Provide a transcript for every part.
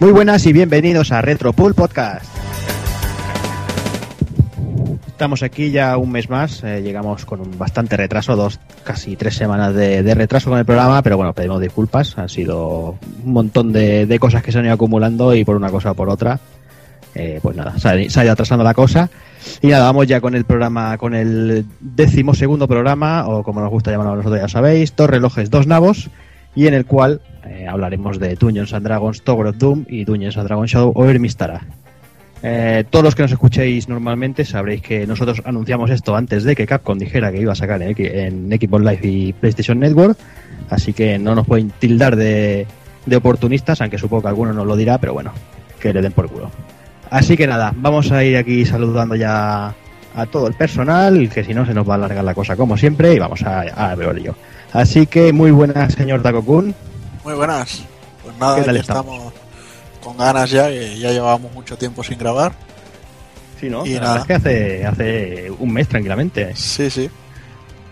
Muy buenas y bienvenidos a Retropool Podcast. Estamos aquí ya un mes más, eh, llegamos con un bastante retraso, dos, casi tres semanas de, retraso con el programa, pero bueno, pedimos disculpas, han sido un montón de, cosas que se han ido acumulando y por una cosa o por otra, eh, pues nada, se ha, se ha ido atrasando la cosa. Y nada, vamos ya con el programa, con el décimo segundo programa, o como nos gusta llamarlo a nosotros ya sabéis, dos relojes, dos nabos, y en el cual eh, hablaremos de Dungeons and Dragons Tower of Doom y Dungeons and Dragons Shadow over Mistara. Eh, todos los que nos escuchéis normalmente sabréis que nosotros anunciamos esto antes de que Capcom dijera que iba a sacar en, en Xbox Live y PlayStation Network, así que no nos pueden tildar de, de oportunistas, aunque supongo que alguno nos lo dirá, pero bueno, que le den por culo. Así que nada, vamos a ir aquí saludando ya a todo el personal, que si no se nos va a alargar la cosa como siempre, y vamos a, a yo. Así que muy buenas, señor Takokun. Muy buenas. Pues nada, ¿Qué tal aquí estamos? estamos con ganas ya, que ya llevábamos mucho tiempo sin grabar. Sí, ¿no? Y la nada. verdad es que hace, hace un mes tranquilamente. Sí, sí.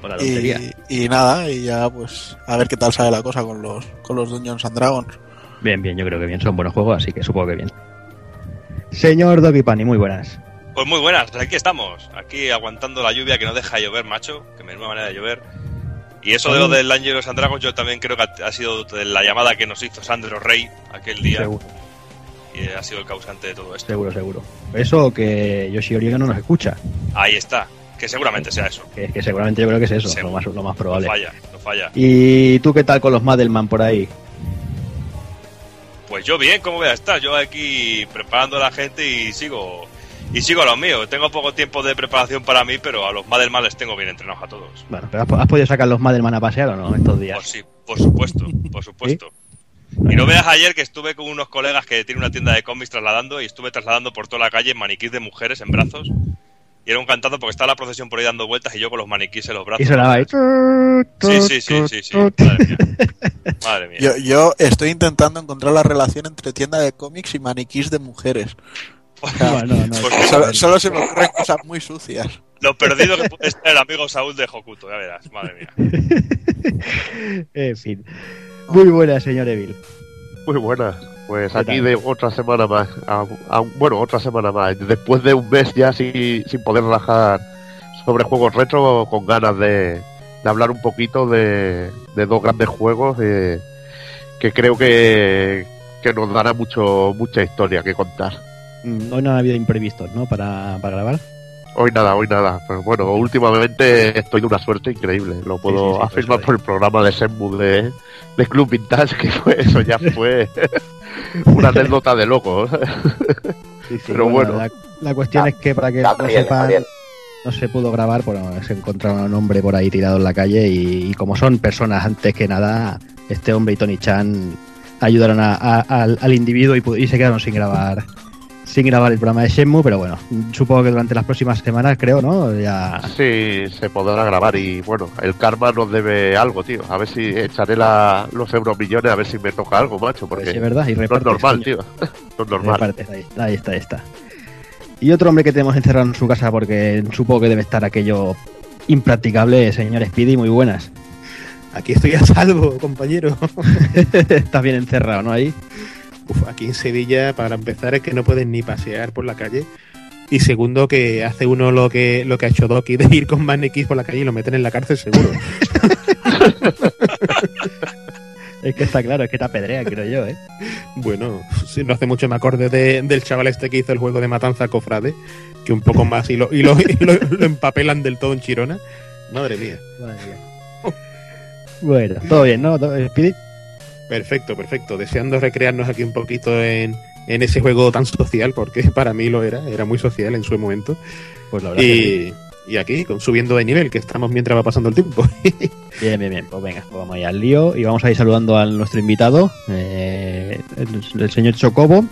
Por la tontería. Y, y nada, y ya pues a ver qué tal sale la cosa con los con los Dungeons and Dragons. Bien, bien, yo creo que bien, son buenos juegos, así que supongo que bien. Señor Doggy Pani, muy buenas. Pues muy buenas, aquí estamos, aquí aguantando la lluvia que no deja de llover, macho, que me da manera de llover. Y eso de lo del Angelo Sandragos, yo también creo que ha- sido de la llamada que nos hizo Sandro Rey aquel día Seguro, y ha sido el causante de todo esto. seguro, seguro. Eso que Yoshi no nos escucha, Ahí está, que seguramente sea eso. que, que seguramente yo creo que es eso, lo más, lo más No probable. falla, no falla. ¿Y tú qué tal con los Madelman por ahí? Pues yo bien, ¿cómo voy a estar? Yo aquí preparando a la gente y sigo y sigo a los míos. Tengo poco tiempo de preparación para mí, pero a los Madelman les tengo bien entrenados a todos. Bueno, pero ¿has, has podido sacar los Madelman a pasear o no estos Por, días? sí, por supuesto, por supuesto. Y no veas ayer que estuve con unos colegas que tienen una tienda de cómics trasladando y estuve trasladando por toda la calle maniquís de mujeres en brazos. Y era un cantando porque estaba la procesión por ahí dando vueltas y yo con los maniquís en los brazos. Y sonaba ahí. Sí, sí, sí, sí, sí. Madre mía. Madre mía. Yo, yo estoy intentando encontrar la relación entre tienda de cómics y maniquís de mujeres. No, no, no. Pues Solo, solo se me ocurren cosas muy sucias. Lo perdido que puede estar el amigo Saúl de Hokuto, ya verás, madre mía. en fin. Muy buena, señor Evil. Muy buenas. Pues ¿Qué aquí de otra semana más. A- a- bueno, otra semana más. Después de un mes ya sin, sin poder relajar sobre juegos retro, con ganas de, de hablar un poquito de, de dos grandes juegos eh, que creo que, que nos dará mucho mucha historia que contar. Mm, Hoy no ha habido imprevistos, ¿no? Para, para grabar. Hoy nada, hoy nada. Pero bueno, últimamente estoy de una suerte increíble. Lo puedo sí, sí, afirmar pues, por el programa de Senmu de, de Club Vintage, que fue, eso ya fue una anécdota de locos. Pero bueno. La, la cuestión es que para que no Gabriel, sepan, no se pudo grabar, bueno, se encontraron a un hombre por ahí tirado en la calle y, y como son personas antes que nada, este hombre y Tony Chan ayudaron a- a- al, al individuo y se quedaron sin grabar sin grabar el programa de Shenmue, pero bueno, supongo que durante las próximas semanas, creo, ¿no? Ya Sí, se podrá grabar y bueno, el karma nos debe algo, tío. A ver si echaré la, los euromillones a ver si me toca algo, macho, porque pues, sí, es verdad, y no es normal, tío. No es normal. Repartes, ahí, ahí está, ahí está. Y otro hombre que tenemos encerrado en su casa porque supongo que debe estar aquello impracticable, señor Speedy, muy buenas. Aquí estoy a salvo, compañero. Estás bien encerrado, ¿no? Ahí. Uf, aquí en Sevilla, para empezar, es que no pueden ni pasear por la calle. Y segundo, que hace uno lo que, lo que ha hecho Doki de ir con maniquís por la calle y lo meten en la cárcel seguro. Es que está claro, es que te apedrea, creo yo, ¿eh? bueno, si no hace mucho me acordé de- del chaval este que hizo el juego de Matanza Cofrade, que un poco más y lo, y lo, y lo- lo empapelan del todo en Chirona. Madre mía. Bueno, todo bien, ¿no? ¿Todo- Speedy? Perfecto, perfecto. Deseando recrearnos aquí un poquito en, en ese juego tan social, porque para mí lo era, era muy social en su momento. Pues la verdad. Y, y aquí, con, subiendo de nivel, que estamos mientras va pasando el tiempo. Bien, bien, bien. Pues venga, pues vamos ahí al lío y vamos a ir saludando a nuestro invitado, eh, el, el señor Chocobo,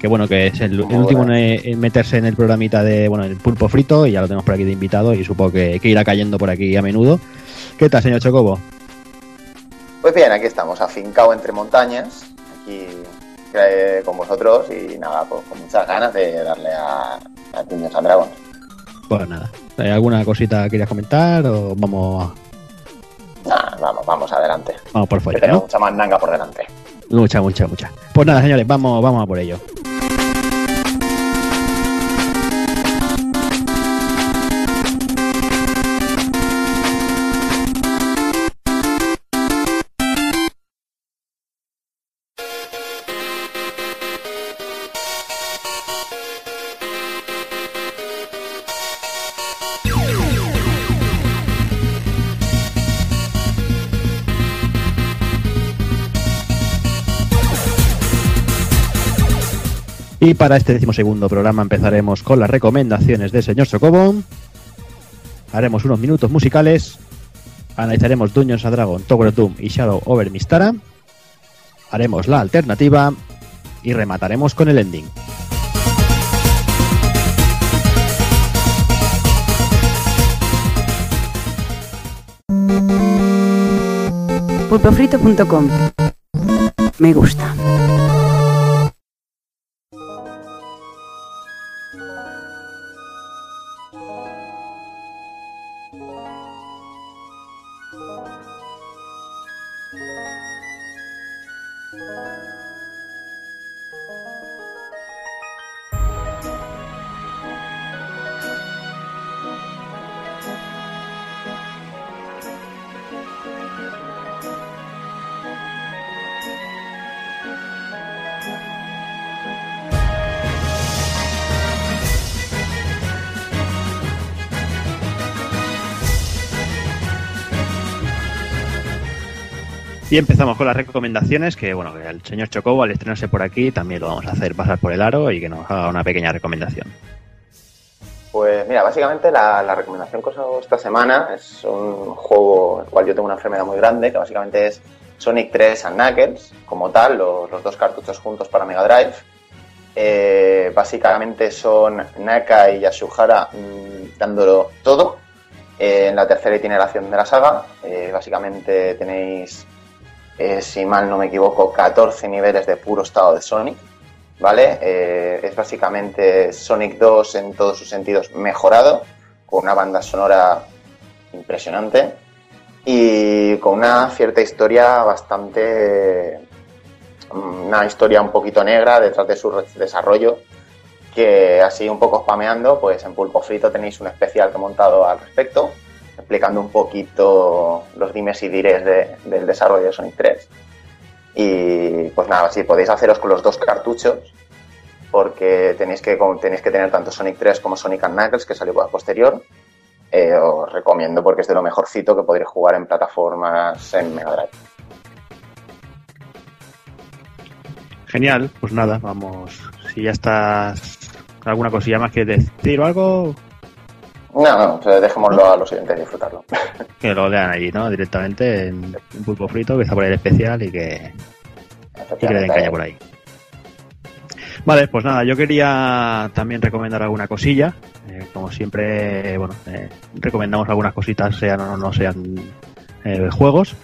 que bueno, que es el, último en meterse en el programita de, bueno, el pulpo frito y ya lo tenemos por aquí de invitado y supongo que, que irá cayendo por aquí a menudo. ¿Qué tal, señor Chocobo? Pues bien, aquí estamos, afincado entre montañas, aquí eh, con vosotros y nada, pues con muchas ganas de darle a, a Dungeons and Dragons. Pues nada, ¿hay ¿alguna cosita que querías comentar o vamos, Nah, vamos, vamos adelante. vamos por Que fuera, tenemos ¿no? mucha más nanga por delante. Mucha, mucha, mucha. Pues nada, señores, vamos, vamos a por ello. Y para este decimosegundo programa empezaremos con las recomendaciones del señor Socobo. Haremos unos minutos musicales. Analizaremos Dungeons and Dragon, Tower Doom y Shadow over Mistara. Haremos la alternativa y remataremos con el ending. Pulpofrito.com Me gusta. Y empezamos con las recomendaciones, que bueno, el señor Chocobo al estrenarse por aquí también lo vamos a hacer pasar por el aro y que nos haga una pequeña recomendación. Pues mira, básicamente la, recomendación que os hago esta semana es un juego el cual yo tengo una enfermedad muy grande, que básicamente es Sonic 3 and Knuckles, como tal, los, los dos cartuchos juntos para Mega Drive. Eh, básicamente son Naka y Yasuhara mm, dándolo todo. Eh, en la tercera itineración de la saga, eh, básicamente tenéis, eh, si mal no me equivoco, 14 niveles de puro estado de Sonic. ¿Vale? Eh, es básicamente Sonic 2 en todos sus sentidos mejorado, con una banda sonora impresionante y con una cierta historia bastante. una historia un poquito negra detrás de su desarrollo. Que así un poco spameando, pues en Pulpo Frito tenéis un especial que montado al respecto, explicando un poquito los dimes y dires de- del desarrollo de Sonic 3. Y pues nada, si podéis haceros con los dos cartuchos, porque tenéis que, tenéis que tener tanto Sonic 3 como Sonic and Knuckles, que salió a posterior. Eh, os recomiendo porque es de lo mejorcito que podréis jugar en plataformas en Mega Drive. Genial, pues nada, vamos. Si ya estás alguna cosilla más que decir o algo, No, no, dejémoslo a los oyentes disfrutarlo. que lo lean allí, ¿no? Directamente en, en Pulpo Frito, que está por ahí el especial y que, y que le den caña por ahí. Vale, pues nada, yo quería también recomendar alguna cosilla. Eh, como siempre, bueno, eh, recomendamos algunas cositas, sean o no sean eh, juegos.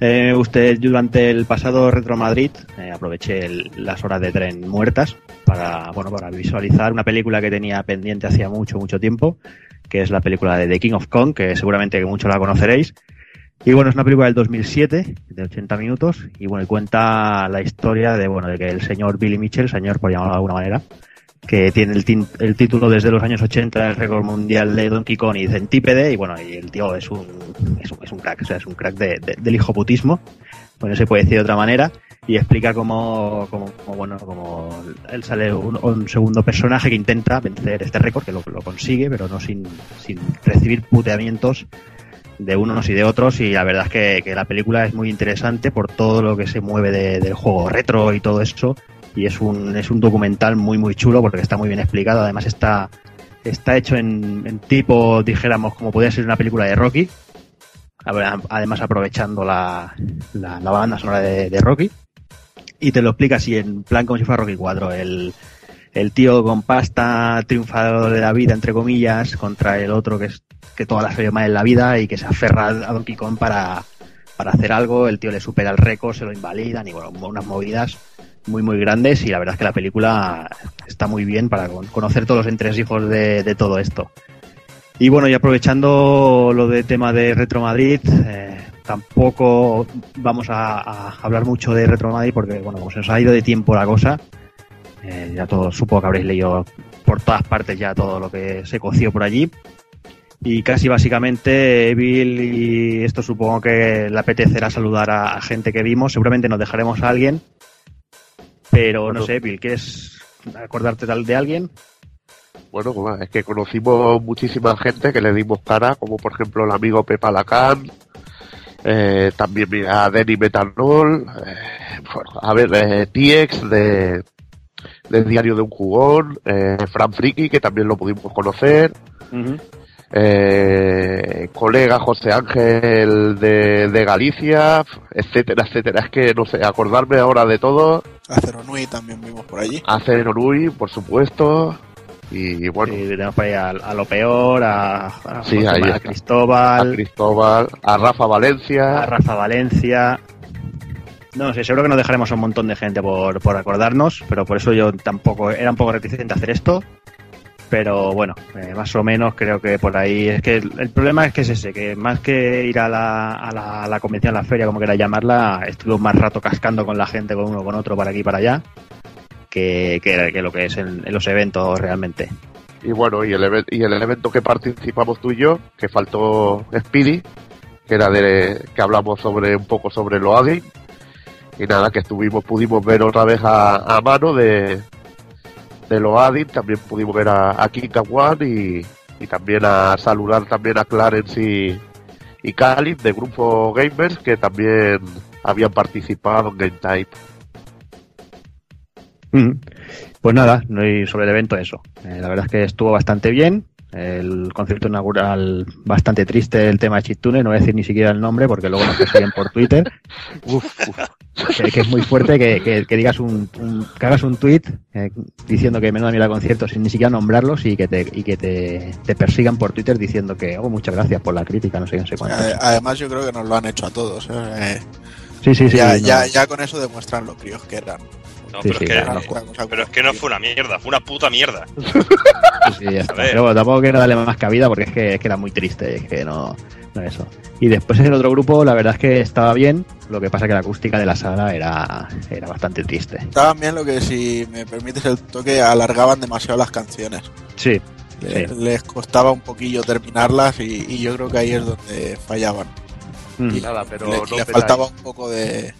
Eh, usted, durante el pasado Retro Madrid, eh, aproveché el- las horas de tren muertas para, bueno, para visualizar una película que tenía pendiente hacía mucho, mucho tiempo, que es la película de The King of Kong, que seguramente que muchos la conoceréis. Y bueno, es una película del 2007, de 80 minutos, y bueno, cuenta la historia de, bueno, de que el señor Billy Mitchell, señor por llamarlo de alguna manera, que tiene el, el título desde los años 80 del récord mundial de Donkey Kong y Centípede, y bueno, y el tío es un, es un, es un crack, o sea, es un crack de- de- del hijoputismo, bueno, se puede decir de otra manera, y explica cómo, cómo, bueno, cómo él sale un, un segundo personaje que intenta vencer este récord, que lo, lo consigue, pero no sin, sin recibir puteamientos de unos y de otros y la verdad es que, que la película es muy interesante por todo lo que se mueve de- del juego retro y todo eso y es un, es un documental muy muy chulo porque está muy bien explicado. Además está está hecho en, tipo dijéramos como podría ser una película de Rocky. Además aprovechando la, la, banda sonora de Rocky y te lo explica así en plan como si fuera Rocky 4 el, el tío con pasta triunfador de la vida entre comillas contra el otro que es que toda la suya mal en la vida y que se aferra a Donkey Kong para, para hacer algo, el tío le supera el récord, se lo invalidan y bueno, unas movidas muy muy grandes. Y la verdad es que la película está muy bien para con- conocer todos los entresijos de, de todo esto. Y bueno, y aprovechando lo de tema de Retro Madrid, eh, tampoco vamos a, a hablar mucho de Retro Madrid porque, bueno, como se nos ha ido de tiempo la cosa, eh, ya todo, supongo que habréis leído por todas partes ya todo lo que se coció por allí. Y casi básicamente, Evil, y esto supongo que le apetecerá saludar a, a gente que vimos. Seguramente nos dejaremos a alguien. Pero no sé, Evil, ¿quieres acordarte tal de alguien? Bueno, es que conocimos muchísima gente que le dimos cara, como por ejemplo el amigo Pepa Lacan, eh, también mira, a Denny Metanol, eh, bueno, a ver, eh, TX de, del Diario de un Jugón, eh, Fran Friki, que también lo pudimos conocer, eh, colega José Ángel de, de Galicia, etcétera, etcétera. Es que no sé, acordarme ahora de todo, Acero Nui también vimos por allí. a Cenonui, por supuesto, y bueno, Sí, tenemos por ahí a, a lo peor, a, a, Sí, ahí a. Cristóbal. a Cristóbal, a Rafa Valencia, a Rafa Valencia. No sé, seguro que nos dejaremos un montón de gente por, por acordarnos, pero por eso yo tampoco era un poco reticente a hacer esto. Pero bueno, eh, más o menos creo que por ahí es que el, el problema es que es ese, que más que ir a la, a la, a la convención, a la feria, como quiera llamarla, estuve más rato cascando con la gente, con uno, con otro, para aquí y para allá, que, que, lo que es en, los eventos realmente. y bueno, y el, y el evento que participamos tú y yo, que faltó Speedy, que era de que hablamos sobre un poco sobre lo Adin, y nada, que estuvimos, pudimos ver otra vez a, mano de, de lo Adin, también pudimos ver a, a King y, y también a saludar también a Clarence y, y Khalid de Grupo Gamers, que también habían participado en Game Type. Pues nada, no hay sobre el evento eso. Eh, la verdad es que estuvo bastante bien. El concierto inaugural bastante triste el tema de Chiptune, no voy a decir ni siquiera el nombre porque luego nos persiguen por Twitter. Que, que es muy fuerte que, que- que digas un, un- que hagas un tweet eh, diciendo que menuda mierda concierto sin ni siquiera nombrarlos y que te y que te, te persigan por Twitter diciendo que oh muchas gracias por la crítica, no sé qué, no sé cuánto. Ade- Además, yo creo que nos lo han hecho a todos. ¿eh? Sí, sí, sí. ya, no. ya, ya con eso demuestran lo críos que eran. No, Sí, pero, sí, es que, claro. Pero es que no fue una mierda, fue una puta mierda. Sí, ya está. Pero bueno, tampoco quiero darle más cabida porque es que, es que era muy triste, es que no, no eso. Y después en el otro grupo, la verdad es que estaba bien, lo que pasa que la acústica de la sala era, era bastante triste. Estaban bien lo que, si me permites el toque, alargaban demasiado las canciones. Sí, Le- Sí. Les costaba un poquillo terminarlas y, y yo creo que ahí es donde fallaban. Mm. Y nada, pero le no le faltaba un poco de,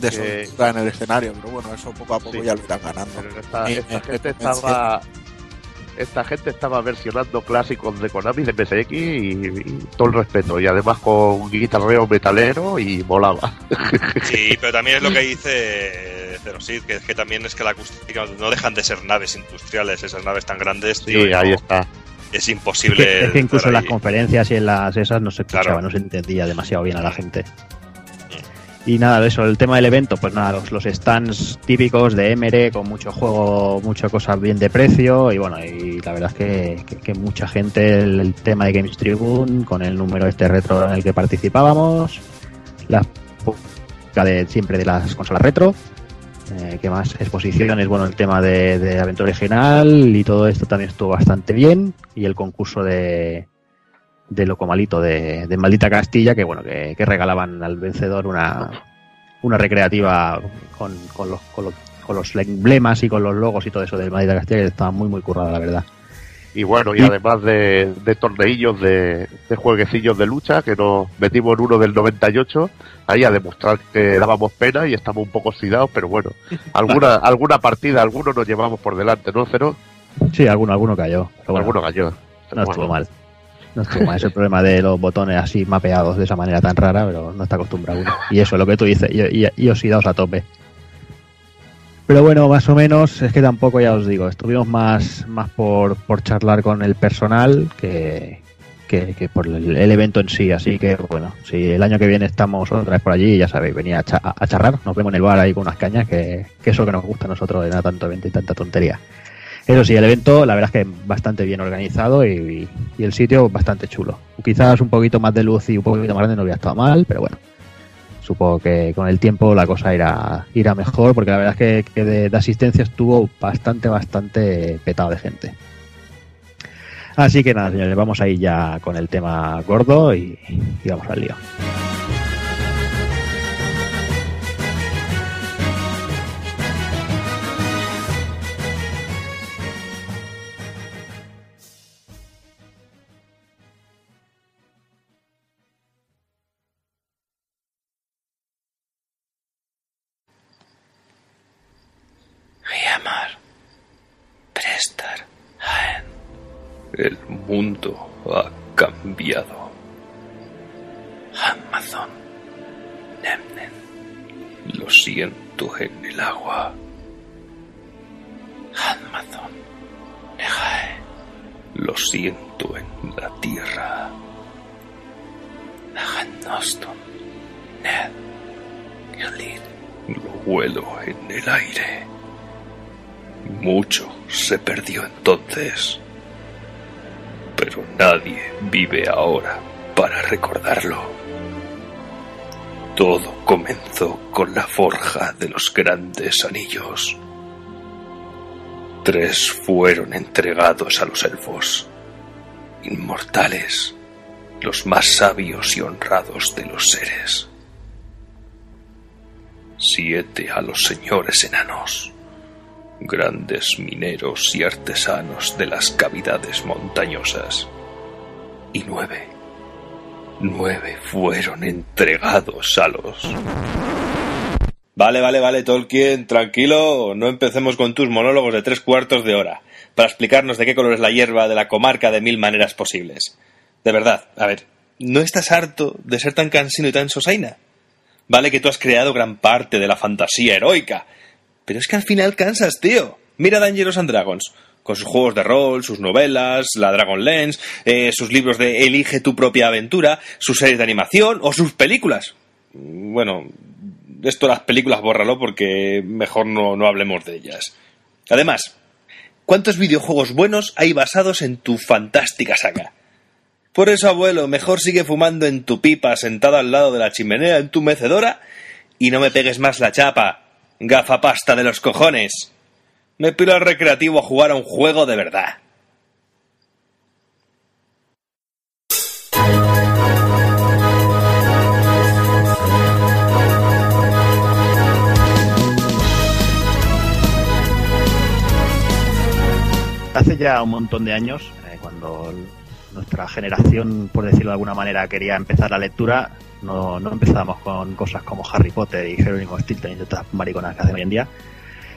de Que- soltura en el escenario, pero bueno, eso poco a poco Sí. ya lo irán ganando. Pero esta, Sí, esta me- gente me estaba esta gente estaba versionando clásicos de Konami de MSX y, y todo el respeto y además con guitarreo metalero y molaba Sí, pero también es lo que dice Zerosid, que es que también es que la acústica no dejan de ser naves industriales, esas naves tan grandes, sí tío, y ahí no- está es Es imposible. que, es que incluso en las ahí. conferencias y en las esas no se escuchaba, Claro. no se entendía demasiado bien a la gente. Y nada, eso, el tema del evento, pues nada, los, los stands típicos de Emere con mucho juego, muchas cosas bien de precio y bueno, y la verdad es que, que- mucha gente, el, tema de Games Tribune, con el número este retro en el que participábamos, la de siempre de las consolas retro, eh, que más exposiciones, bueno, el tema de, de aventura original y todo esto también estuvo bastante bien y el concurso de de loco malito de, de maldita Castilla que bueno que, que regalaban al vencedor una una recreativa con, con los, con, los, con los emblemas y con los logos y todo eso de maldita Castilla que estaba muy muy currada la verdad. Y bueno y además de, de torneillos de, de jueguecillos de lucha que nos metimos en uno del 98 ahí a demostrar que dábamos pena y estamos un poco oxidados pero bueno alguna alguna partida algunos nos llevamos por delante no cero sí alguno alguno cayó pero bueno, alguno cayó no estuvo mal no es el problema de los botones así mapeados de esa manera tan rara pero no está acostumbrado uno y eso lo que tú dices y, y oxidados a tope Pero bueno, más o menos, es que tampoco ya os digo, estuvimos más, más por, por charlar con el personal que, que, que por el, evento en sí. Así que bueno, si el año que viene estamos otra vez por allí, ya sabéis, venía a, cha- a charlar, nos vemos en el bar ahí con unas cañas, que, que eso que nos gusta a nosotros de nada tanto evento y tanta tontería. Eso sí, el evento, la verdad es que bastante bien organizado y, el sitio bastante chulo. Quizás un poquito más de luz y un poquito más grande no hubiera estado mal, pero bueno, supongo que con el tiempo la cosa irá, irá mejor, porque la verdad es que, de asistencia estuvo bastante, bastante petado de gente. Así que nada, señores, vamos ahí ya con el tema gordo y, y vamos al lío. Lo siento en el agua. Amazon. Nejae. Lo siento en la tierra. Najanoston. Ned. Gilid. Lo vuelo en el aire. Mucho se perdió entonces. Pero nadie vive ahora para recordarlo. Todo comenzó con la forja de los grandes anillos. Tres fueron entregados a los elfos, inmortales, los más sabios y honrados de los seres. Siete a los señores enanos, grandes mineros y artesanos de las cavidades montañosas. Y nueve, nueve fueron entregados a los... Vale, vale, vale, Tolkien, tranquilo, no empecemos con tus monólogos de tres cuartos de hora, para explicarnos de qué color es la hierba de la comarca de mil maneras posibles. De verdad, a ver, ¿no estás harto de ser tan cansino y tan sosaina? Vale que tú has creado gran parte de la fantasía heroica, pero es que al final cansas, tío. Mira Dangerous and Dragons, con sus juegos de rol, sus novelas, la Dragon Lens, eh, sus libros de Elige tu propia aventura, sus series de animación o sus películas. Bueno, esto las películas bórralo porque mejor no, no hablemos de ellas. Además, ¿cuántos videojuegos buenos hay basados en tu fantástica saga? Por eso, abuelo, mejor sigue fumando en tu pipa sentado al lado de la chimenea en tu mecedora y no me pegues más la chapa, gafapasta de los cojones. Me piro al recreativo a jugar a un juego de verdad. Hace ya un montón de años, eh, cuando nuestra generación, por decirlo de alguna manera, quería empezar la lectura, no, no empezábamos con cosas como Harry Potter y Jerónimo Stilton y las mariconas que hacen hoy en día,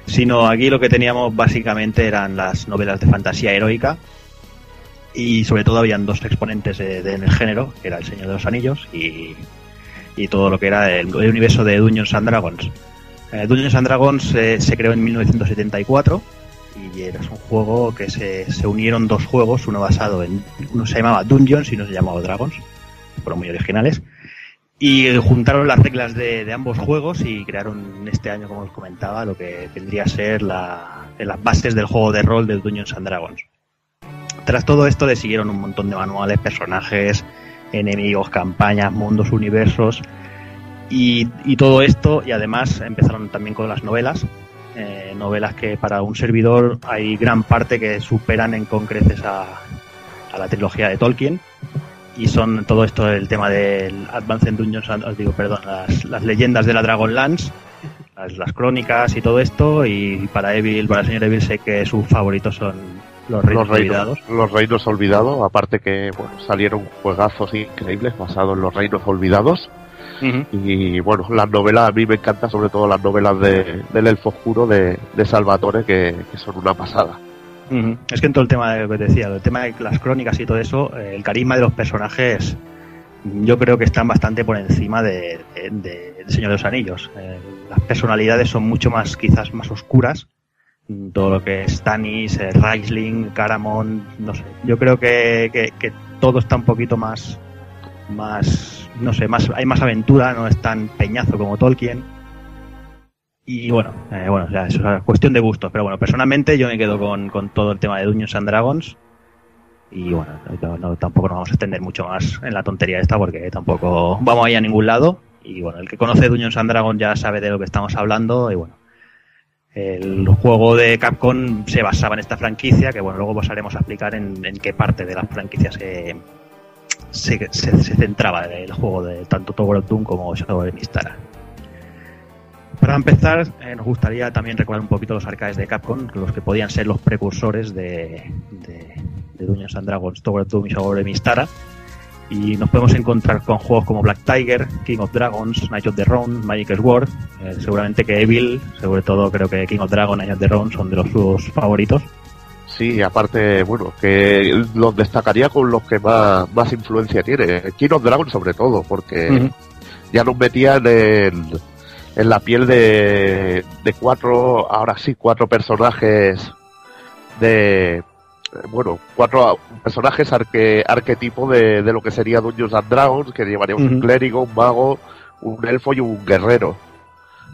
sino aquí lo que teníamos básicamente eran las novelas de fantasía heroica y sobre todo habían dos exponentes de- de- del género, que era El Señor de los Anillos y, y todo lo que era el, el universo de Dungeons and Dragons. Eh, Dungeons and Dragons eh, se creó en 1974 y era un juego que se, se unieron dos juegos, uno basado en uno se llamaba Dungeons y uno se llamaba Dragons, fueron muy originales y juntaron las reglas de, ambos juegos y crearon este año, como os comentaba, lo que tendría a ser la, las bases del juego de rol de Dungeons and Dragons. Tras todo esto le siguieron un montón de manuales, personajes, enemigos, campañas, mundos, universos y, todo esto y además empezaron también con las novelas, eh, novelas que para un servidor hay gran parte que superan en con creces a, a la trilogía de Tolkien y son todo esto el tema del Advance en Dungeons os digo perdón las, las leyendas de la Dragonlance las, las crónicas y todo esto y para Evil para el señor Evil sé que sus favoritos son los reinos los olvidados los reinos olvidados, aparte que bueno, salieron juegazos increíbles basados en los reinos olvidados. Y bueno, las novelas a mí me encantan, sobre todo las novelas de, del elfo oscuro de, de Salvatore, que, que son una pasada. Es que en todo el tema de lo que decía, el tema de las crónicas y todo eso, eh, el carisma de los personajes, yo creo que están bastante por encima de, de- de Señor de los Anillos. Eh, las personalidades son mucho más, quizás más oscuras. Todo lo que es Stannis, eh, Raisling, Caramon, no sé. Yo creo que, que- que todo está un poquito más, más, no sé, más, hay más aventura, no es tan peñazo como Tolkien. Y bueno, eh, bueno, ya, eso es cuestión de gustos. Pero bueno, personalmente yo me quedo con, con todo el tema de Dungeons and Dragons. Y bueno, no- tampoco nos vamos a extender mucho más en la tontería esta porque tampoco vamos a ir a ningún lado. Y bueno, el que conoce Dungeons and Dragons ya sabe de lo que estamos hablando. Y bueno, el juego de Capcom se basaba en esta franquicia, que bueno, luego pasaremos a explicar en, en qué parte de la franquicia se, se, se- se centraba el juego de tanto Tower of Doom como Shadow of Mistara. Para empezar, eh, nos gustaría también recordar un poquito los arcades de Capcom, los que podían ser los precursores de, de, de Dungeons and Dragons, Doom y Shadow of Mistara. Y nos podemos encontrar con juegos como Black Tiger, King of Dragons, Night of the Round, Magic Sword. Eh, seguramente que Evil, sobre todo creo que King of Dragons, Night of the Round son de los sus favoritos. Sí, aparte, bueno, que los destacaría con los que más, más influencia tiene. King of Dragon sobre todo, porque ya nos metían en, en la piel de, de cuatro, ahora sí, cuatro personajes de, bueno, cuatro personajes arque, arquetipo de, de lo que sería Dungeons and Dragons, que llevaríamos un Ujú. clérigo, un mago, un elfo y un guerrero.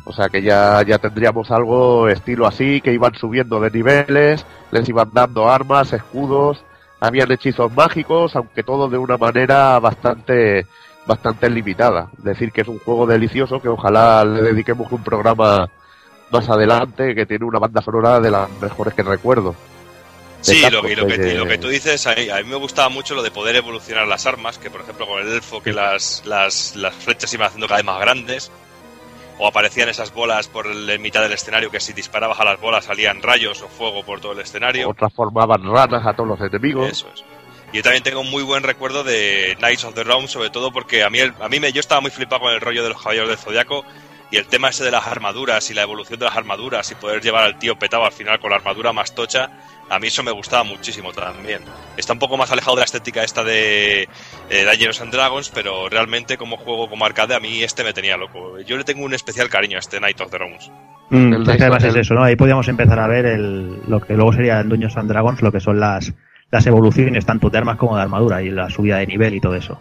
O sea que ya, ya tendríamos algo estilo así, que iban subiendo de niveles, les iban dando armas, escudos, habían hechizos mágicos, aunque todo de una manera bastante, bastante limitada. Decir que es un juego delicioso, que ojalá le dediquemos un programa más adelante, que tiene una banda sonora de las mejores que recuerdo. Sí, lo, y lo que, y lo que tú dices, a mí, a mí me gustaba mucho lo de poder evolucionar las armas, que por ejemplo con el elfo que las, las, las flechas iban haciendo cada vez más grandes, o aparecían esas bolas por el- en mitad del escenario que si disparabas a las bolas salían rayos o fuego por todo el escenario. o transformaban ranas a todos los enemigos. Eso es. Y yo también tengo un muy buen recuerdo de Knights of the Realm, sobre todo porque a mí, el- a mí me, yo estaba muy flipado con el rollo de los caballeros del Zodiaco y el tema ese de las armaduras y la evolución de las armaduras y poder llevar al tío petado al final con la armadura más tocha, a mí eso me gustaba muchísimo también. Está un poco más alejado de la estética esta de eh, Dungeons and Dragons, pero realmente como juego como arcade a mí este me tenía loco. Yo le tengo un especial cariño a este Knight of the Realms. Mm, El es que Dice además es eso, ¿no? Ahí podríamos empezar a ver el, lo que luego sería en Dungeons and Dragons, lo que son las, las evoluciones tanto de armas como de armadura y la subida de nivel y todo eso.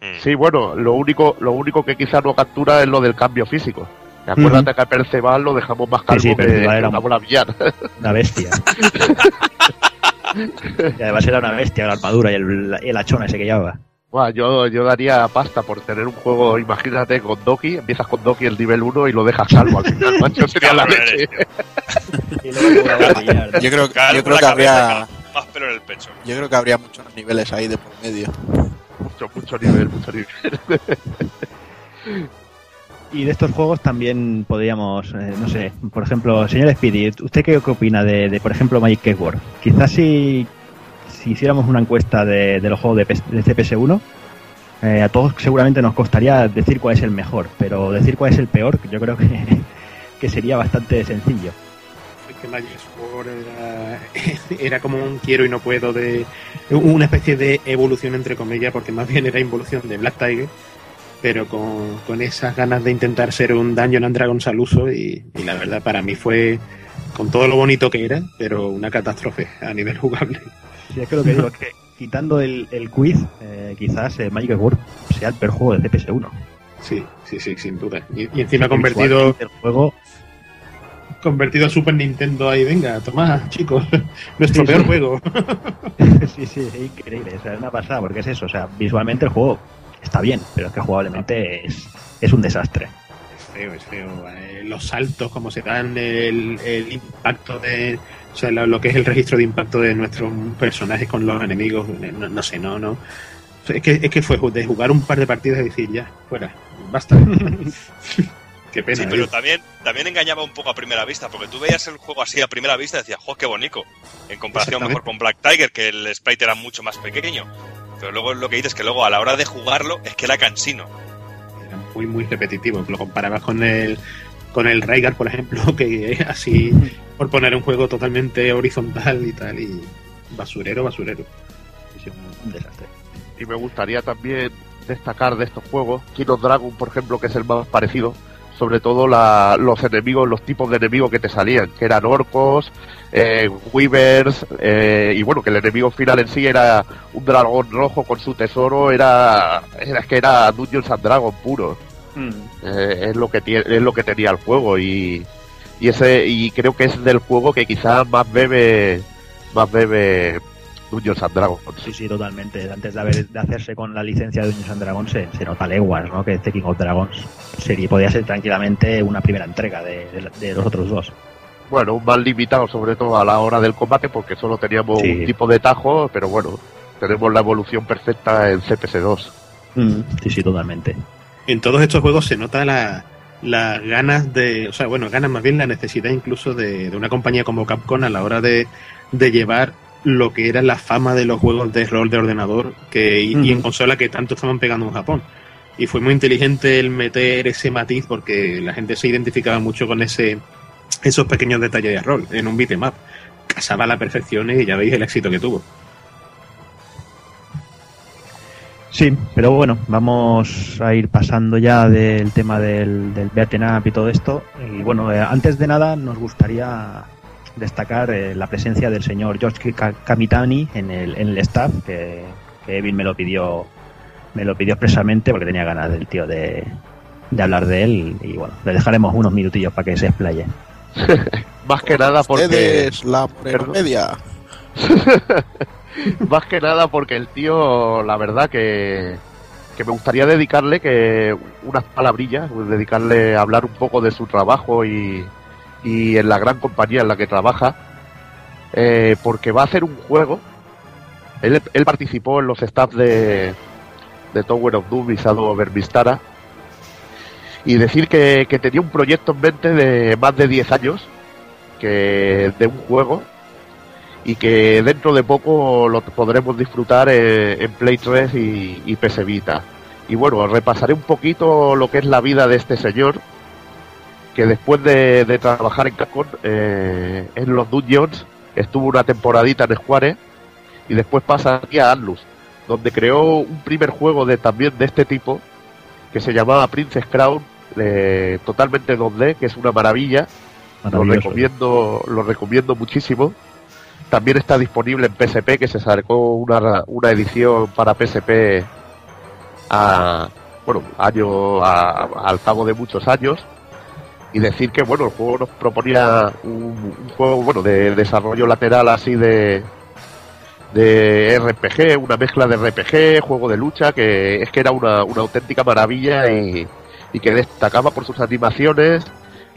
Mm. Sí, bueno, lo único, lo único que quizá no captura es lo del cambio físico. Acuérdate que a Perceval lo dejamos más calvo sí, que, Perceval que era una un- bola villana. Una bestia. y además era una bestia la armadura y el, el hachón ese que llevaba. Buah, yo, yo daría pasta por tener un juego, imagínate, con Doki, empiezas con Doki el nivel 1 y lo dejas calvo al final, macho, sería la leche. Yo creo, yo creo que cabeza, habría, Más pelo en el pecho. yo creo que habría muchos niveles ahí de por medio. Mucho, mucho nivel, mucho nivel. Y de estos juegos también podríamos, eh, no sé, por ejemplo, señor Speedy, ¿usted qué, opina de, de, por ejemplo, Magic Keyboard? Quizás si, si hiciéramos una encuesta de, de los juegos de, PS de CPS1, eh, a todos seguramente nos costaría decir cuál es el mejor, pero decir cuál es el peor, yo creo que, que sería bastante sencillo. Que Magic Sword era, era como un quiero y no puedo de una especie de evolución entre comillas porque más bien era involución de Black Tiger pero con, con esas ganas de intentar ser un Dungeon and Dragons al uso y, y la verdad para mí fue con todo lo bonito que era pero una catástrofe a nivel jugable. Sí, es que lo que digo es que quitando el, el quiz, eh, quizás eh, Magic Keyboard sea el peor juego de CPS1. sí sí sí sin duda. Y, y encima convertido Visualmente El juego convertido a Super Nintendo ahí venga toma chicos nuestro Sí, peor sí. juego sí, sí, es increíble. O sea, es una pasada, porque es eso. O sea, visualmente el juego está bien, pero es que jugablemente es, es un desastre. Es feo, es feo. Eh, los saltos, como se dan, el, el impacto de. O sea, lo, lo que es el registro de impacto de nuestros personajes con los enemigos. eh, No, no sé, no, no. Es que, es que fue de jugar un par de partidas y decir ya, fuera, basta. Qué pena. Sí, pero ¿eh? también, también engañaba un poco a primera vista, porque tú veías el juego así a primera vista y decías, ¡jo, qué bonito! En comparación mejor con Black Tiger, que el sprite era mucho más pequeño. Pero luego lo que dices es que luego a la hora de jugarlo es que era cansino. Era muy, muy repetitivo. Lo comparabas con el con el Raigar, por ejemplo, que es así, por poner un juego totalmente horizontal y tal, y basurero, basurero. Es un, un desastre. Y me gustaría también destacar de estos juegos, King of Dragon, por ejemplo, que es el más parecido, sobre todo la- los enemigos, los tipos de enemigos que te salían, que eran orcos, eh, weavers, eh, y bueno, que el enemigo final en sí era un dragón rojo con su tesoro, era, era que era Dungeons and Dragons puro. Eh, es lo que tiene, es lo que tenía el juego y, y ese y creo que es del juego que quizás más bebe más bebe Dungeons and Dragons. Sí, sí, totalmente. Antes de, haber, de hacerse con la licencia de Dungeons and Dragons se, se nota leguas, ¿no? Que este King of Dragons sería, podría ser tranquilamente una primera entrega de, de- de los otros dos. Bueno, más limitado sobre todo a la hora del combate porque solo teníamos Sí. un tipo de tajo, pero bueno, tenemos la evolución perfecta en CPS2. Sí, sí, totalmente. en todos estos juegos se nota la- las ganas de, o sea, bueno, ganas más bien la necesidad incluso de, de una compañía como Capcom a la hora de, de llevar lo que era la fama de los juegos de rol de ordenador que, y, y en consola que tanto estaban pegando en Japón. Y fue muy inteligente el meter ese matiz porque la gente se identificaba mucho con ese esos pequeños detalles de rol en un beat'em up. casaba a la perfección y ya veis el éxito que tuvo. Sí, pero bueno, vamos a ir pasando ya del tema del, del beaten up y todo esto. Y bueno, eh, antes de nada nos gustaría destacar eh, la presencia del señor George Kamitani en el, en el staff, que, que Evin me lo pidió me lo pidió expresamente porque tenía ganas del tío de, de hablar de él y bueno, le dejaremos unos minutillos para que se explaye. Más que nada porque. Ustedes, la media. Más que nada porque el tío, la verdad que, que me gustaría dedicarle que unas palabrillas, dedicarle a hablar un poco de su trabajo y, y en la gran compañía en la que trabaja, eh, porque va a hacer un juego. Él, él participó en los staff de, Tower of Doom y Shadow over Vistara. Y decir que, tenía un proyecto en mente de más de 10 años, que de un juego, y que dentro de poco lo podremos disfrutar en, en Play 3 y, y Vita. Y bueno, repasaré un poquito lo que es la vida de este señor, que después de, de trabajar en Capcom eh, en los Dungeons, estuvo una temporadita en Square y después pasa aquí a Atlus, donde creó un primer juego de también de este tipo, que se llamaba Princess Crown, eh, totalmente 2D, que es una maravilla. Lo recomiendo, lo recomiendo muchísimo. También está disponible en PSP, que se sacó una, una edición para PSP a, bueno, año, a- al cabo de muchos años. Y decir que, bueno, el juego nos proponía un, juego, bueno, de desarrollo lateral así de, de RPG, una mezcla de RPG, juego de lucha, que es que era una, una auténtica maravilla y, y que destacaba por sus animaciones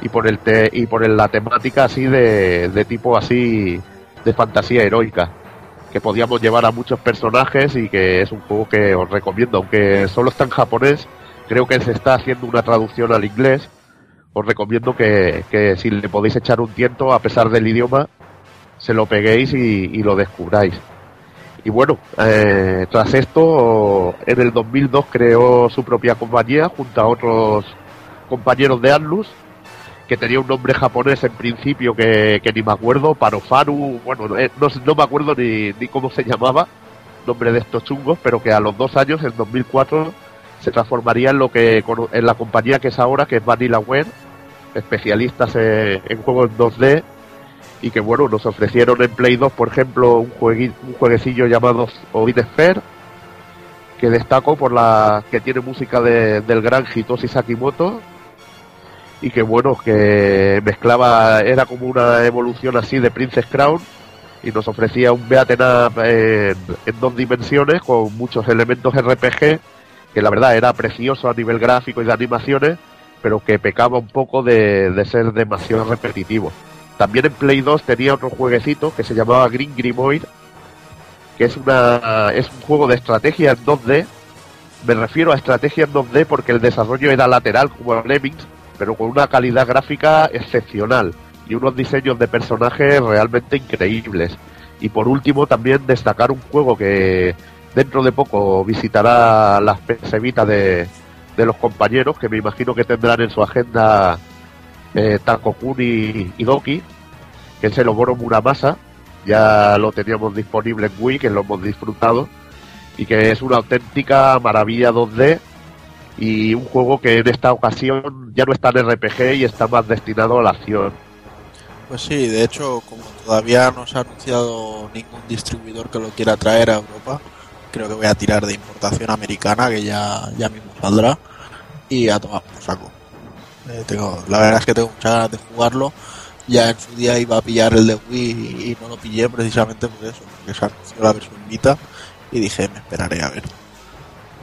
y por el te- y por la temática así de, de tipo así de fantasía heroica que podíamos llevar a muchos personajes y que es un juego que os recomiendo. Aunque solo está en japonés creo que se está haciendo una traducción al inglés os recomiendo que, que si le podéis echar un tiento a pesar del idioma se lo peguéis y, lo descubráis. Y bueno, eh, tras esto, en el 2002 creó su propia compañía junto a otros compañeros de Atlus, que tenía un nombre japonés en principio que, que ni me acuerdo, Parofaru, bueno, eh, no, no me acuerdo ni, ni cómo se llamaba, nombre de estos chungos, pero que a los dos años, en 2004, se transformaría en lo que en la compañía que es ahora, que es Vanillaware, especialistas en, juegos 2D, y que bueno, nos ofrecieron en Play 2, por ejemplo, un, un jueguecillo llamado Odin Sphere, que destaco por la que tiene música de- del gran Hitoshi Sakimoto y que bueno, que mezclaba, era como una evolución así de Princess Crown y nos ofrecía un beaten en dos dimensiones con muchos elementos RPG que la verdad era precioso a nivel gráfico y de animaciones pero que pecaba un poco de, ser demasiado repetitivo. También en Play 2 tenía otro jueguecito que se llamaba Green Grimoire, que es una es un juego de estrategia en 2D. Me refiero a estrategia en 2D porque el desarrollo era lateral como en Lemmings, pero con una calidad gráfica excepcional y unos diseños de personajes realmente increíbles. Y por último también destacar un juego que dentro de poco visitará las PS Vita de, de los compañeros, que me imagino que tendrán en su agenda eh, y, y Doki, que es el Oboro Muramasa. Ya lo teníamos disponible en Wii, que lo hemos disfrutado, y que es una auténtica maravilla 2D y un juego que en esta ocasión ya no está en RPG y está más destinado a la acción. Pues sí, de hecho, como todavía no se ha anunciado ningún distribuidor que lo quiera traer a Europa, creo que voy a tirar de importación americana, que ya, ya mismo saldrá, y a tomar por saco. Eh, tengo, la verdad es que tengo muchas ganas de jugarlo. Ya en su día iba a pillar el de Wii y, no lo pillé precisamente por eso, porque se anunció la versión Vita y dije, me esperaré a ver.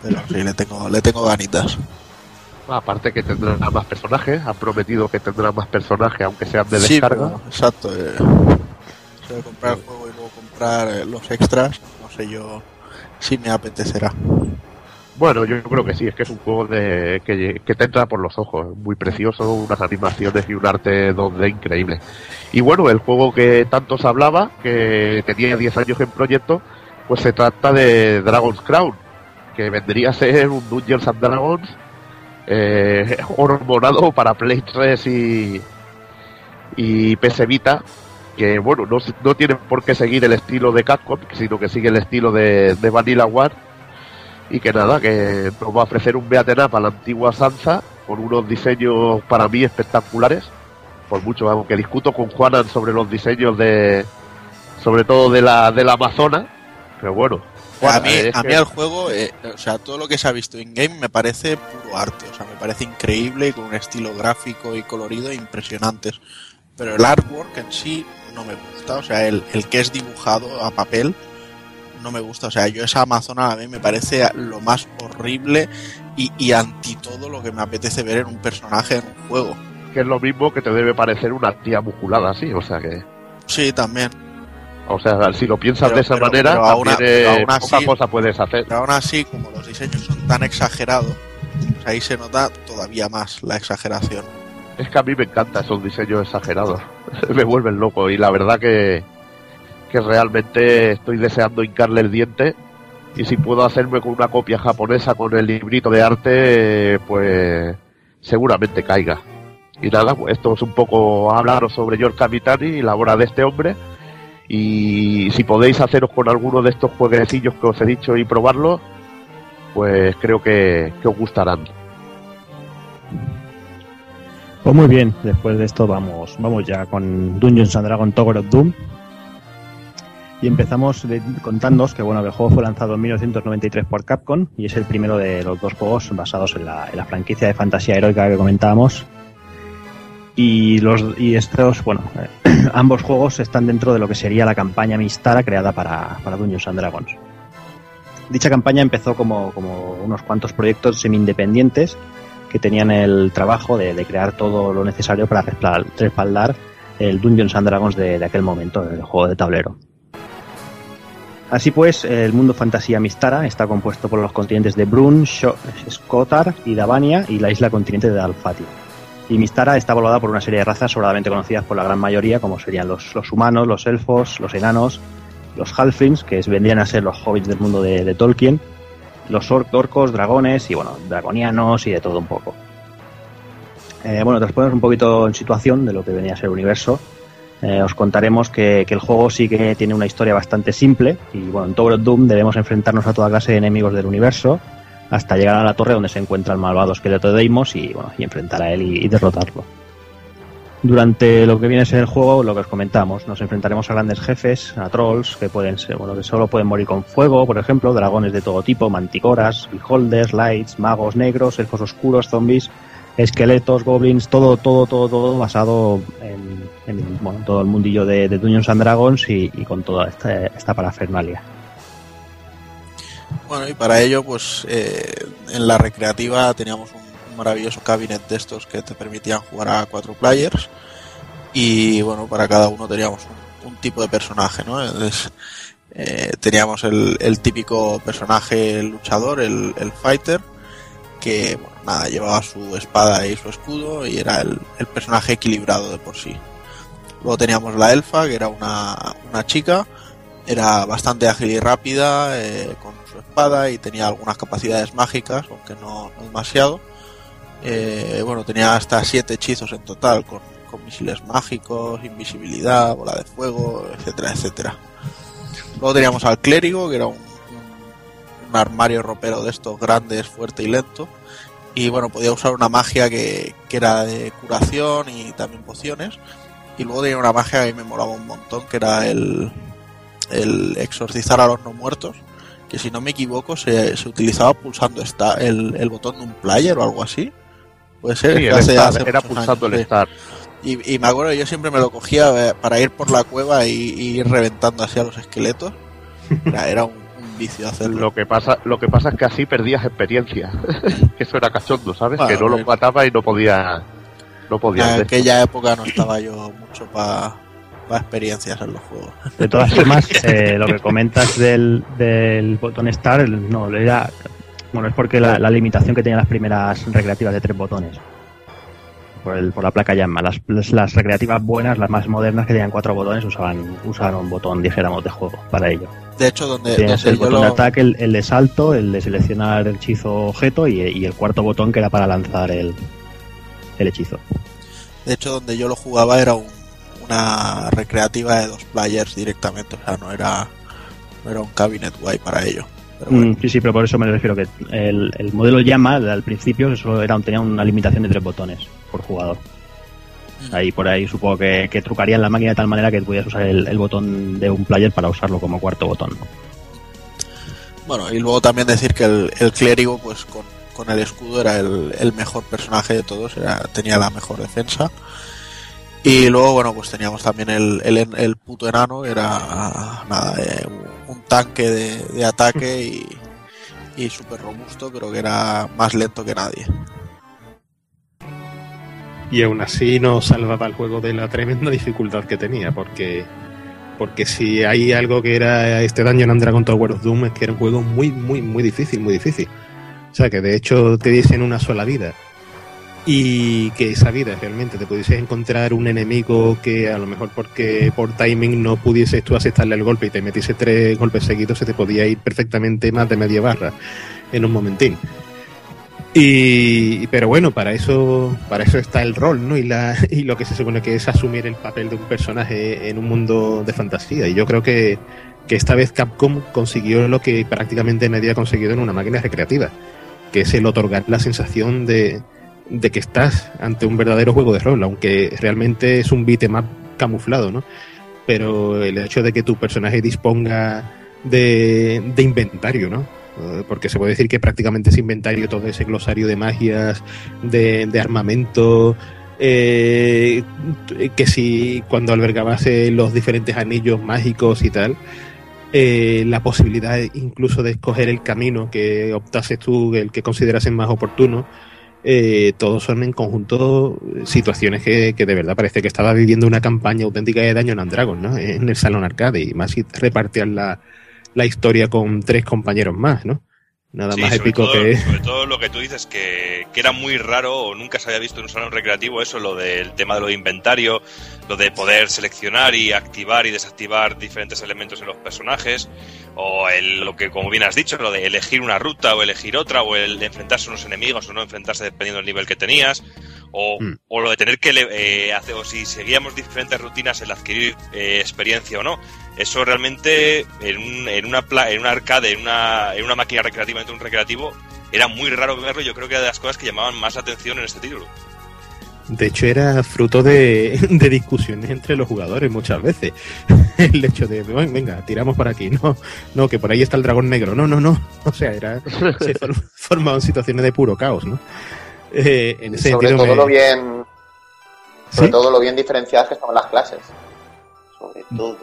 Pero sí, le tengo, le tengo ganitas. Aparte que tendrá más personajes, han prometido que tendrá más personajes, aunque sean de Sí, descarga. pero, exacto. Eh, de comprar el juego y luego comprar eh, los extras, no sé yo si me apetecerá. Bueno, yo creo que sí, es que es un juego de, que, que te entra por los ojos, muy precioso, unas animaciones y un arte 2D increíble. Y bueno, el juego que tanto se hablaba, que tenía 10 años en proyecto, pues se trata de Dragon's Crown, que vendría a ser un Dungeons and Dragons eh, hormonado para Play 3 y, y PS Vita, que bueno, no, no tienen por qué seguir el estilo de Capcom, sino que sigue el estilo de, de Vanilla War y que nada, que nos va a ofrecer un beaten up a la antigua Sansa con unos diseños para mí espectaculares. Por mucho, vamos, que discuto con Juanan sobre los diseños de, sobre todo de la, de la Amazona, pero bueno. a mí, es a que- mí el juego, eh, o sea, todo lo que se ha visto in-game me parece puro arte, o sea, me parece increíble y con un estilo gráfico y colorido impresionantes. Pero el artwork en sí no me gusta, o sea, el, el que es dibujado a papel no me gusta, o sea, yo esa Amazona a mí me parece lo más horrible y, y anti todo lo que me apetece ver en un personaje en un juego. que es lo mismo que te debe parecer una tía musculada así, o sea que, Sí, también. o sea, si lo piensas Pero- de esa pero- manera, pero aún también, aún poca así- cosa puedes hacer. Pero aún así, como los diseños son tan exagerados, pues ahí se nota todavía más la exageración. Es que a mí me encantan esos diseños exagerados, me vuelven loco y la verdad que, que realmente estoy deseando hincarle el diente y si puedo hacerme con una copia japonesa con el librito de arte, pues seguramente caiga. Y nada, pues esto es un poco hablaros sobre George Capitani y la obra de este hombre. Y si podéis haceros con alguno de estos jueguecillos que os he dicho y probarlos, pues creo que, que os gustarán. Pues muy bien, después de esto vamos, vamos ya con Dungeons and Dragons Tower of Doom. Y empezamos contándoos que bueno, el juego fue lanzado en 1993 por Capcom y es el primero de los dos juegos basados en la, franquicia de fantasía heroica que comentábamos. Y los y estos, bueno, ambos juegos están dentro de lo que sería la campaña Mistara creada para, para Dungeons and Dragons. Dicha campaña empezó como, como unos cuantos proyectos semi-independientes que tenían el trabajo de, crear todo lo necesario para respal- respaldar el Dungeons and Dragons de, de aquel momento, el juego de tablero. Así pues, el mundo fantasía Mistara está compuesto por los continentes de Brun, Skotar y Davania y la isla continente de Alfati. Y Mistara está poblada por una serie de razas sobradamente conocidas por la gran mayoría, como serían los, humanos, los elfos, los enanos, los halflings, que vendrían a ser los hobbits del mundo de Tolkien, los or- orcos, dragones y bueno, dragonianos y de todo un poco. Eh, bueno, tras ponernos un poquito en situación de lo que venía a ser el universo, eh, os contaremos que, el juego sí que tiene una historia bastante simple y bueno, en Tower of Doom debemos enfrentarnos a toda clase de enemigos del universo hasta llegar a la torre donde se encuentra el malvado esqueleto de Deimos y, bueno, y enfrentar a él y derrotarlo. Durante lo que viene a ser el juego, lo que os comentamos, nos enfrentaremos a grandes jefes, a trolls que pueden ser, bueno, que solo pueden morir con fuego, por ejemplo, dragones de todo tipo, manticoras, beholders, lights, magos negros, elfos oscuros, zombies, esqueletos, goblins, todo, todo, todo, todo basado en, en, bueno, todo el mundillo de, de Dungeons and Dragons y, y con toda esta, esta parafernalia. Bueno, y para ello, pues eh, en la recreativa teníamos un, maravilloso cabinet de estos que te permitían jugar a cuatro players. Y bueno, para cada uno teníamos un, tipo de personaje, ¿no? Eh, teníamos el, típico personaje luchador, el, fighter, que nada, llevaba su espada y su escudo y era el, personaje equilibrado de por sí. Luego teníamos la elfa, que era una, una chica, era bastante ágil y rápida, eh, con su espada y tenía algunas capacidades mágicas, aunque no demasiado. Eh, bueno, tenía hasta siete hechizos en total, con, misiles mágicos, invisibilidad, bola de fuego, etcétera, etcétera. Luego teníamos al clérigo, que era un, armario ropero de estos grandes, fuerte y lento. Y bueno, podía usar una magia que, que era de curación y también pociones. Y luego tenía una magia que me molaba un montón, que era el, el exorcizar a los no muertos, que si no me equivoco se, se utilizaba pulsando esta, el, el botón de un player o algo así. Puede ser, Sí, que el hace- Star, hace era pulsando años, el sí. Star. Y, y me acuerdo, yo siempre me lo cogía eh, para ir por la cueva y, y ir reventando así a los esqueletos. Era, era un, un vicio hacerlo. Lo que pasa, lo que pasa es que así perdías experiencia. que eso era cachondo, ¿sabes? Bueno, que no los mataba y no podía, no podía. En hacer. aquella época no estaba yo mucho para experiencias en los juegos. De todas formas, eh, lo que comentas del, del botón Star, no, era. Bueno, es porque la, la limitación que tenían las primeras recreativas de tres botones. Por, el, por la placa llama. Las, recreativas buenas, las más modernas que tenían cuatro botones, usaban, usaban un botón, dijéramos, de juego para ello. De hecho, donde, Tenías el botón de ataque, el, el de salto, el de seleccionar el hechizo objeto y, y el cuarto botón que era para lanzar el, el hechizo. de hecho, donde yo lo jugaba era un, una recreativa de dos players directamente, o sea, no era, no era un cabinet guay para ello. Bueno. Mm, sí, sí, pero por eso me refiero que el, el modelo llama al principio solo era, tenía una limitación de tres botones por jugador. Ahí por ahí supongo que, que trucarían la máquina de tal manera que pudieras usar el, el botón de un player para usarlo como cuarto botón. Bueno, y luego también decir que el, el clérigo, pues con, con el escudo era el, el mejor personaje de todos, era, tenía la mejor defensa. Y luego, bueno, pues teníamos también el, el, el puto enano, era nada, eh, tanque de, ataque y, y súper robusto, pero que era más lento que nadie. Y aún así no salvaba el juego de la tremenda dificultad que tenía, porque porque si hay algo que era este Dungeon and Dragon Tower of Doom es que era un juego muy, muy, muy difícil, muy difícil. O sea, que de hecho te dicen una sola vida. Y que esa vida realmente te pudieses encontrar un enemigo que a lo mejor porque por timing no pudieses tú aceptarle el golpe y te metiese tres golpes seguidos, se te podía ir perfectamente más de media barra en un momentín. Y, pero bueno, para eso, para eso está el rol, ¿no? Y, la, y lo que se supone que es asumir el papel de un personaje en un mundo de fantasía. Y yo creo que, que esta vez Capcom consiguió lo que prácticamente nadie ha conseguido en una máquina recreativa, que es el otorgar la sensación de, de que estás ante un verdadero juego de rol, aunque realmente es un beat'em up camuflado, ¿no? Pero el hecho de que tu personaje disponga de, de inventario, ¿no? Eh, porque se puede decir que prácticamente ese inventario, todo ese glosario de magias, de, de armamento, eh, que si cuando albergabas eh, los diferentes anillos mágicos y tal, la posibilidad incluso de escoger el camino que optases tú, el que considerases más oportuno, eh, todos son en conjunto situaciones que, que, de verdad parece que estaba viviendo una campaña auténtica de Daño en Dragon, ¿no? En el salón arcade y más si repartían la, la historia con tres compañeros más, ¿no? Nada Sí, más épico todo, que sobre todo lo que tú dices, que, que era muy raro o nunca se había visto en un salón recreativo eso, lo del tema de lo de inventario, lo de poder seleccionar y activar y desactivar diferentes elementos en los personajes, o el, lo que, como bien has dicho, lo de elegir una ruta o elegir otra, o el de enfrentarse a unos enemigos o no enfrentarse dependiendo del nivel que tenías, o, Mm. o lo de tener que eh, hacer, o si seguíamos diferentes rutinas, el adquirir eh, experiencia o no. Eso realmente en, un, en, una, pla- en una arcade, en una, en una máquina recreativa, en un recreativo, era muy raro verlo. Yo creo que era de las cosas que llamaban más la atención en este título. De hecho era fruto de, de discusiones entre los jugadores muchas veces. El hecho de, "Ven, venga, tiramos por aquí, no, no, que por ahí está el dragón negro, no, no, no. O sea, era, se for- formaban situaciones de puro caos, ¿no? Eh, en ese sobre sentido todo me- lo bien sobre ¿Sí? todo lo bien diferenciadas que estaban las clases sobre Mm. todo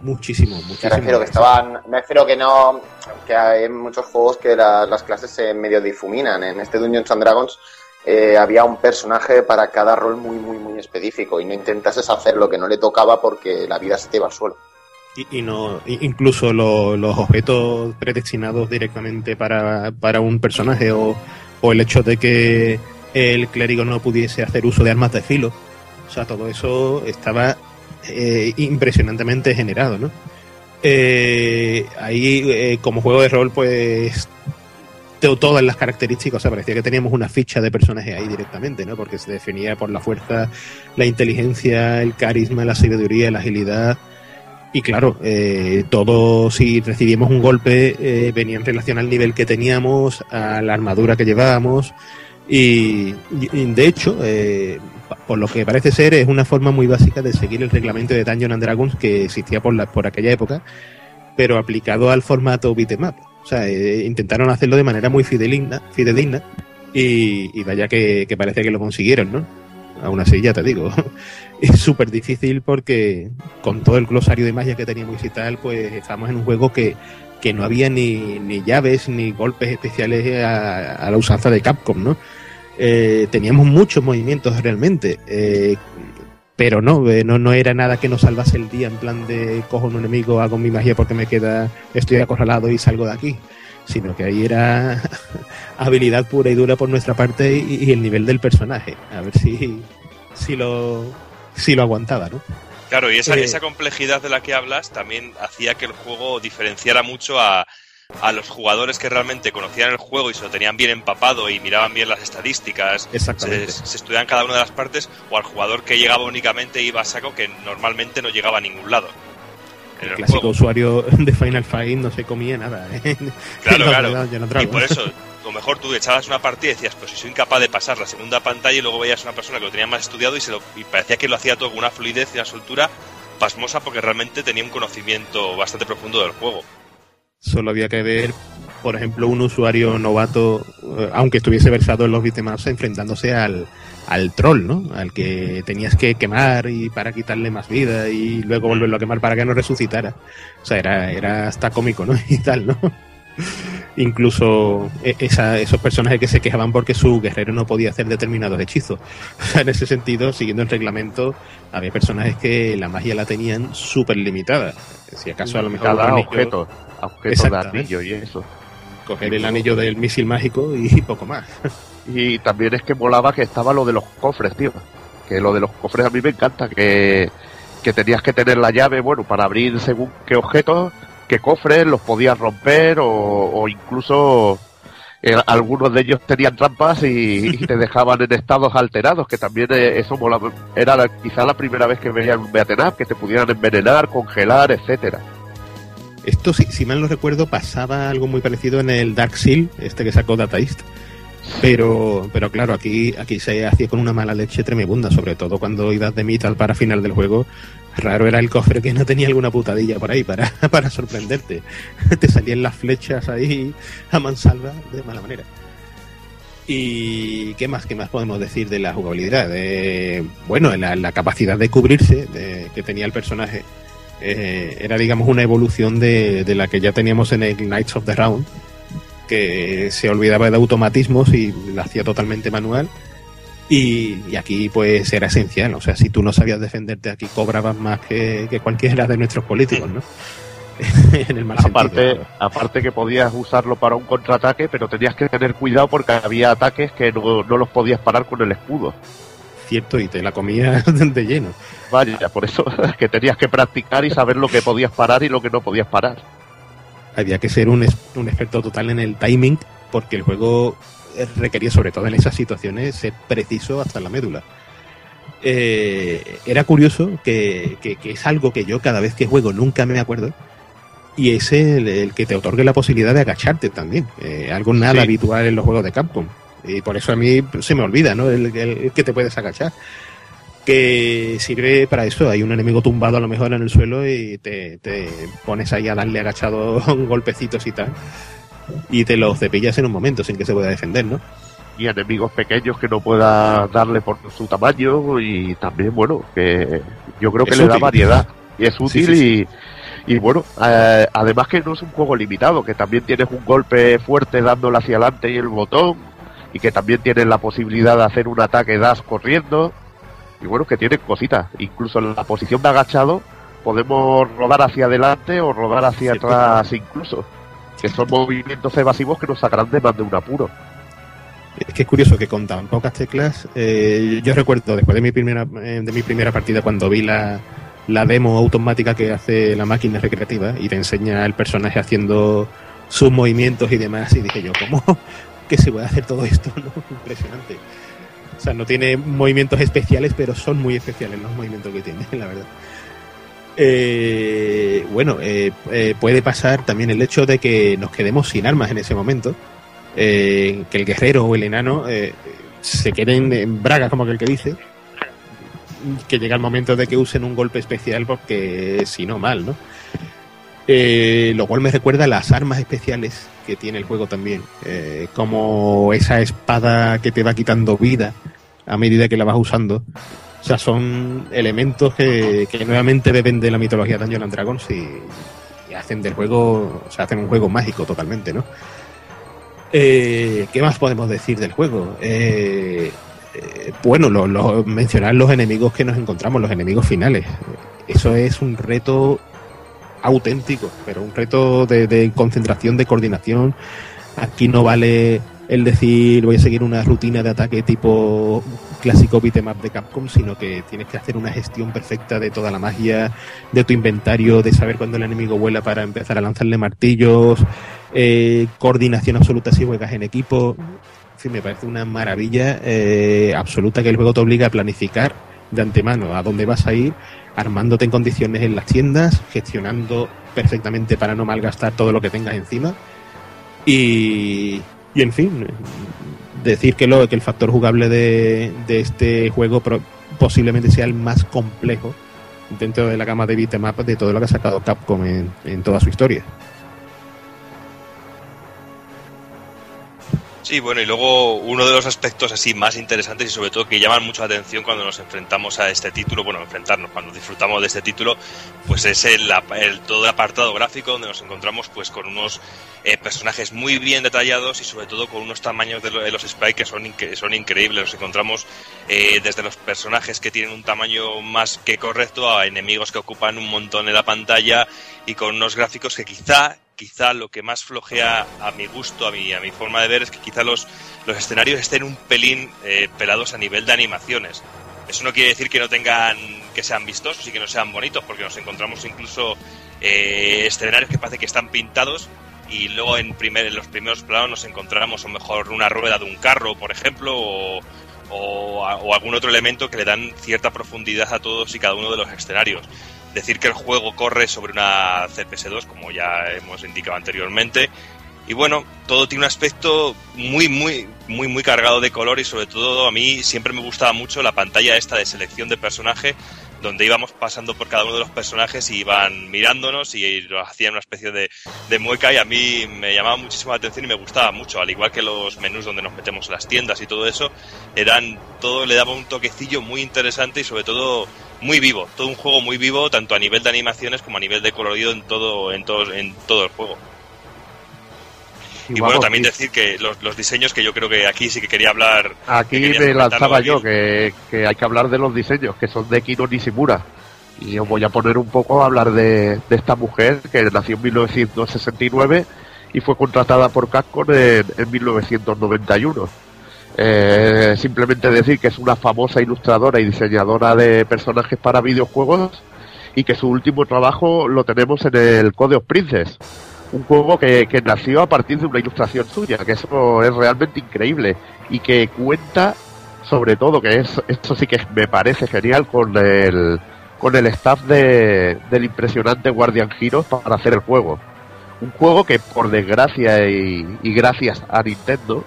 muchísimo, me muchísimo. refiero que estaban me refiero que no que hay muchos juegos que la- las clases se medio difuminan en este Dungeons and Dragons eh, había un personaje para cada rol muy muy muy específico y no intentases hacer lo que no le tocaba porque la vida se te iba al suelo Y, no, incluso lo- los objetos predestinados directamente para, para un personaje o, o el hecho de que el clérigo no pudiese hacer uso de armas de filo. O sea, todo eso estaba eh, impresionantemente generado, ¿no? Eh, ahí, eh, como juego de rol, pues todas las características, o sea, parecía que teníamos una ficha de personaje ahí directamente, ¿no? Porque se definía por la fuerza, la inteligencia, el carisma, la sabiduría, la agilidad. Y claro, eh, todo, si recibíamos un golpe, eh, venía en relación al nivel que teníamos, a la armadura que llevábamos. Y, de hecho, eh, por lo que parece ser, es una forma muy básica de seguir el reglamento de Dungeons and Dragons que existía por, la, por aquella época, pero aplicado al formato beat'em up. O sea, eh, intentaron hacerlo de manera muy fideligna, fidedigna y, vaya que, parece que lo consiguieron, ¿no? Aún así, ya te digo, es súper difícil porque con todo el glosario de magia que teníamos y tal, pues estamos en un juego que, que no había ni, ni llaves ni golpes especiales a, a la usanza de Capcom, ¿no? Eh, teníamos muchos movimientos realmente, eh, pero no, eh, no, no era nada que nos salvase el día en plan de cojo un enemigo, hago mi magia porque me queda, estoy acorralado y salgo de aquí, sino que ahí era habilidad pura y dura por nuestra parte y, y el nivel del personaje, a ver si, si lo, si lo aguantaba, ¿no? Claro, y esa, Eh. esa complejidad de la que hablas también hacía que el juego diferenciara mucho a, a los jugadores que realmente conocían el juego y se lo tenían bien empapado y miraban bien las estadísticas, se, Exactamente. se estudiaban cada una de las partes, o al jugador que llegaba únicamente iba a saco que normalmente no llegaba a ningún lado. El el clásico juego. usuario de Final Fight no se comía nada. ¿eh? Claro, No, claro. no, yo no Y por eso, a lo mejor tú echabas una partida y decías, pues si soy incapaz de pasar la segunda pantalla y luego veías una persona que lo tenía más estudiado y, se lo, y parecía que lo hacía todo con una fluidez y una soltura pasmosa porque realmente tenía un conocimiento bastante profundo del juego. Solo había que ver, por ejemplo, un usuario novato, eh, aunque estuviese versado en los beatemaps, enfrentándose al, al troll, ¿no? Al que tenías que quemar y para quitarle más vida y luego volverlo a quemar para que no resucitara. O sea, era, era hasta cómico, ¿no? Y tal, ¿no? Incluso e- esa- esos personajes que se quejaban porque su guerrero no podía hacer determinados hechizos. En ese sentido, siguiendo el reglamento, había personajes que la magia la tenían súper limitada. Si acaso a lo mejor anillo- objetos de anillo y eso. coger el anillo del misil mágico y poco más. Y también es que molaba que estaba lo de los cofres, tío. Que lo de los cofres a mí me encanta, que, que tenías que tener la llave, bueno, para abrir según qué objetos, qué cofres, los podías romper o, o incluso eh, algunos de ellos tenían trampas y, y te dejaban en estados alterados, que también eh, eso molaba. Era la- quizá la primera vez que veían un beaten up, que te pudieran envenenar, congelar, etcétera. Esto, si, si mal no recuerdo, pasaba algo muy parecido en el Dark Seal, este que sacó Data East. Pero, pero claro, aquí, aquí se hacía con una mala leche tremenda, sobre todo cuando ibas de mitad para final del juego. Raro era el cofre que no tenía alguna putadilla por ahí para, para sorprenderte. Te salían las flechas ahí a mansalva de mala manera. ¿Y qué más, qué más podemos decir de la jugabilidad? Eh, bueno, la, la capacidad de cubrirse de- que tenía el personaje eh, era, digamos, una evolución de, de la que ya teníamos en el Knights of the Round, que se olvidaba de automatismos y la hacía totalmente manual. Y, y aquí, pues, era esencial. O sea, si tú no sabías defenderte aquí, cobrabas más que, que cualquiera de nuestros políticos, ¿no? en el mal Aparte, sentido. aparte que podías usarlo para un contraataque, pero tenías que tener cuidado porque había ataques que no, no los podías parar con el escudo. Cierto, y te la comías de lleno. Vaya, por eso que tenías que practicar y saber lo que podías parar y lo que no podías parar. había que ser un, un experto total en el timing, porque el juego requería, sobre todo en esas situaciones, ser preciso hasta la médula. Eh, era curioso que, que- que es algo que yo cada vez que juego nunca me acuerdo, y es el, el que te otorgue la posibilidad de agacharte también, eh, algo nada Sí. habitual en los juegos de Capcom. Y por eso a mí se me olvida, ¿no? El, el- el que te puedes agachar. Que sirve para eso. Hay un enemigo tumbado a lo mejor en el suelo y te, te pones ahí a darle agachado golpecitos y tal. Y te lo cepillas en un momento sin que se pueda defender, ¿no? Y enemigos pequeños que no puedas darle por su tamaño y también, bueno, que yo creo que Es le da variedad y es útil Sí, sí, y, y bueno, eh, además que no es un juego limitado, que también tienes un golpe fuerte dándole hacia adelante y el botón y que también tienes la posibilidad de hacer un ataque dash corriendo y bueno, que tiene cositas, incluso en la posición de agachado podemos rodar hacia adelante o rodar hacia atrás incluso, que son movimientos evasivos que nos sacarán de más de un apuro. Es que es curioso que con tan pocas teclas, eh, yo recuerdo después de mi primera eh, de mi primera partida cuando vi la, la demo automática que hace la máquina recreativa y te enseña el personaje haciendo sus movimientos y demás y dije yo, ¿cómo que se puede hacer todo esto? ¿no? Impresionante. O sea, no tiene movimientos especiales, pero son muy especiales los movimientos que tiene, la verdad. Eh, bueno, eh, eh, puede pasar también el hecho de que nos quedemos sin armas en ese momento eh, que el guerrero o el enano se queden en braga, como que el que dice, que llega el momento de que usen un golpe especial porque si no, mal, ¿no? Eh, lo cual me recuerda a las armas especiales que tiene el juego también, como esa espada que te va quitando vida a medida que la vas usando. O sea, son elementos que, que nuevamente beben de la mitología de Dungeons and Dragons y, hacen del juego, o sea, hacen un juego mágico totalmente, ¿no? Eh, ¿Qué más podemos decir del juego? Eh, eh, bueno, lo- mencionar los enemigos que nos encontramos, los enemigos finales. Eso es un reto auténtico, pero un reto de concentración, de coordinación. Aquí no vale el decir voy a seguir una rutina de ataque tipo clásico beatmap de Capcom, sino que tienes que hacer una gestión perfecta de toda la magia, de tu inventario, de saber cuándo el enemigo vuela para empezar a lanzarle martillos, eh, coordinación absoluta si juegas en equipo. En fin, me parece una maravilla eh, absoluta que el juego te obliga a planificar de antemano a dónde vas a ir, armándote en condiciones en las tiendas, gestionando perfectamente para no malgastar todo lo que tengas encima. Y, y en fin, decir que, lo, que el factor jugable de, de este juego pro- posiblemente sea el más complejo dentro de la gama de beatmap de todo lo que ha sacado Capcom en, en toda su historia. Sí, bueno, y luego uno de los aspectos así más interesantes y sobre todo que llaman mucho la atención cuando nos enfrentamos a este título, bueno, enfrentarnos, cuando disfrutamos de este título, pues es el, el- todo el apartado gráfico donde nos encontramos pues con unos eh, personajes muy bien detallados y sobre todo con unos tamaños de, lo- de los sprites que son, son increíbles. Nos encontramos eh, desde los personajes que tienen un tamaño más que correcto a enemigos que ocupan un montón de la pantalla y con unos gráficos que quizá quizá lo que más flojea a mi gusto, a mi, a mi forma de ver, es que quizá los, los escenarios estén un pelín eh, pelados a nivel de animaciones. Eso no quiere decir que no tengan, que sean vistosos y que no sean bonitos, porque nos encontramos incluso eh, escenarios que parece que están pintados y luego en, primer, en los primeros planos nos encontramos lo mejor una rueda de un carro, por ejemplo, o, o, a- o algún otro elemento que le dan cierta profundidad a todos y cada uno de los escenarios. Decir que el juego corre sobre una CPS2, como ya hemos indicado anteriormente, y bueno, todo tiene un aspecto muy, muy, muy, muy cargado de color y sobre todo a mí siempre me gustaba mucho la pantalla esta de selección de personaje donde íbamos pasando por cada uno de los personajes y iban mirándonos y nos hacían una especie de, de mueca y a mí me llamaba muchísimo la atención y me gustaba mucho, al igual que los menús donde nos metemos en las tiendas y todo eso, eran todo le daba un toquecillo muy interesante y sobre todo muy vivo, todo un juego muy vivo tanto a nivel de animaciones como a nivel de colorido en todo en todo en todo el juego. Y, Y bueno, también decir que los, los diseños que yo creo que aquí sí que quería hablar. Aquí me lanzaba yo que, que hay que hablar de los diseños, que son de Kino Nishimura. Y os voy a poner un poco a hablar de, de esta mujer que nació en 1969 y fue contratada por Capcom en, en 1991. Eh, simplemente decir que es una famosa ilustradora y diseñadora de personajes para videojuegos y que su último trabajo lo tenemos en el Code of Princess, un juego que, que nació a partir de una ilustración suya, que eso es realmente increíble y que cuenta sobre todo, que es, esto sí que me parece genial con el, con el staff de, del impresionante Guardian Heroes para hacer el juego. Un juego que por desgracia y, y gracias a Nintendo,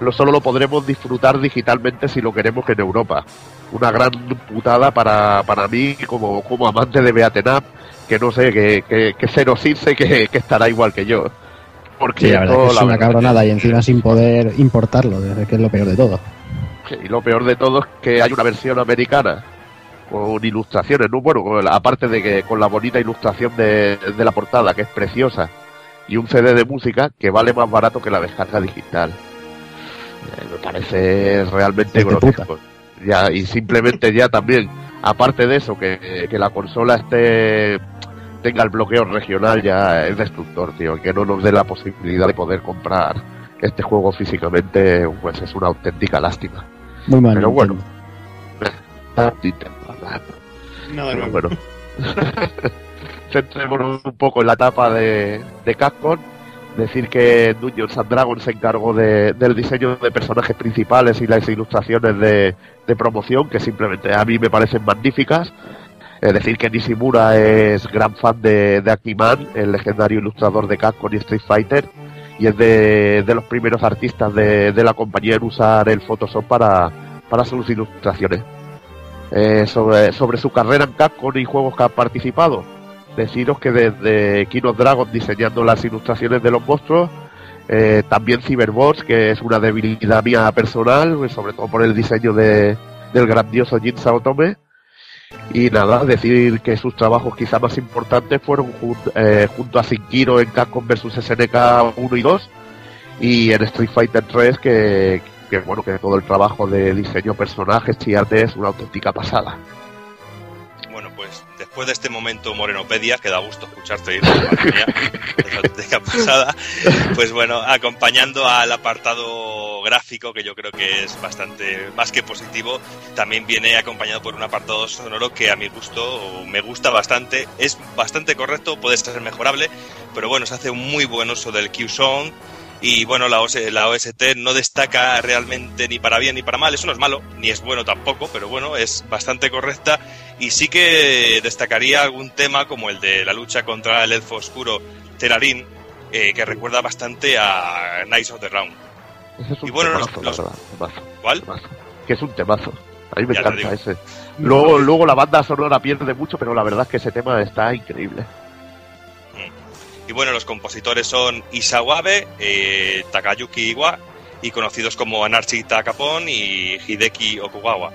lo solo lo podremos disfrutar digitalmente si lo queremos en Europa. Una gran putada para, para mí como, como amante de Beaten Up, que no sé, que, que, que Zero Sirse que, que estará igual que yo. Porque Sí, la verdad esto, que es una cabronada y encima sin poder importarlo, que es lo peor de todo. Y lo peor de todo es que hay una versión americana con ilustraciones, ¿no? Bueno, con la- aparte de que con la bonita ilustración de, de la portada, que es preciosa, y un CD de música que vale más barato que la descarga digital. Eh, me parece realmente grotesco. Ya, y simplemente ya también, aparte de eso, que, que la consola esté tenga el bloqueo regional ya es destructor, tío, que no nos dé la posibilidad de poder comprar este juego físicamente, pues es una auténtica lástima. Muy mal. Pero bueno. No, nuevo. bueno. Centrémonos un poco en la etapa de, de Capcom. Decir que Dungeons and Dragons se encargó de- del diseño de personajes principales y las ilustraciones de, promoción, que simplemente a mí me parecen magníficas. Es decir, que Nishimura es gran fan de, de Akiman, el legendario ilustrador de Capcom y Street Fighter, y es de, de los primeros artistas de, de la compañía en usar el Photoshop para, para sus ilustraciones. Eh, sobre, sobre su carrera en Capcom y juegos que ha participado. Deciros que desde Kino Dragon diseñando las ilustraciones de los monstruos, eh, también Cyberbots, que es una debilidad mía personal, pues, sobre todo por el diseño de, del grandioso Jin Saotome. Y nada, decir que sus trabajos quizá más importantes fueron eh, junto a Sinkiro en Capcom vs SNK 1 y 2 y en Street Fighter 3 que, que bueno que todo el trabajo de diseño personajes y arte es una auténtica pasada. Después de este momento Morenopedia, que da gusto escucharte ir esa auténtica pasada, pues bueno, acompañando al apartado gráfico, que yo creo que es bastante más que positivo, también viene acompañado por un apartado sonoro que a mi gusto me gusta bastante. Es bastante correcto, puede ser mejorable, pero bueno, se hace un muy buen uso del Q-Song. Y bueno, la, OS, la OST no destaca realmente ni para bien ni para mal, eso no es malo, ni es bueno tampoco, pero bueno, es bastante correcta. Y sí que destacaría algún tema como el de la lucha contra el elfo oscuro Terarin, eh, que recuerda bastante a Knights of the Round. Ese es un Y bueno, temazo, los- temazo, ¿Cuál? temazo. Que es un temazo. A mí me Ya encanta ese. Luego, luego la banda sonora pierde mucho, pero la verdad es que ese tema está increíble. Y bueno, los compositores son Isawabe, eh, Takayuki Iwa y conocidos como Anarchi Takapon y Hideki Okugawa.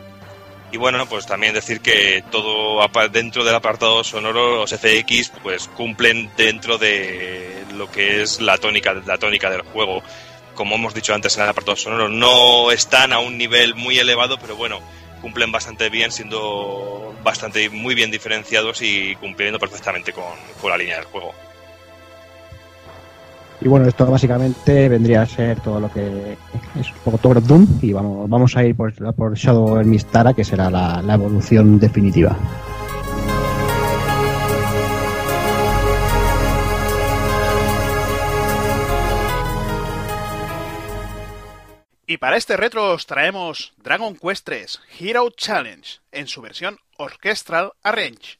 Y bueno, pues también decir que todo dentro del apartado sonoro, los FX, pues cumplen dentro de lo que es la tónica, la tónica del juego. Como hemos dicho antes en el apartado sonoro, no están a un nivel muy elevado, pero bueno, cumplen bastante bien, siendo bastante muy bien diferenciados y cumpliendo perfectamente con, con la línea del juego. Y bueno, esto básicamente vendría a ser todo lo que es un poco of Doom y vamos, vamos a ir por, por Shadow Mistara, que será la, la evolución definitiva. Y para este retro os traemos Dragon Quest 3 Hero Challenge en su versión Orchestral Arrange.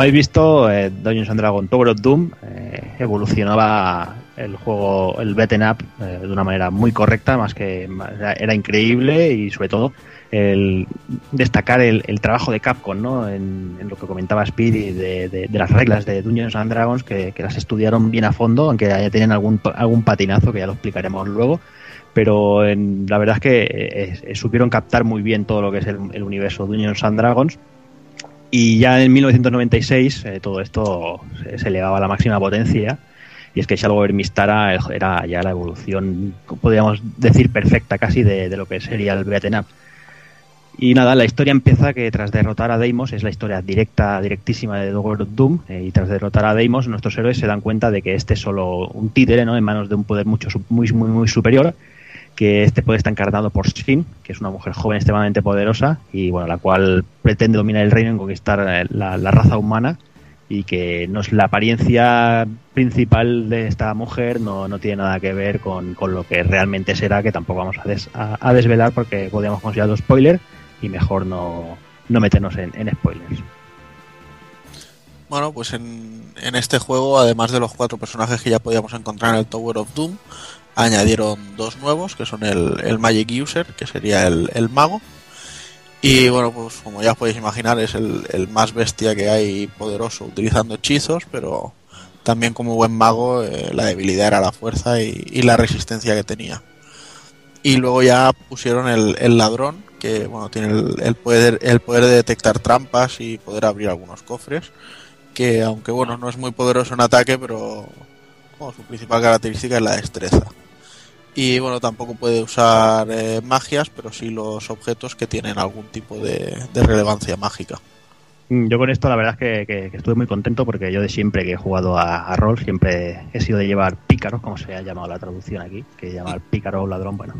Como habéis visto, eh, Dungeons and Dragons Tower of Doom eh, evolucionaba el juego, el beaten up, eh, de una manera muy correcta, más que era, increíble y sobre todo el destacar el, trabajo de Capcom, ¿no? En, lo que comentaba Speedy de, de- de las reglas de Dungeons and Dragons, que, las estudiaron bien a fondo, aunque ya tienen algún, algún patinazo que ya lo explicaremos luego. Pero la verdad es que eh, supieron captar muy bien todo lo que es el, el universo Dungeons and Dragons. Y ya en 1996 eh, todo esto se, elevaba a la máxima potencia. Y es que Shadow Mistara era ya la evolución, podríamos decir, perfecta casi de, de lo que sería el beaten up. Y nada, la historia empieza que tras derrotar a Deimos, es la historia directa, directísima de of Doom, eh, y tras derrotar a Deimos, nuestros héroes se dan cuenta de que este es solo un títere, ¿no? En manos de un poder mucho, muy, muy, muy superior, que este poder está encarnado por Shin, que es una mujer joven extremadamente poderosa, y bueno, la cual pretende dominar el reino y conquistar eh, la, la raza humana, y que no es la apariencia principal de esta mujer no, no tiene nada que ver con, con lo que realmente será, que tampoco vamos a, des- a- a desvelar porque podríamos considerarlo spoiler y mejor no, no meternos en, en spoilers. Bueno, pues en, en este juego, además de los cuatro personajes que ya podíamos encontrar en el Tower of Doom, añadieron dos nuevos, que son el, el Magic User, que sería el, el mago. Y bueno, pues como ya podéis imaginar, es el, el más bestia que hay poderoso utilizando hechizos, pero también como buen mago, eh, la debilidad era la fuerza y, la resistencia que tenía. Y luego ya pusieron el, ladrón, que bueno, tiene el poder, el poder de detectar trampas y poder abrir algunos cofres que aunque bueno no es muy poderoso en ataque pero bueno, su principal característica es la destreza y bueno tampoco puede usar eh, magias pero sí los objetos que tienen algún tipo de, relevancia mágica. Mm, Yo con esto la verdad es que, estuve muy contento porque yo de siempre que he jugado a, rol siempre he sido de llevar pícaros, como se ha llamado la traducción aquí, que llamar pícaro o ladrón, bueno,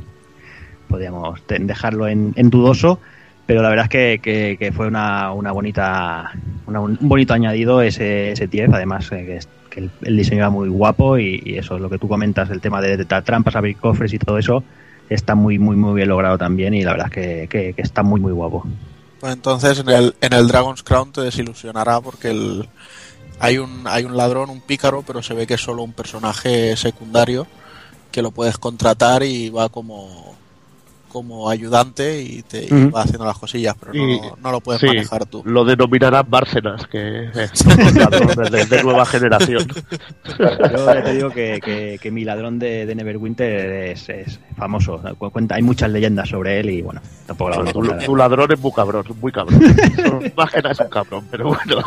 podríamos dejarlo en, en dudoso, pero la verdad es que, fue una, bonita, una- un bonito añadido ese, ese 10, además eh, que, que el, diseño era muy guapo y, y eso es lo que tú comentas, el tema de trampas, abrir cofres y todo eso, está muy, muy, muy bien logrado también y la verdad es que está muy, muy guapo. pues entonces en el, en el Dragon's Crown te desilusionará porque el, hay un hay un ladrón un pícaro pero se ve que es solo un personaje secundario que lo puedes contratar y va como como ayudante y te y Ujú. va haciendo las cosillas pero no, Y- no lo puedes sí, manejar tú Lo denominarán Bárcenas, que son ladrones de, de nueva generación. Yo ya te digo que, que- que mi ladrón de, de Neverwinter es, es famoso. Cu- Cuenta, hay muchas leyendas sobre él y bueno, tampoco la Tu, tu ladrón es muy cabrón, muy cabrón. Más que nada es un cabrón, pero bueno.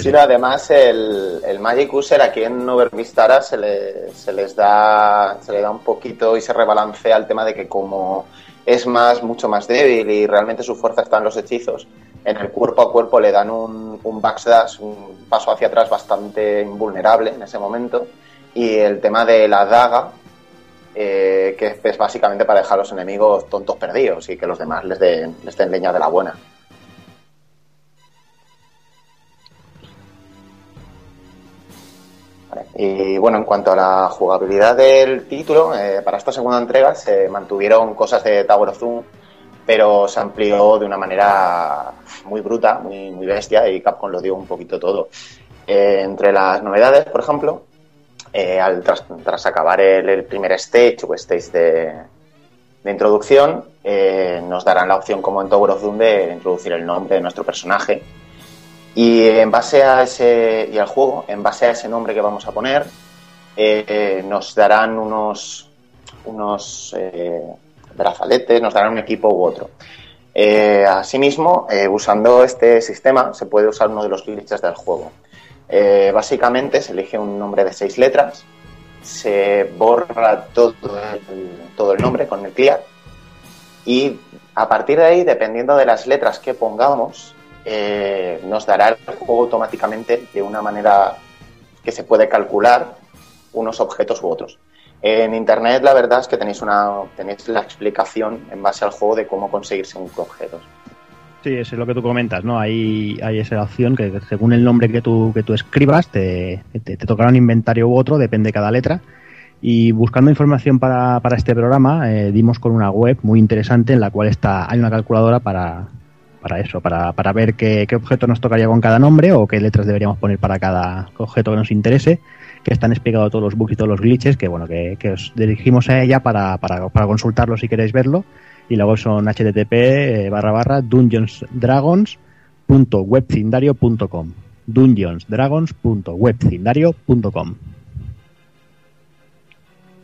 Sí, no, además el, el Magic User aquí en Overvistara se, le, se les da se le da un poquito y se rebalancea el tema de que como es más mucho más débil y realmente su fuerza está en los hechizos, en el cuerpo a cuerpo le dan un, un backslash, un paso hacia atrás bastante invulnerable en ese momento y el tema de la daga eh, que es básicamente para dejar a los enemigos tontos perdidos y que los demás les den, les den leña de la buena. Y bueno, en cuanto a la jugabilidad del título, eh, para esta segunda entrega se mantuvieron cosas de Tower of Doom, pero se amplió de una manera muy bruta, muy, muy bestia, y Capcom lo dio un poquito todo. Eh, entre las novedades, por ejemplo, eh, al, tras, tras acabar el, el primer stage o stage de, de introducción, eh, nos darán la opción, como en Tower of Doom, de introducir el nombre de nuestro personaje. Y en base a ese, y al juego, en base a ese nombre que vamos a poner, eh, eh, nos darán unos, unos eh, brazaletes, nos darán un equipo u otro. Eh, asimismo, usando este sistema, se puede usar uno de los glitches del juego. Básicamente se elige un nombre de seis letras, se borra todo el, todo el nombre con el clear y a partir de ahí, dependiendo de las letras que pongamos, eh, nos dará el juego automáticamente de una manera que se puede calcular unos objetos u otros. En internet la verdad es que tenéis una tenéis la explicación en base al juego de cómo conseguir según qué objetos. Sí, eso es lo que tú comentas, ¿no? Hay, esa opción que según el nombre que tú, que tú escribas, te, te, te tocará un inventario u otro, depende de cada letra. Y buscando información para, para este programa, eh, dimos con una web muy interesante en la cual está, hay una calculadora para, para eso, para, para ver qué, qué objeto nos tocaría con cada nombre o qué letras deberíamos poner para cada objeto que nos interese, que están explicados todos los bugs y todos los glitches, que bueno, que, que os dirigimos a ella para, para, para consultarlo si queréis verlo. Y luego son http eh, barra barra dungeonsdragons.webcindario.com dungeonsdragons.webcindario.com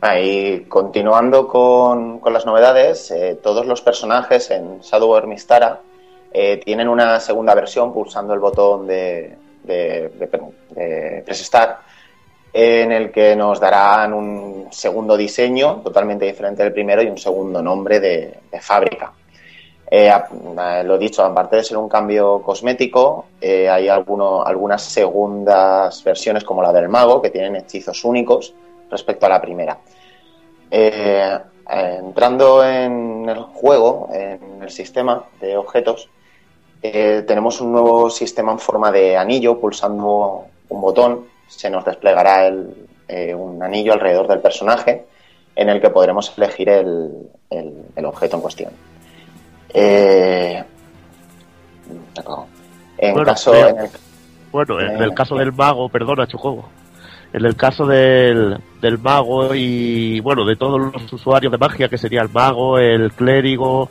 Ahí, continuando con, con las novedades, eh, todos los personajes en Shadow Mistara eh, tienen una segunda versión pulsando el botón de, de, de, Press Start, en el que nos darán un segundo diseño totalmente diferente del primero y un segundo nombre de, fábrica. Eh, a- lo dicho, aparte de ser un cambio cosmético, eh, hay algunas segundas versiones como la del mago que tienen hechizos únicos respecto a la primera. Eh, eh, entrando en el juego, en el sistema de objetos, eh, tenemos un nuevo sistema en forma de anillo, pulsando un botón, se nos desplegará el, eh, un anillo alrededor del personaje en el que podremos elegir el, el- el objeto en cuestión. Eh, en Bueno, caso, pero- en el- Bueno, en Eh, el caso del mago, perdona, Chocobo. En el caso del, del mago y, bueno, de todos los usuarios de magia, que sería el mago, el clérigo,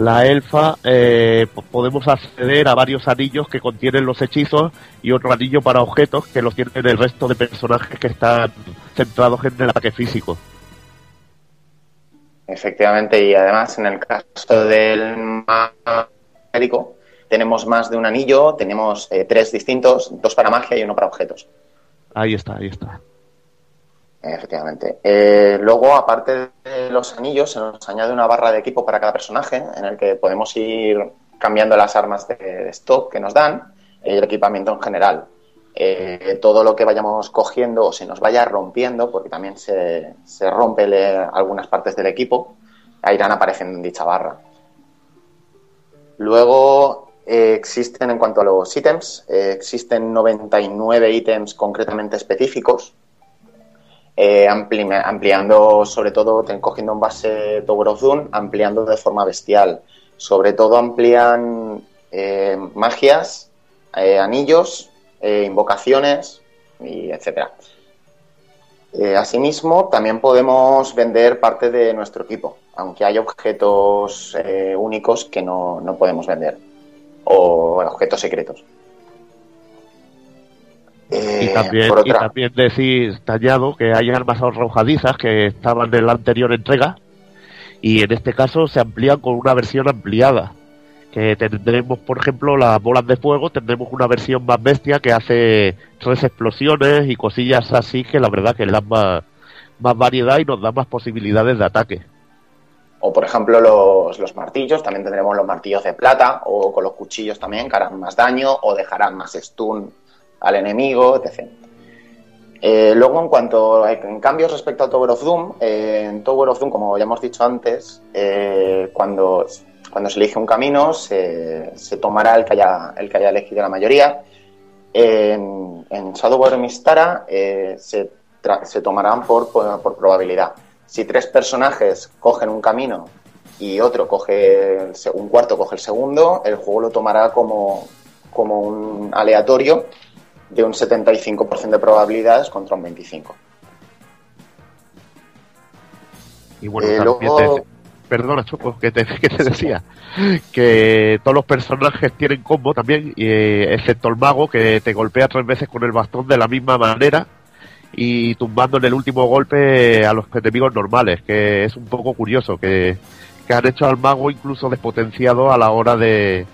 la elfa, eh, po- podemos acceder a varios anillos que contienen los hechizos y otro anillo para objetos que los tienen el resto de personajes que están centrados en el ataque físico. Efectivamente, y además en el caso del magérico tenemos más de un anillo, tenemos eh, tres distintos, dos para magia y uno para objetos. Ahí está, ahí está. Efectivamente. Eh, luego, aparte de los anillos, se nos añade una barra de equipo para cada personaje, en el que podemos ir cambiando las armas de, stock que nos dan y el equipamiento en general. Eh, todo lo que vayamos cogiendo o se nos vaya rompiendo, porque también se, se rompe algunas partes del equipo, irán apareciendo en dicha barra. Luego eh, existen, en cuanto a los ítems, existen 99 ítems concretamente específicos, eh, ampli- ampliando sobre todo, cogiendo en base Tower of ampliando de forma bestial. Sobre todo amplían eh, magias, eh, anillos, invocaciones, y etcétera. Asimismo, también podemos vender parte de nuestro equipo, aunque hay objetos únicos que no, no podemos vender, o objetos secretos. Y Eh, también, y también decir, tallado, que hay armas arrojadizas que estaban en la anterior entrega y en este caso se amplían con una versión ampliada. Que tendremos, por ejemplo, las bolas de fuego, tendremos una versión más bestia que hace tres explosiones y cosillas así que la verdad que le dan más, más variedad y nos da más posibilidades de ataque. O, por ejemplo, los, los martillos, también tendremos los martillos de plata, o con los cuchillos también, que harán más daño, o dejarán más stun al enemigo, etc. Eh, luego, en cuanto a en cambios respecto al Tower of Doom, eh, en Tower of Doom, como ya hemos dicho antes, eh, cuando, cuando se elige un camino, se, tomará el que, haya, el que haya elegido la mayoría. En, en Shadow of Mistara se, se tomarán por, por, probabilidad. Si tres personajes cogen un camino y otro coge el un cuarto coge el segundo, el juego lo tomará como, como un aleatorio de un 75% de probabilidades contra un 25%. Y bueno, Eh, luego- te- perdona, Choco, que te, que te decía que todos los personajes tienen combo también, eh, excepto el mago que te golpea tres veces con el bastón de la misma manera y tumbando en el último golpe a los enemigos normales, que es un poco curioso, que, que han hecho al mago incluso despotenciado a la hora de,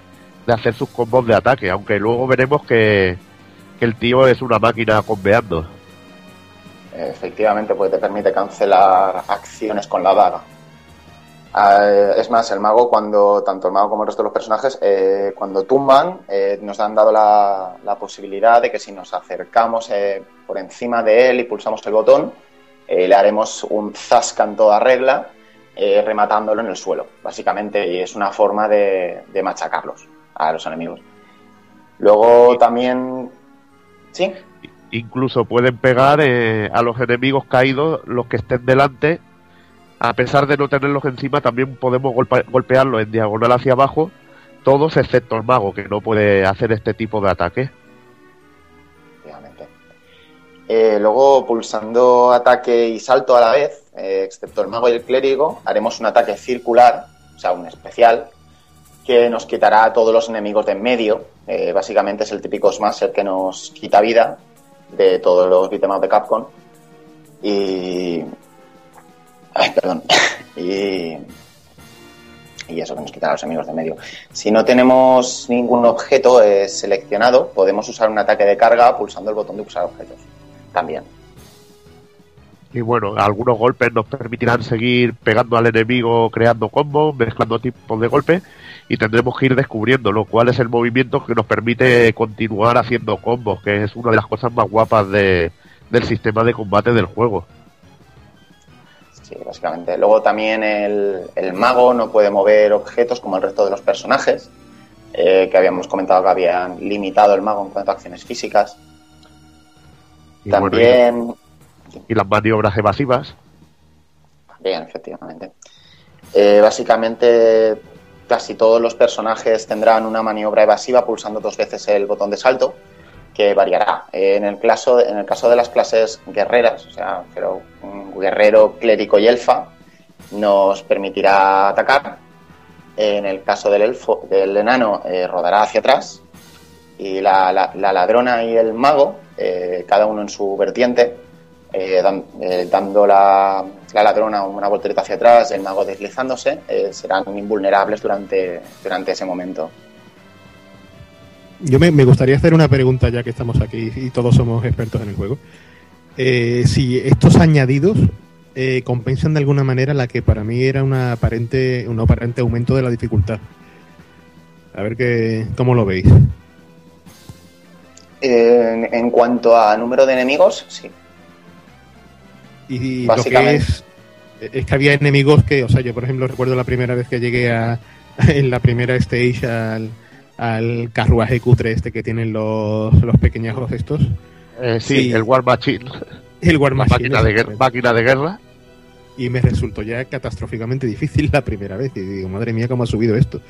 de hacer sus combos de ataque, aunque luego veremos que, que el tío es una máquina combeando. Efectivamente, pues te permite cancelar acciones con la daga. Eh, es más, el mago, cuando tanto el mago como el resto de los personajes, eh, cuando tumban, eh, nos han dado la, la posibilidad de que si nos acercamos eh, por encima de él y pulsamos el botón, le haremos un zasca en toda regla, rematándolo en el suelo, básicamente, y es una forma de, de machacarlos a los enemigos. Luego también. ¿Sí? incluso pueden pegar eh, a los enemigos caídos, los que estén delante, a pesar de no tenerlos encima, también podemos golpe- golpearlos en diagonal hacia abajo todos excepto el mago, que no puede hacer este tipo de ataque. Eh, luego, pulsando ataque y salto a la vez, eh, excepto el mago y el clérigo, haremos un ataque circular, o sea, un especial, que nos quitará a todos los enemigos de en medio. Eh, básicamente es el típico Smasher que nos quita vida de todos los beatemaps de Capcom. Y. Ay, perdón. y. Y eso que nos quitará a los enemigos de en medio. Si no tenemos ningún objeto eh, seleccionado, podemos usar un ataque de carga pulsando el botón de usar objetos. También. Y bueno, algunos golpes nos permitirán seguir pegando al enemigo, creando combos, mezclando tipos de golpes y tendremos que ir descubriendo cuál es el movimiento que nos permite continuar haciendo combos, que es una de las cosas más guapas de, del sistema de combate del juego. Sí, básicamente. Luego también el, el mago no puede mover objetos como el resto de los personajes, eh, que habíamos comentado que habían limitado el mago en cuanto a acciones físicas. Y también... bueno, y las maniobras evasivas. Bien, efectivamente. Eh, básicamente, casi todos los personajes tendrán una maniobra evasiva pulsando dos veces el botón de salto, que variará. En, el caso, en el caso de las clases guerreras, o sea, un guerrero, clérigo y elfa, nos permitirá atacar. En el caso del elfo, del enano, eh, rodará hacia atrás. Y la, la, la ladrona y el mago, eh, cada uno en su vertiente, eh, dando la, la, ladrona una voltereta hacia atrás, el mago deslizándose, eh, serán invulnerables durante, durante ese momento. Yo me, me, gustaría hacer una pregunta ya que estamos aquí y todos somos expertos en el juego. Eh, si estos añadidos eh, compensan de alguna manera la que para mí era una aparente, un aparente aumento de la dificultad. A ver que, cómo lo veis. En, en cuanto a número de enemigos, sí. Y lo que es, es que había enemigos que, o sea, yo por ejemplo recuerdo la primera vez que llegué a, en la primera stage al, al carruaje cutre este que tienen los, los pequeñajos estos. Eh, sí, sí, el War Machine. El War Machine. Máquina de, guerra, máquina de guerra. Y me resultó ya catastróficamente difícil la primera vez. Y digo, madre mía, cómo ha subido esto.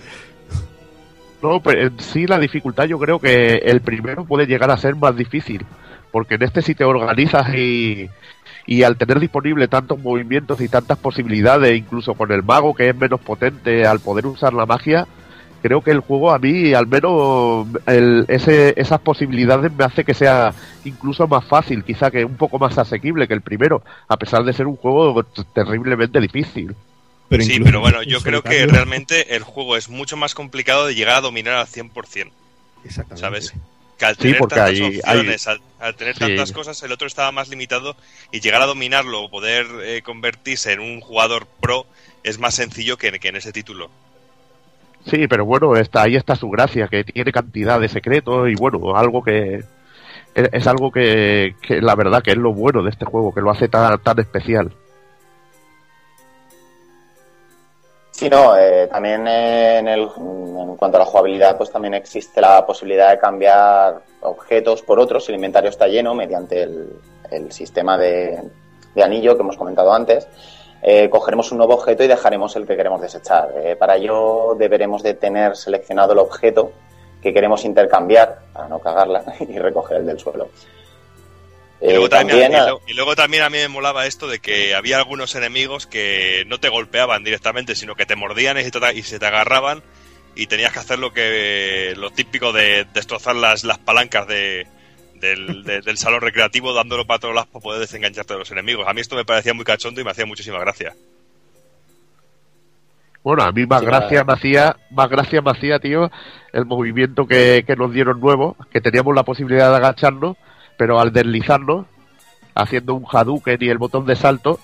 No, pero en sí la dificultad yo creo que el primero puede llegar a ser más difícil. Porque en este si te organizas y, y al tener disponible tantos movimientos y tantas posibilidades, incluso con el mago que es menos potente al poder usar la magia, creo que el juego a mí, al menos el, ese, esas posibilidades me hace que sea incluso más fácil, quizá que un poco más asequible que el primero, a pesar de ser un juego terriblemente difícil. Pero sí, pero bueno, yo creo que realmente el juego es mucho más complicado de llegar a dominar al 100%. Exactamente. ¿Sabes? Que al tener sí, tantas hay, opciones, hay... Al, al, tener sí. tantas cosas, el otro estaba más limitado y llegar a dominarlo o poder eh, convertirse en un jugador pro es más sencillo que, que en ese título. Sí, pero bueno, está, ahí está su gracia, que tiene cantidad de secretos y bueno, algo que es, es algo que, que, la verdad que es lo bueno de este juego, que lo hace tan, tan especial. Sí, no, eh, también en, el, en cuanto a la jugabilidad, pues también existe la posibilidad de cambiar objetos por otros. El inventario está lleno mediante el, el sistema de, de, anillo que hemos comentado antes. Eh, cogeremos un nuevo objeto y dejaremos el que queremos desechar. Eh, para ello deberemos de tener seleccionado el objeto que queremos intercambiar para no cagarla y recoger el del suelo. Y luego, eh, también, también, y, luego, y luego, también, a mí me molaba esto de que había algunos enemigos que no te golpeaban directamente, sino que te mordían y, te, y se te agarraban y tenías que hacer lo que lo típico de destrozar las, las palancas de, del, de, del, salón recreativo dándolo para todos lados para poder desengancharte de los enemigos. A mí esto me parecía muy cachondo y me hacía muchísima gracia. Bueno, a mí más sí, gracia me hacía, más gracia me hacía, tío, el movimiento que, que nos dieron nuevo, que teníamos la posibilidad de agacharnos pero al deslizarnos, haciendo un Hadouken y el botón de salto,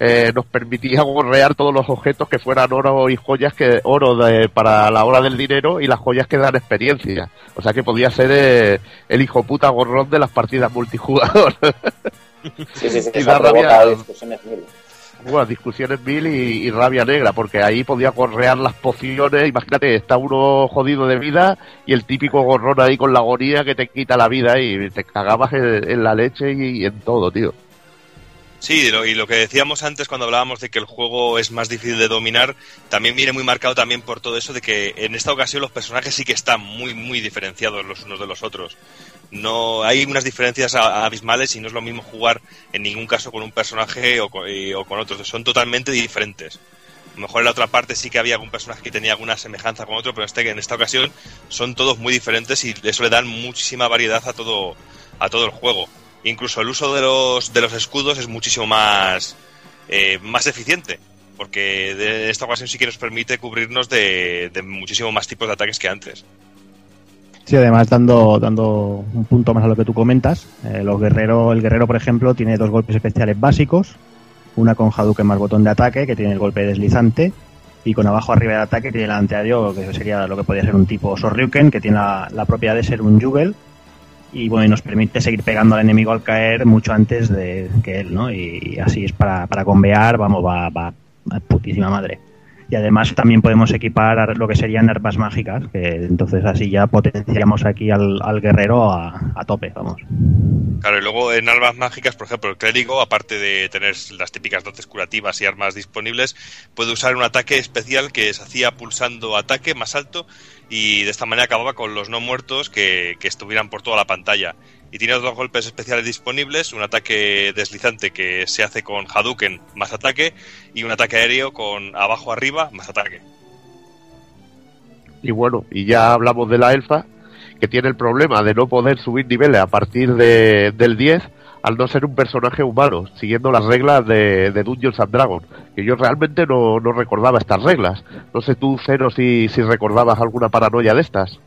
eh, nos permitía gorrear todos los objetos que fueran oro y joyas que oro de, para la hora del dinero y las joyas que dan experiencia. O sea que podía ser eh, el hijo puta gorrón de las partidas multijugador. Sí, sí, sí, y da rabia, bueno, discusiones mil y, rabia negra, porque ahí podía gorrear las pociones. Imagínate, está uno jodido de vida y el típico gorrón ahí con la agonía que te quita la vida y te cagabas en, en la leche y, y, en todo, tío. Sí, y lo que decíamos antes cuando hablábamos de que el juego es más difícil de dominar, también viene muy marcado también por todo eso de que en esta ocasión los personajes sí que están muy, muy diferenciados los unos de los otros. No hay unas diferencias abismales y no es lo mismo jugar en ningún caso con un personaje o con, y- otros. Son totalmente diferentes. A lo mejor en la otra parte sí que había algún personaje que tenía alguna semejanza con otro, pero este, en esta ocasión son todos muy diferentes y eso le dan muchísima variedad a todo, a todo el juego. Incluso el uso de los, de los escudos es muchísimo más, eh, más eficiente, porque de esta ocasión sí que nos permite cubrirnos de, de muchísimo más tipos de ataques que antes. Sí, además dando, dando un punto más a lo que tú comentas, eh, los guerreros, el guerrero, por ejemplo, tiene dos golpes especiales básicos, una con Hadouken más botón de ataque, que tiene el golpe deslizante, y con abajo arriba del ataque tiene el antiaéreo, que sería lo que podría ser un tipo Sorryuken, que tiene la, la propiedad de ser un Juggle, y bueno, y nos permite seguir pegando al enemigo al caer mucho antes de que él, ¿no? Y, así es para, para convear, vamos, va, va a putísima madre. Y además también podemos equipar ar- lo que serían armas mágicas, que entonces así ya potenciamos aquí al, al guerrero a, a tope, vamos. Claro, y luego en armas mágicas, por ejemplo, el clérigo, aparte de tener las típicas dotes curativas y armas disponibles, puede usar un ataque especial que se hacía pulsando ataque más alto y de esta manera acababa con los no muertos que, que estuvieran por toda la pantalla. Y tiene dos golpes especiales disponibles, un ataque deslizante que se hace con Hadouken más ataque y un ataque aéreo con abajo arriba más ataque. Y bueno, y ya hablamos de la elfa, que tiene el problema de no poder subir niveles a partir de, del 10 al no ser un personaje humano, siguiendo las reglas de, de Dungeons and Dragons, que yo realmente no, no recordaba estas reglas. No sé tú, Cero, si, si recordabas alguna paranoia de estas.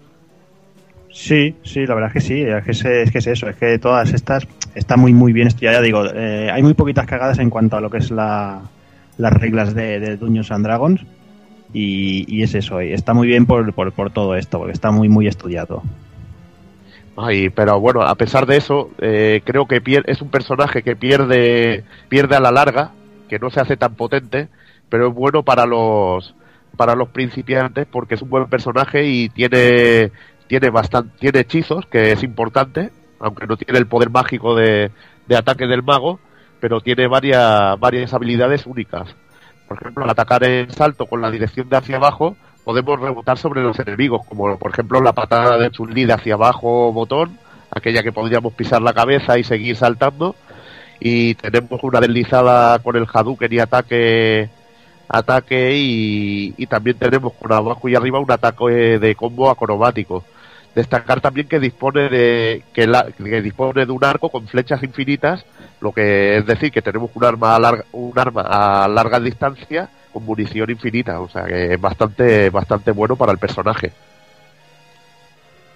Sí, sí, la verdad es que sí, es que es, que es eso, es que todas estas están muy muy bien estudiadas, ya digo, eh, hay muy poquitas cagadas en cuanto a lo que es la, las reglas de, de Dungeons and Dragons y, es eso, está muy bien por, por, todo esto, porque está muy muy estudiado. Ay, pero bueno, a pesar de eso, eh, creo que es un personaje que pierde, pierde a la larga, que no se hace tan potente, pero es bueno para los para los principiantes porque es un buen personaje y tiene tiene bastante tiene hechizos que es importante, aunque no tiene el poder mágico de, de ataque del mago, pero tiene varias varias habilidades únicas. Por ejemplo, al atacar en salto con la dirección de hacia abajo, podemos rebotar sobre los enemigos, como por ejemplo la patada de Chun-Li de hacia abajo botón, aquella que podríamos pisar la cabeza y seguir saltando. Y tenemos una deslizada con el Hadouken y ataque ataque y, y también tenemos con abajo y arriba un ataque de combo acrobático. Destacar también que dispone de que, dispone de un arco con flechas infinitas, lo que es decir que tenemos un arma a larga, un arma a larga distancia con munición infinita, o sea que es bastante bastante bueno para el personaje.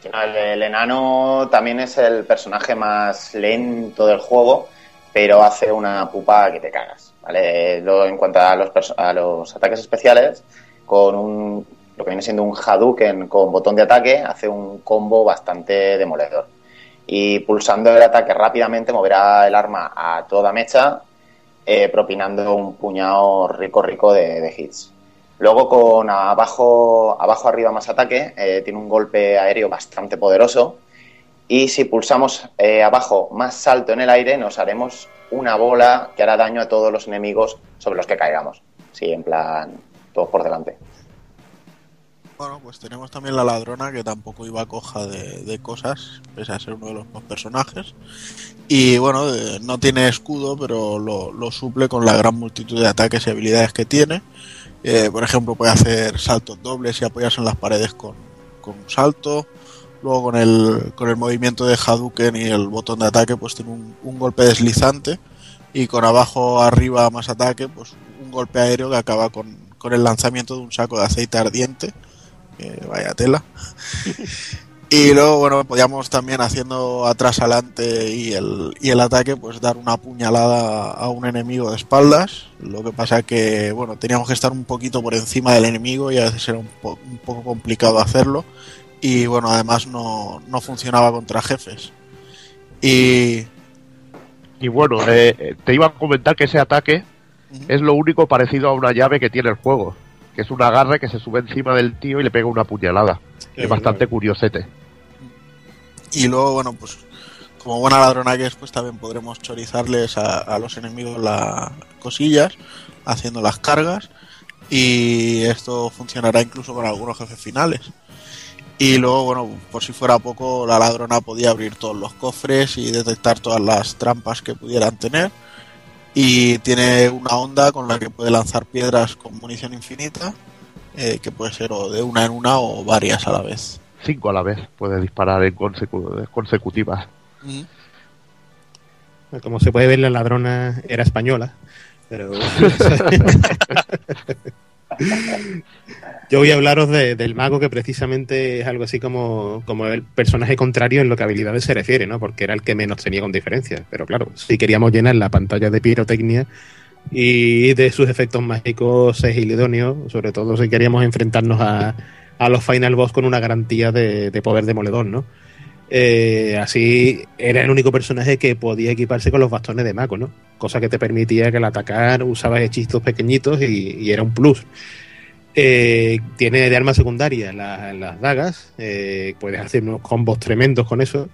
El, el enano también es el personaje más lento del juego, pero hace una pupa que te cagas. ¿vale? En cuanto a los, a los ataques especiales, con un, lo que viene siendo un Hadouken con botón de ataque, hace un combo bastante demoledor. Y pulsando el ataque rápidamente moverá el arma a toda mecha, eh, propinando un puñado rico rico de, hits. Luego con abajo, abajo arriba más ataque, eh, tiene un golpe aéreo bastante poderoso. Y si pulsamos eh, abajo más salto en el aire, nos haremos una bola que hará daño a todos los enemigos sobre los que caigamos. Sí, en plan, todos por delante. Bueno, pues tenemos también la ladrona que tampoco iba coja de, de cosas, pese a ser uno de los más personajes. Y bueno, eh, no tiene escudo, pero lo, lo suple con la gran multitud de ataques y habilidades que tiene. Eh, por ejemplo, puede hacer saltos dobles y apoyarse en las paredes con, con un salto. Luego con el, con el movimiento de Hadouken y el botón de ataque, pues tiene un, un golpe deslizante. Y con abajo arriba más ataque, pues un golpe aéreo que acaba con, con el lanzamiento de un saco de aceite ardiente. Que vaya tela. Y luego, bueno, podíamos también haciendo atrás adelante y el, y el ataque, pues dar una puñalada a un enemigo de espaldas. Lo que pasa que, bueno, teníamos que estar un poquito por encima del enemigo y a veces era un, po- un poco complicado hacerlo. Y bueno, además no, no funcionaba contra jefes. Y Y bueno, eh, eh, te iba a comentar que ese ataque es lo único parecido a una llave que tiene el juego, que es un agarre que se sube encima del tío y le pega una puñalada. Qué es bastante curiosete. Y luego, bueno, pues como buena ladrona que es, pues también podremos chorizarles a, a los enemigos las cosillas, haciendo las cargas. Y esto funcionará incluso con algunos jefes finales. Y luego, bueno, por si fuera poco, la ladrona podía abrir todos los cofres y detectar todas las trampas que pudieran tener. Y tiene una onda con la que puede lanzar piedras con munición infinita, eh, que puede ser o de una en una o varias a la vez. Cinco a la vez puede disparar en consecu- consecutivas. Como se puede ver, la ladrona era española. Pero. Yo voy a hablaros de- del mago, que precisamente es algo así como, como el personaje contrario en lo que a habilidades se refiere, ¿no? Porque era el que menos tenía con diferencia. Pero claro, si queríamos llenar la pantalla de pirotecnia y de sus efectos mágicos es idóneo, sobre todo si queríamos enfrentarnos a, a los final boss con una garantía de, de poder demoledor, ¿no? Eh, así era el único personaje que podía equiparse con los bastones de mago, ¿no? Cosa que te permitía que al atacar usabas hechizos pequeñitos y, era un plus. Eh, tiene de arma secundaria la- las dagas, eh, puedes hacer unos combos tremendos con eso,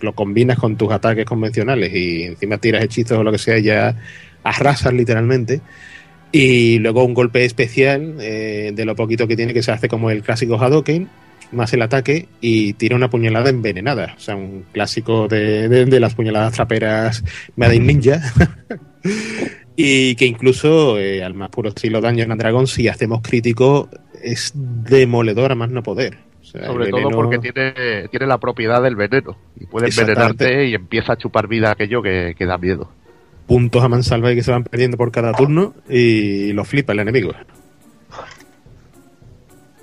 lo combinas con tus ataques convencionales y encima tiras hechizos o lo que sea, ya arrasas literalmente. Y luego un golpe especial de lo poquito que tiene que se hace como el clásico Hadoken, más el ataque y tira una puñalada envenenada. O sea, un clásico de, de- de las puñaladas traperas Made in Ninja. y que incluso eh, al más puro estilo Dungeon and Dragon, si hacemos crítico, es demoledor a más no poder. O sea, el Sobre todo porque tiene, tiene la propiedad del veneno. Y puede envenenarte y empieza a chupar vida aquello que, que da miedo. puntos a mansalva y que se van perdiendo por cada turno y lo flipa el enemigo.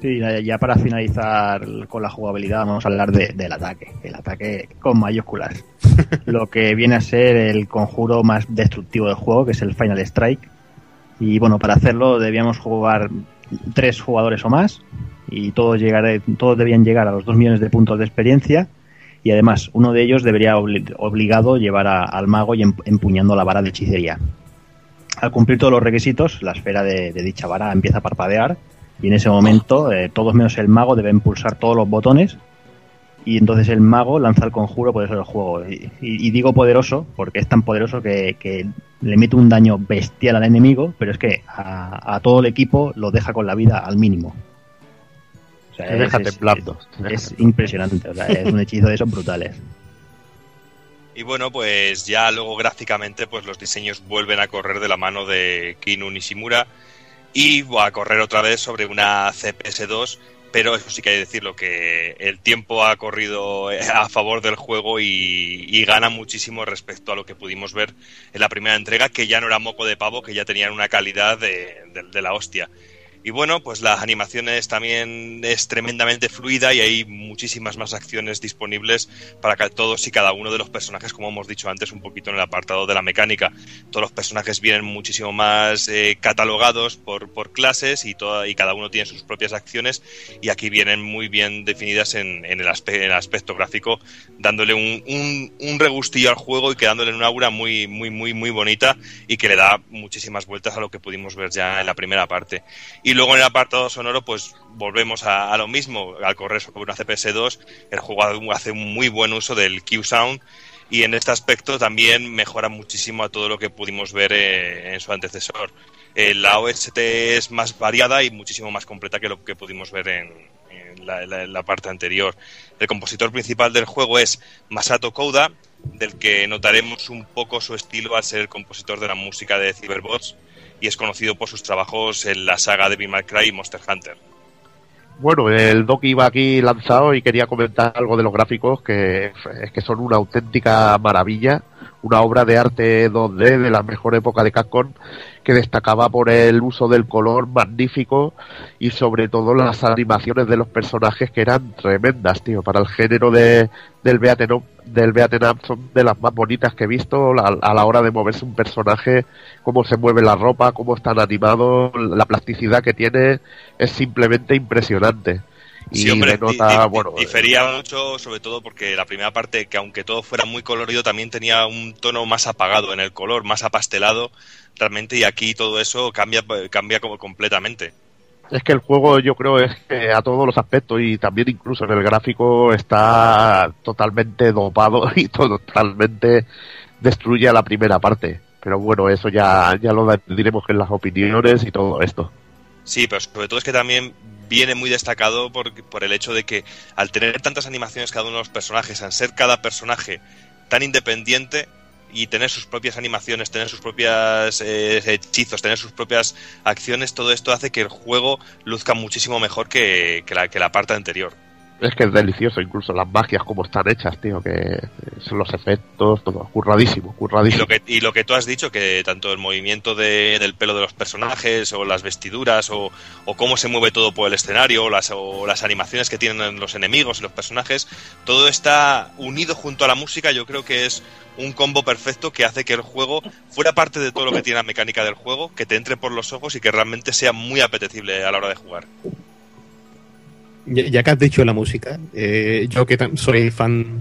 Sí, ya- para finalizar con la jugabilidad vamos a hablar de- del ataque, el ataque con mayúsculas. Lo que viene a ser el conjuro más destructivo del juego, que es el Final Strike. Y bueno, para hacerlo debíamos jugar tres jugadores o más y todos, llegar, todos debían llegar a los dos millones de puntos de experiencia y además uno de ellos debería obli- obligado llevar a- al mago y em- empuñando la vara de hechicería. Al cumplir todos los requisitos, la esfera de, de dicha vara empieza a parpadear y en ese momento eh, todos menos el mago deben pulsar todos los botones y entonces el mago lanza el conjuro por eso del juego. Y, y- y digo poderoso porque es tan poderoso que, que le mete un daño bestial al enemigo, pero es que a, a todo el equipo lo deja con la vida al mínimo. O sea, te deja es impresionante, o sea, es un hechizo de esos brutales. Y bueno, pues ya luego gráficamente pues los diseños vuelven a correr de la mano de Kinu Nishimura y va a correr otra vez sobre una CPS2, pero eso sí que hay que decirlo, que el tiempo ha corrido eh, a favor del juego y, gana muchísimo respecto a lo que pudimos ver en la primera entrega, que ya no era moco de pavo, que ya tenían una calidad de la hostia. Y bueno, pues las animaciones también es tremendamente fluida y hay muchísimas más acciones disponibles para todos y cada uno de los personajes, como hemos dicho antes un poquito en el apartado de la mecánica. Todos los personajes vienen muchísimo más eh, catalogados por, por clases y, toda, y cada uno tiene sus propias acciones y aquí vienen muy bien definidas en, en el, aspe- en el aspecto gráfico, dándole un, un, un regustillo al juego y quedándole una aura muy, muy, muy, muy bonita y que le da muchísimas vueltas a lo que pudimos ver ya en la primera parte. Y luego en el apartado sonoro, pues volvemos a, a lo mismo. Al correr sobre una CPS2, el juego hace un muy buen uso del Q-Sound y en este aspecto también mejora muchísimo a todo lo que pudimos ver eh, en su antecesor. Eh, la OST es más variada y muchísimo más completa que lo que pudimos ver en, en la, la- la parte anterior. El compositor principal del juego es Masato Kouda, del que notaremos un poco su estilo al ser el compositor de la música de Cyberbots y es conocido por sus trabajos en la saga de May Cry y Monster Hunter. Bueno, el doc iba aquí lanzado y quería comentar algo de los gráficos que es que son una auténtica maravilla, una obra de arte 2D de la mejor época de Capcom que destacaba por el uso del color magnífico y sobre todo las animaciones de los personajes que eran tremendas, tío, para el género de, del beaten del beaten up son de las más bonitas que he visto la- a la hora de moverse un personaje, cómo se mueve la ropa, cómo están animados, la plasticidad que tiene es simplemente impresionante. Y Sí, hombre, denota, di- bueno, difería mucho, sobre todo porque la primera parte, que aunque todo fuera muy colorido, también tenía un tono más apagado en el color, más apastelado, realmente, y aquí todo eso cambia, cambia como completamente. Es que el juego yo creo es que a todos los aspectos y también incluso en el gráfico está totalmente dopado y totalmente destruye a la primera parte. Pero bueno, eso ya, ya lo diremos en las opiniones y todo esto. Sí, pero sobre todo es que también viene muy destacado por, por el hecho de que al tener tantas animaciones cada uno de los personajes, al ser cada personaje tan independiente, y tener sus propias animaciones, tener sus propios eh, hechizos, tener sus propias acciones, todo esto hace que el juego luzca muchísimo mejor que, que, la, que la parte anterior. Es que es delicioso, incluso las magias como están hechas, tío, que son los efectos, todo, curradísimo, curradísimo. Y lo que, y lo que tú has dicho, que tanto el movimiento de, del pelo de los personajes, o las vestiduras, o, o cómo se mueve todo por el escenario, o las, o las animaciones que tienen los enemigos y los personajes, todo está unido junto a la música, yo creo que es un combo perfecto que hace que el juego, fuera parte de todo lo que tiene la mecánica del juego, que te entre por los ojos y que realmente sea muy apetecible a la hora de jugar. Ya, que has dicho la música, eh, yo que soy fan,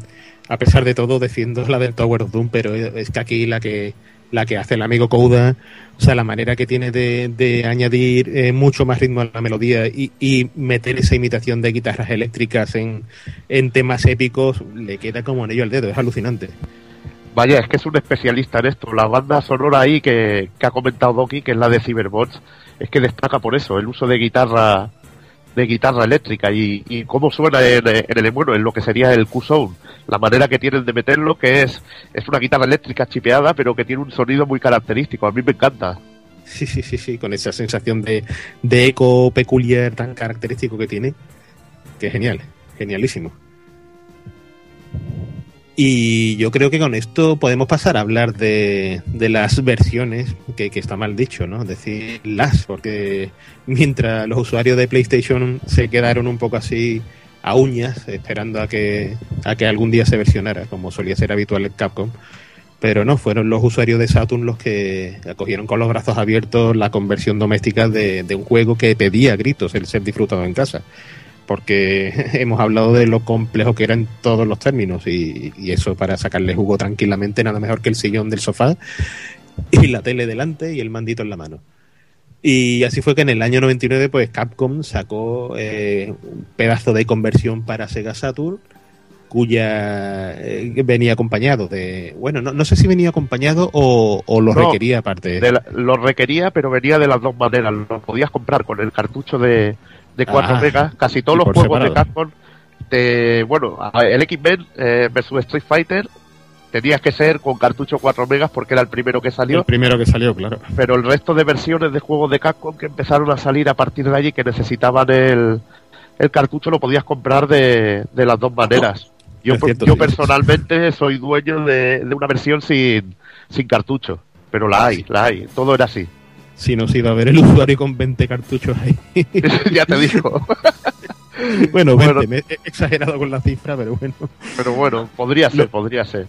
a pesar de todo, defiendo la del Tower of Doom, pero es que aquí la que la que hace el amigo Kouda, o sea, la manera que tiene de, añadir eh, mucho más ritmo a la melodía y, meter esa imitación de guitarras eléctricas en, en temas épicos, le queda como anillo al dedo, es alucinante. Vaya, es que es un especialista en esto. La banda sonora ahí que, ha comentado Doki, que es la de Cyberbots, es que destaca por eso, el uso de guitarra de guitarra eléctrica y, cómo suena en, el bueno, en lo que sería el Q-Sound. La manera que tienen de meterlo, que es, es una guitarra eléctrica chipeada, pero que tiene un sonido muy característico. A mí me encanta. Sí, sí, sí, sí, con esa sensación de, de eco peculiar tan característico que tiene. Que genial, genialísimo. Y yo creo que con esto podemos pasar a hablar de, las versiones, que, está mal dicho, ¿no? Decir las, porque mientras los usuarios de PlayStation se quedaron un poco así a uñas, esperando a que, a que algún día se versionara, como solía ser habitual en Capcom, pero no, fueron los usuarios de Saturn los que acogieron con los brazos abiertos la conversión doméstica de, de un juego que pedía gritos el ser disfrutado en casa porque hemos hablado de lo complejo que era en todos los términos y, eso para sacarle jugo tranquilamente nada mejor que el sillón del sofá y la tele delante y el mandito en la mano. Y así fue que en el año 99 pues Capcom sacó eh, un pedazo de conversión para Sega Saturn cuya eh, venía acompañado de bueno no, no, sé si venía acompañado o, lo requería aparte lo requería pero venía de las dos maneras lo podías comprar con el cartucho de, de 4 ah, megas. Casi todos los juegos de Capcom, bueno, el X-Men eh, vs Street Fighter tenías que ser con cartucho 4 megas porque era el primero que salió. El primero que salió, claro. Pero el resto de versiones de juegos de Capcom que empezaron a salir a partir de allí que necesitaban el, el cartucho lo podías comprar de, de las dos maneras. Yo, yo personalmente soy dueño de, de, una versión sin, sin cartucho, pero la hay, la hay, todo era así si nos iba a ver el usuario con 20 cartuchos ahí. ya te digo. bueno, 20, me he exagerado con la cifra, pero bueno. Pero bueno, podría ser, podría ser.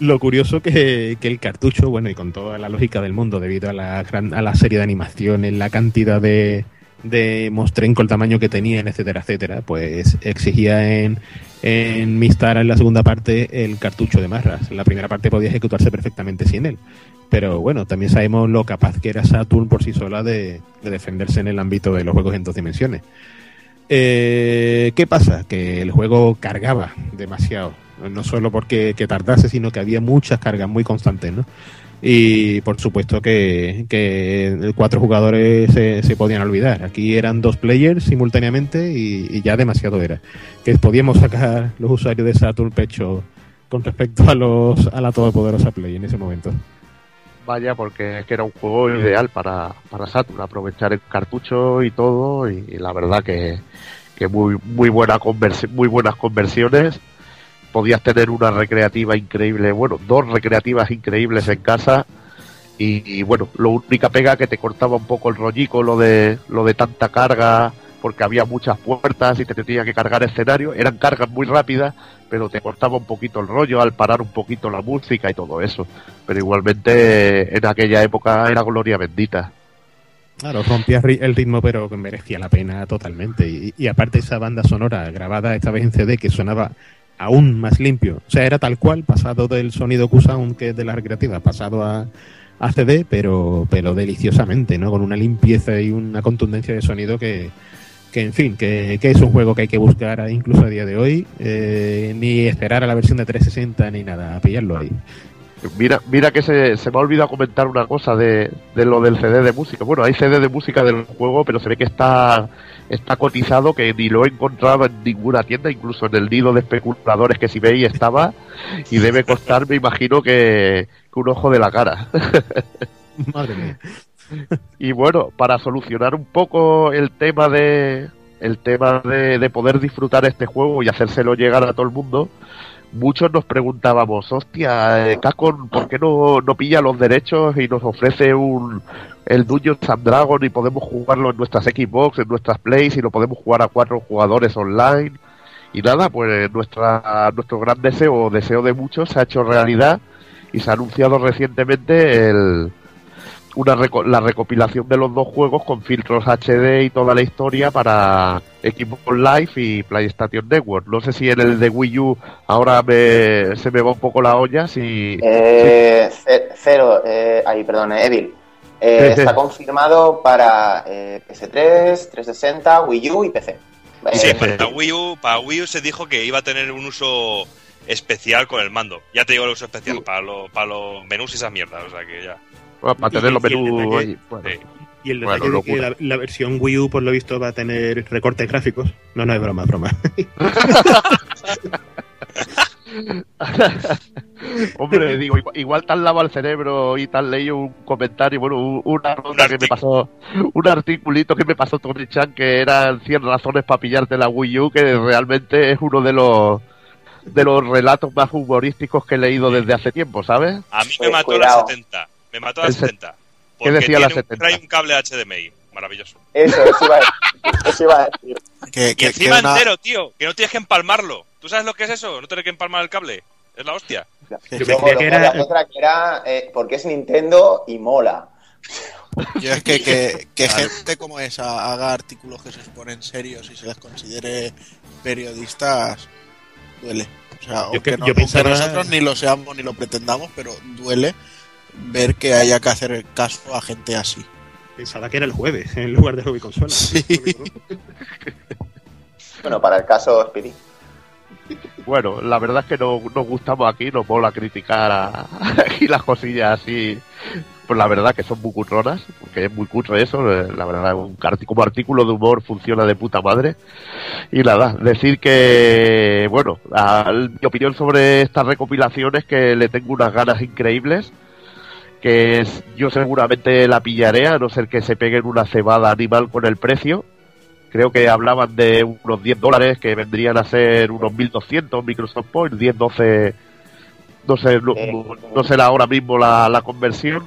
Lo curioso que, que el cartucho, bueno, y con toda la lógica del mundo, debido a la, gran, a la serie de animaciones, la cantidad de, de mostrenco, el tamaño que tenían, etcétera, etcétera, pues exigía en, en Mistara, en la segunda parte, el cartucho de marras. La primera parte podía ejecutarse perfectamente sin él. Pero bueno, también sabemos lo capaz que era Saturn por sí sola de, defenderse en el ámbito de los juegos en dos dimensiones. Eh, ¿Qué pasa? Que el juego cargaba demasiado. No solo porque que tardase, sino que había muchas cargas muy constantes, ¿no? Y por supuesto que, que cuatro jugadores se, podían olvidar. Aquí eran dos players simultáneamente y, ya demasiado era. Que podíamos sacar los usuarios de Saturn pecho con respecto a los a la todopoderosa Play en ese momento. Vaya, porque es que era un juego ideal para, para Saturn, aprovechar el cartucho y todo, y, la verdad que, que muy, muy, buena muy buenas conversiones. Podías tener una recreativa increíble, bueno, dos recreativas increíbles en casa. Y, bueno, lo única pega que te cortaba un poco el rollico, lo de, lo de tanta carga, porque había muchas puertas y te tenía que cargar escenario. Eran cargas muy rápidas, pero te cortaba un poquito el rollo al parar un poquito la música y todo eso. Pero igualmente en aquella época era gloria bendita. Claro, rompía el ritmo, pero merecía la pena totalmente. Y, y, aparte esa banda sonora grabada esta vez en CD que sonaba aún más limpio. O sea, era tal cual, pasado del sonido Q-Sound que es de la recreativa, pasado a, a CD, pero, pero deliciosamente, ¿no? Con una limpieza y una contundencia de sonido que, que en fin, que, que es un juego que hay que buscar incluso a día de hoy, eh, ni esperar a la versión de 360 ni nada, a pillarlo ahí. Mira, mira que se, se me ha olvidado comentar una cosa de, de lo del CD de música. Bueno, hay CD de música del juego, pero se ve que está, está cotizado, que ni lo he encontrado en ninguna tienda, incluso en el nido de especuladores que si veis estaba, y debe costar, me imagino, que, que un ojo de la cara. Madre mía. Y bueno, para solucionar un poco el tema de el tema de, de poder disfrutar este juego y hacérselo llegar a todo el mundo, muchos nos preguntábamos, hostia, eh, Capcom, ¿por qué no, no pilla los derechos y nos ofrece un el Dungeons and y podemos jugarlo en nuestras Xbox, en nuestras Plays y lo podemos jugar a cuatro jugadores online? Y nada, pues nuestra, nuestro gran deseo, deseo de muchos, se ha hecho realidad y se ha anunciado recientemente el, una reco- la recopilación de los dos juegos con filtros HD y toda la historia para Xbox Live y PlayStation Network. No sé si en el de Wii U ahora me- se me va un poco la olla, si... Eh, ce- cero, eh, ahí, perdón, eh, Evil. Eh, está confirmado para eh, PS3, 360, Wii U y PC. Sí, Eh, para Wii, U, para Wii U se dijo que iba a tener un uso especial con el mando. Ya te digo el uso especial para, lo- para los menús y esas mierdas, o sea que ya. Bueno, para tener los y menús ahí, bueno. Sí. Y el Bueno, detalle de que la, la versión Wii U, por lo visto, va a tener recortes gráficos. No, no es broma, es broma. Hombre, digo, igual, igual tan lava el cerebro y tan leí un comentario, bueno, un- una nota que me pasó, un articulito que me pasó Tony Chan que eran 100 razones para pillarte la Wii U, que realmente es uno de los de los relatos más humorísticos que he leído desde hace tiempo, ¿sabes? A mí me Pues mató cuidado. la 70. Me mató la El se- 70. ¿Qué decía la tiene un- 70? trae un cable HDMI. Maravilloso. Eso, eso iba a decir. Eso iba a decir. Que, Y que- encima que una- entero, tío. Que no tienes que empalmarlo. ¿Tú sabes lo que es eso? No tener que empalmar el cable. Es la hostia. que- Yo que- me Luego, creía que luego era- la otra que era eh, porque es Nintendo y mola. Yo es que, que, que gente como esa haga artículos que se exponen serios y se les considere periodistas, duele. O sea, aunque, que- no- yo pensaba- nosotros ni lo seamos ni lo pretendamos, pero duele ver que haya que hacer caso a gente así. Pensaba que era el jueves en lugar de hobby consola. Sí. Bueno, para el caso Speedy. Bueno, la verdad es que no, nos gustamos aquí, nos mola criticar a, aquí las cosillas así. Pues la verdad que son muy cutronas, porque es muy cutre eso, eh, la verdad, un como artículo de humor funciona de puta madre. Y nada, decir que, bueno, a- mi opinión sobre esta recopilación es que le tengo unas ganas increíbles, que es, yo seguramente la pillaré, a no ser que se peguen una cebada animal con el precio. Creo que hablaban de unos 10 dólares que vendrían a ser unos 1200 Microsoft Points, 10, 12, no sé, no, no será ahora mismo la, la conversión.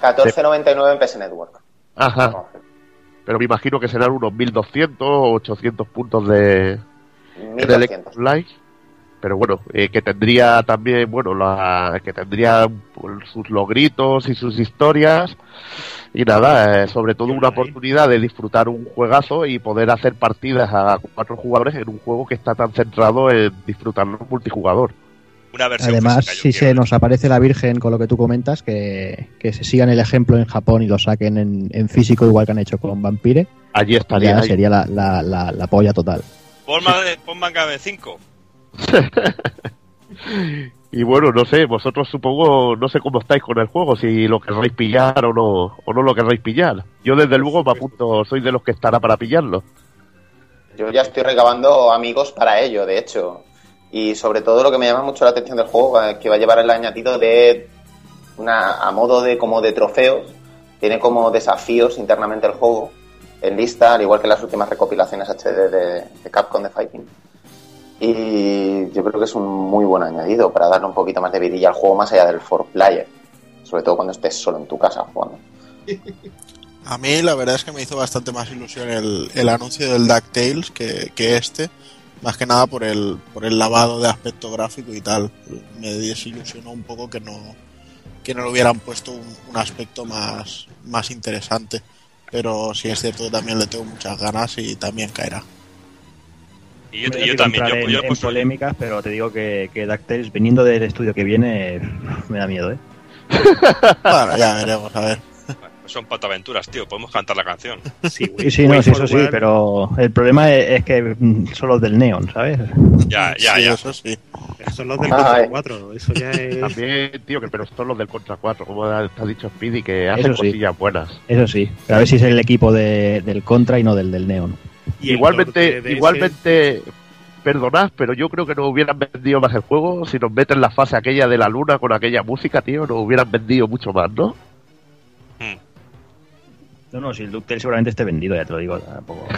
14.99 en PS Network. Ajá, pero me imagino que serán unos 1200 o 800 puntos de, en el 1200. Xbox Live. Pero bueno, eh, que tendría también, bueno, la, que tendría sus logritos y sus historias. Y nada, eh, sobre todo una oportunidad de disfrutar un juegazo y poder hacer partidas a cuatro jugadores en un juego que está tan centrado en disfrutarlo multijugador. Una versión Además, si quiero. se nos aparece la Virgen con lo que tú comentas, que, que se sigan el ejemplo en Japón y lo saquen en, en físico igual que han hecho con Vampire, Allí estaría. ya ahí. sería la, la, la, la polla total. Pon, ma- pon manga de 5. Y bueno, no sé, vosotros supongo, no sé cómo estáis con el juego, si lo querréis pillar o no, o no lo querréis pillar. Yo desde luego me apunto, soy de los que estará para pillarlo. Yo ya estoy recabando amigos para ello, de hecho. Y sobre todo lo que me llama mucho la atención del juego, eh, que va a llevar el añadido de una a modo de como de trofeos, tiene como desafíos internamente el juego en lista, al igual que las últimas recopilaciones HD de, de Capcom de Fighting. Y yo creo que es un muy buen añadido para darle un poquito más de vidilla al juego más allá del for player, sobre todo cuando estés solo en tu casa jugando. A mí la verdad es que me hizo bastante más ilusión el, el anuncio del DuckTales que, que este, más que nada por el, por el lavado de aspecto gráfico y tal. Me desilusionó un poco que no, que no le hubieran puesto un, aspecto más, más interesante. Pero sí es cierto también le tengo muchas ganas y también caerá. Y yo, yo también. Yo, en, yo, en polémicas, pero te digo que, que DuckTales, viniendo del estudio que viene, me da miedo, ¿eh? Bueno, ya veremos, a ver. Son pataventuras, tío. Podemos cantar la canción. Sí, Sí, no, sí, eso sí, pero el problema es, es que son los del Neon, ¿sabes? Ya, ya, Sí, ya. Eso sí. Son los del Ay. Contra 4. Eso ya es. También, tío, que pero son los del Contra 4, como ha ha dicho Speedy, que hacen sí. cosillas buenas. Eso sí. Pero a ver si es el equipo de- del Contra y no del del Neon. Y igualmente, de igualmente, perdonad, pero yo creo que nos hubieran vendido más el juego si nos meten la fase aquella de la luna con aquella música, tío, nos hubieran vendido mucho más, ¿no? Hmm. No, no, si el DuckTales seguramente esté vendido, ya te lo digo. Tampoco.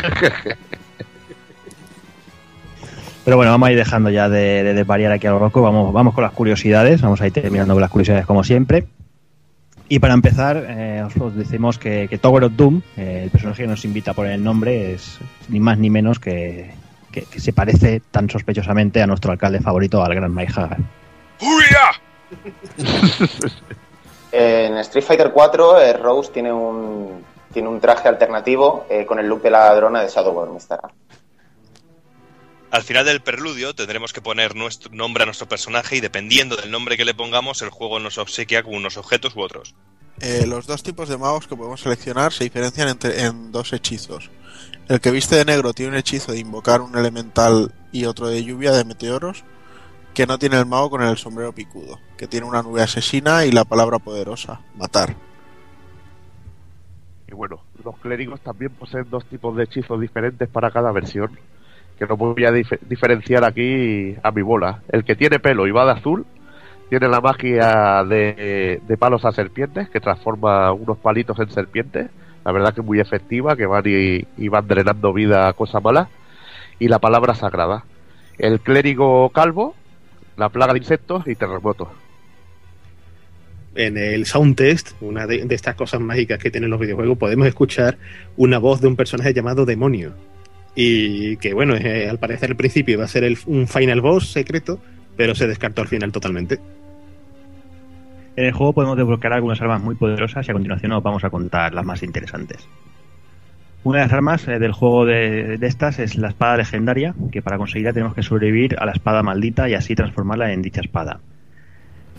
Pero bueno, vamos a ir dejando ya de, de desvariar aquí a lo loco. Vamos, vamos con las curiosidades. Vamos a ir terminando con las curiosidades como siempre. Y para empezar, eh, os, os decimos que, que Tower of Doom, eh, el personaje que nos invita por el nombre, es ni más ni menos que, que, que se parece tan sospechosamente a nuestro alcalde favorito, al gran Mike Hagar. ¡Huya! En Street Fighter 4, eh, Rose tiene un, tiene un traje alternativo eh, con el look de la ladrona de Shadow War Mistara. Al final del preludio tendremos que poner nuestro nombre a nuestro personaje y dependiendo del nombre que le pongamos, el juego nos obsequia con unos objetos u otros. Eh, los dos tipos de magos que podemos seleccionar se diferencian entre, en dos hechizos. El que viste de negro tiene un hechizo de invocar un elemental y otro de lluvia de meteoros, que no tiene el mago con el sombrero picudo, que tiene una nube asesina y la palabra poderosa, matar. Y bueno, los clérigos también poseen dos tipos de hechizos diferentes para cada versión, que no voy a dif- diferenciar aquí a mi bola. El que tiene pelo y va de azul, tiene la magia de, palos a serpientes, que transforma unos palitos en serpientes. La verdad que es muy efectiva, que van y, van drenando vida a cosa mala. Y la palabra sagrada. El clérigo calvo, la plaga de insectos y terremotos. En el sound test, una de, de estas cosas mágicas que tienen los videojuegos, podemos escuchar una voz de un personaje llamado Demonio. Y que, bueno, eh, al parecer al principio iba a ser el- un final boss secreto, pero se descartó al final totalmente. En el juego podemos desbloquear algunas armas muy poderosas y a continuación os vamos a contar las más interesantes. Una de las armas eh, del juego de, de estas es la espada legendaria, que para conseguirla tenemos que sobrevivir a la espada maldita y así transformarla en dicha espada.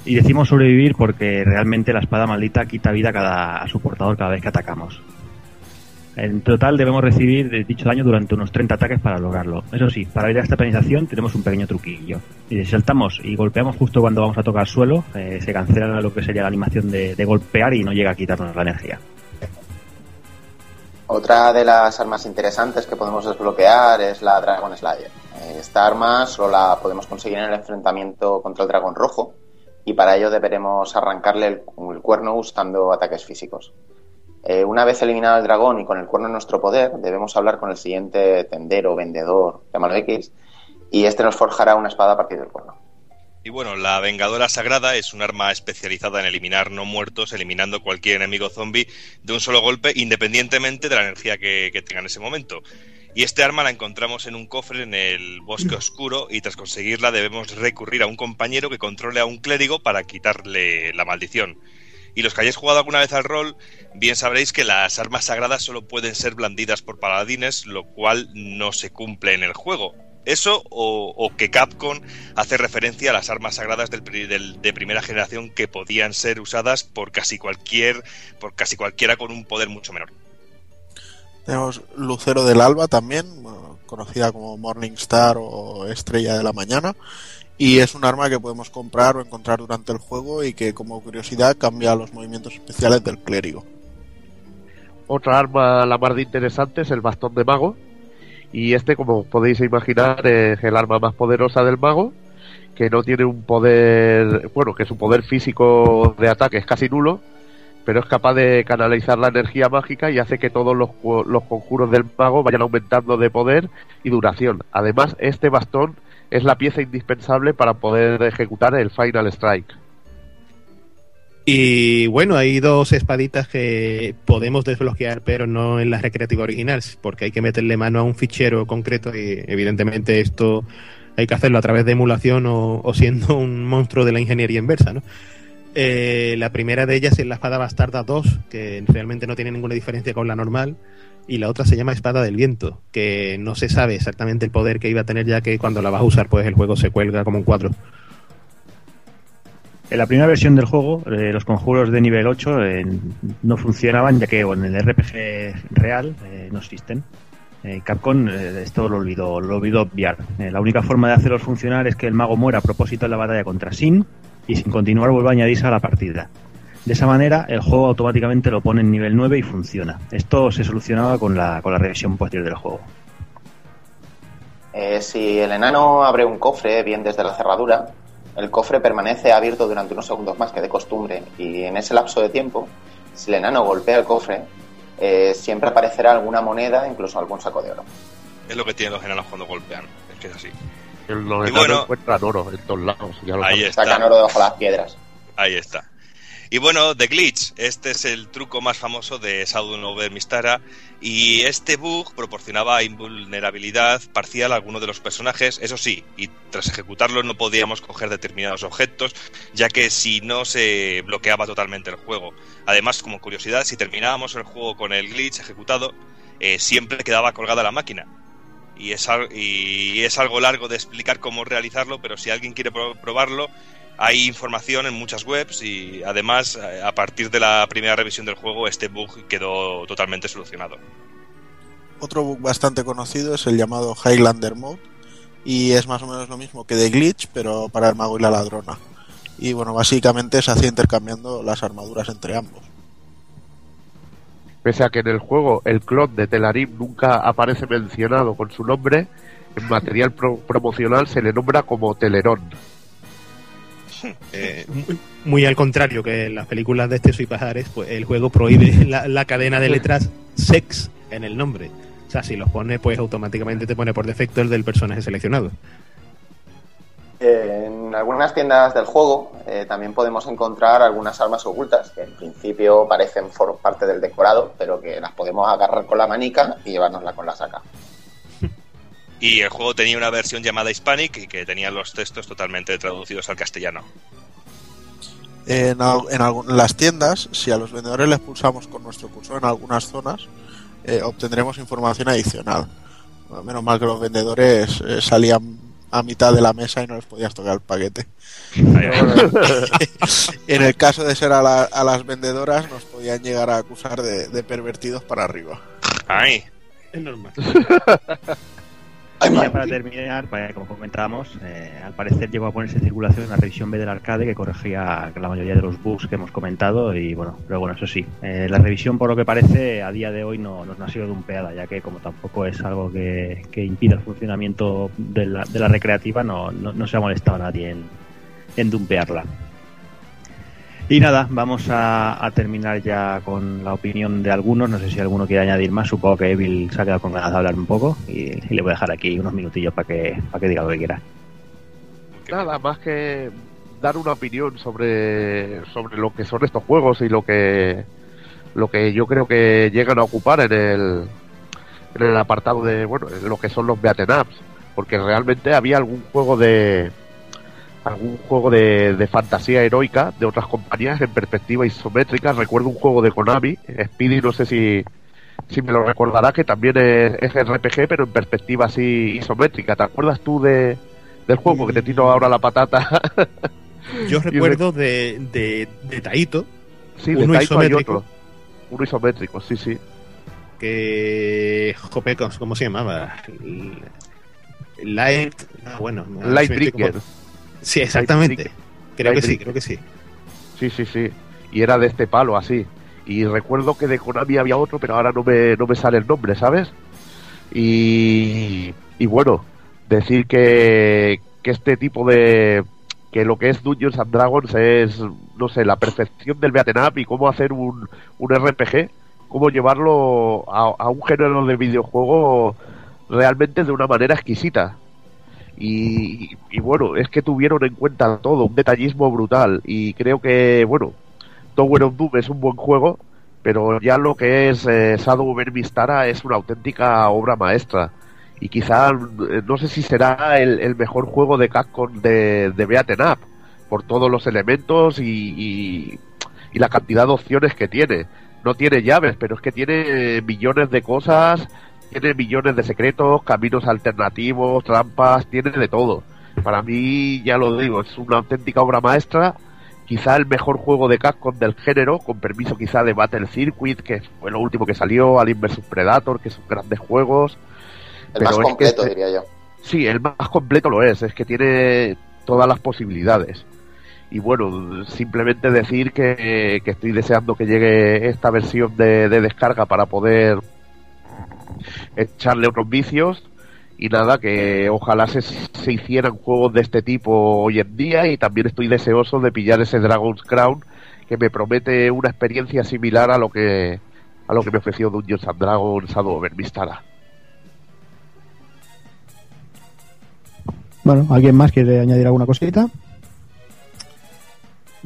Y decimos sobrevivir porque realmente la espada maldita quita vida a, cada, a su portador cada vez que atacamos. En total debemos recibir dicho daño durante unos 30 ataques para lograrlo. Eso sí, para a esta penalización tenemos un pequeño truquillo. Si saltamos y golpeamos justo cuando vamos a tocar suelo, eh, se cancela lo que sería la animación de, golpear y no llega a quitarnos la energía. Otra de las armas interesantes que podemos desbloquear es la Dragon Slayer. Esta arma solo la podemos conseguir en el enfrentamiento contra el dragón rojo y para ello deberemos arrancarle el, el cuerno usando ataques físicos. Eh, una vez eliminado el dragón y con el cuerno en nuestro poder, debemos hablar con el siguiente tendero, vendedor, llámalo X, y este nos forjará una espada a partir del cuerno. Y bueno, la Vengadora Sagrada es un arma especializada en eliminar no muertos, eliminando cualquier enemigo zombie de un solo golpe, independientemente de la energía que, que tenga en ese momento. Y este arma la encontramos en un cofre en el bosque oscuro y tras conseguirla debemos recurrir a un compañero que controle a un clérigo para quitarle la maldición. Y los que hayáis jugado alguna vez al rol, bien sabréis que las armas sagradas solo pueden ser blandidas por paladines, lo cual no se cumple en el juego. Eso o, que Capcom hace referencia a las armas sagradas de primera generación que podían ser usadas por casi cualquier, por casi cualquiera con un poder mucho menor. Tenemos Lucero del Alba también, conocida como Morning Star o Estrella de la Mañana. Y es un arma que podemos comprar o encontrar durante el juego y que como curiosidad cambia los movimientos especiales del clérigo. Otra arma, la más de interesante, es el bastón de mago. Y este, como podéis imaginar, es el arma más poderosa del mago, que no tiene un poder, bueno, que su poder físico de ataque es casi nulo, pero es capaz de canalizar la energía mágica y hace que todos los, los conjuros del mago vayan aumentando de poder y duración. Además, este bastón es la pieza indispensable para poder ejecutar el Final Strike. Y bueno, hay dos espaditas que podemos desbloquear, pero no en la recreativa original, porque hay que meterle mano a un fichero concreto y evidentemente esto hay que hacerlo a través de emulación o, o siendo un monstruo de la ingeniería inversa, ¿no? Eh, la primera de ellas es la espada bastarda 2, que realmente no tiene ninguna diferencia con la normal, y la otra se llama espada del viento, que no se sabe exactamente el poder que iba a tener ya que cuando la vas a usar pues el juego se cuelga como un cuadro. En la primera versión del juego, eh, los conjuros de nivel 8 eh, no funcionaban, ya que en el RPG real eh, no existen. Capcom esto lo olvidó, lo olvidó obviar. La única forma de hacerlos funcionar es que el mago muera a propósito en la batalla contra Sin y sin continuar vuelva a añadirse a la partida. De esa manera, el juego automáticamente lo pone en nivel 9 y funciona. Esto se solucionaba con la, con la revisión posterior del juego. Si el enano abre un cofre bien desde la cerradura, el cofre permanece abierto durante unos segundos más que de costumbre y en ese lapso de tiempo, si el enano golpea el cofre, eh, siempre aparecerá alguna moneda, incluso algún saco de oro. Es lo que tienen los enanos cuando golpean. Es que es así. Los Y enanos bueno- encuentran oro en todos lados. Ya lo Ahí está. Sacan oro debajo de las piedras. Ahí está. Y bueno, The Glitch, este es el truco más famoso de Shadow Over Mistara y este bug proporcionaba invulnerabilidad parcial a alguno de los personajes, eso sí, y tras ejecutarlo no podíamos coger determinados objetos, ya que si no se bloqueaba totalmente el juego. Además, como curiosidad, si terminábamos el juego con el glitch ejecutado, eh, siempre quedaba colgada la máquina. Y es, y es algo largo de explicar cómo realizarlo, pero si alguien quiere pro- probarlo, hay información en muchas webs y además a partir de la primera revisión del juego este bug quedó totalmente solucionado. Otro bug bastante conocido es el llamado Highlander Mode y es más o menos lo mismo que de Glitch, pero para el mago y la ladrona. Y bueno, básicamente se hacía intercambiando las armaduras entre ambos. Pese a que en el juego el clon de Telarim nunca aparece mencionado con su nombre, en material pro- promocional se le nombra como Telerón. Eh, Muy, muy al contrario que en las películas de Esteso y Pajares, pues el juego prohíbe la, la cadena de letras sex en el nombre. O sea, si los pone, pues automáticamente te pone por defecto el del personaje seleccionado. En algunas tiendas del juego eh, también podemos encontrar algunas armas ocultas que en principio parecen for parte del decorado, pero que las podemos agarrar con la manica y llevárnosla con la saca. Y el juego tenía una versión llamada Hispanic y que tenía los textos totalmente traducidos al castellano. En, en en las tiendas, si a los vendedores les pulsamos con nuestro cursor en algunas zonas, eh, obtendremos información adicional. Menos mal que los vendedores eh, salían a mitad de la mesa y no les podías tocar el paquete. en el caso de ser a, la- a las vendedoras, nos podían llegar a acusar de, de pervertidos para arriba. Ay, Es normal. Y ya para terminar, para- como comentábamos, eh, al parecer llegó a ponerse en circulación una revisión B del arcade que corregía la mayoría de los bugs que hemos comentado y bueno, pero bueno, eso sí, eh, la revisión por lo que parece a día de hoy no, no ha sido dumpeada, ya que como tampoco es algo que, que impida el funcionamiento de la, de la recreativa, no, no, no se ha molestado nadie en, en dumpearla. Y nada, vamos a, terminar ya con la opinión de algunos. No sé si alguno quiere añadir más. Supongo que Evil se ha quedado con ganas de hablar un poco y, le voy a dejar aquí unos minutillos para que, para que diga lo que quiera. Nada más que dar una opinión sobre, sobre lo que son estos juegos y lo que lo que yo creo que llegan a ocupar en el en el apartado de bueno en lo que son los beaten ups porque realmente había algún juego de algún juego de, de fantasía heroica de otras compañías en perspectiva isométrica recuerdo un juego de Konami Speedy no sé si si me lo recordará que también es, es RPG pero en perspectiva así isométrica ¿te acuerdas tú de del juego que te tiro ahora la patata Yo recuerdo de, de, de Taito, Sí, de Uno Taito hay isométrico. otro. Uno isométrico, sí, sí. que. Jope, ¿cómo se llamaba? Light. ah, bueno. no, Light Sí, exactamente. Creo que sí, creo que sí. Sí, sí, sí. Y era de este palo, así. Y recuerdo que de Konami había otro, pero ahora no me, no me sale el nombre, ¿sabes? Y, y bueno, decir que, que este tipo de... que lo que es Dungeons and Dragons es, no sé, la perfección del beaten up y cómo hacer un, un RPG, cómo llevarlo a, a un género de videojuego realmente de una manera exquisita. Y, bueno, es que tuvieron en cuenta todo, un detallismo brutal. Y creo que, bueno, Tower of Doom es un buen juego, pero ya lo que es eh, Shadow over Mistara es una auténtica obra maestra. Y quizá, eh, no sé si será el, mejor juego de Capcom de, de Beaten Up, por todos los elementos y, y, y la cantidad de opciones que tiene. No tiene llaves, pero es que tiene millones de cosas, tiene millones de secretos, caminos alternativos, trampas, tiene de todo. Para mí, ya lo digo, es una auténtica obra maestra quizá el mejor juego de Capcom del género, con permiso quizá de Battle Circuit, que fue lo último que salió, Alien vs Predator, que son grandes juegos. El más completo, este- diría yo. Sí, el más completo lo es, es que tiene todas las posibilidades. Y bueno, simplemente decir que, que estoy deseando que llegue esta versión de, de descarga para poder echarle otros vicios. Y nada, que ojalá se, se hicieran juegos de este tipo hoy en día. Y también estoy deseoso de pillar ese Dragon's Crown, que me promete una experiencia similar a lo que a lo que me ofreció Dungeons and Dragons Shadowver Mistara. Bueno, ¿alguien más quiere añadir alguna cosita?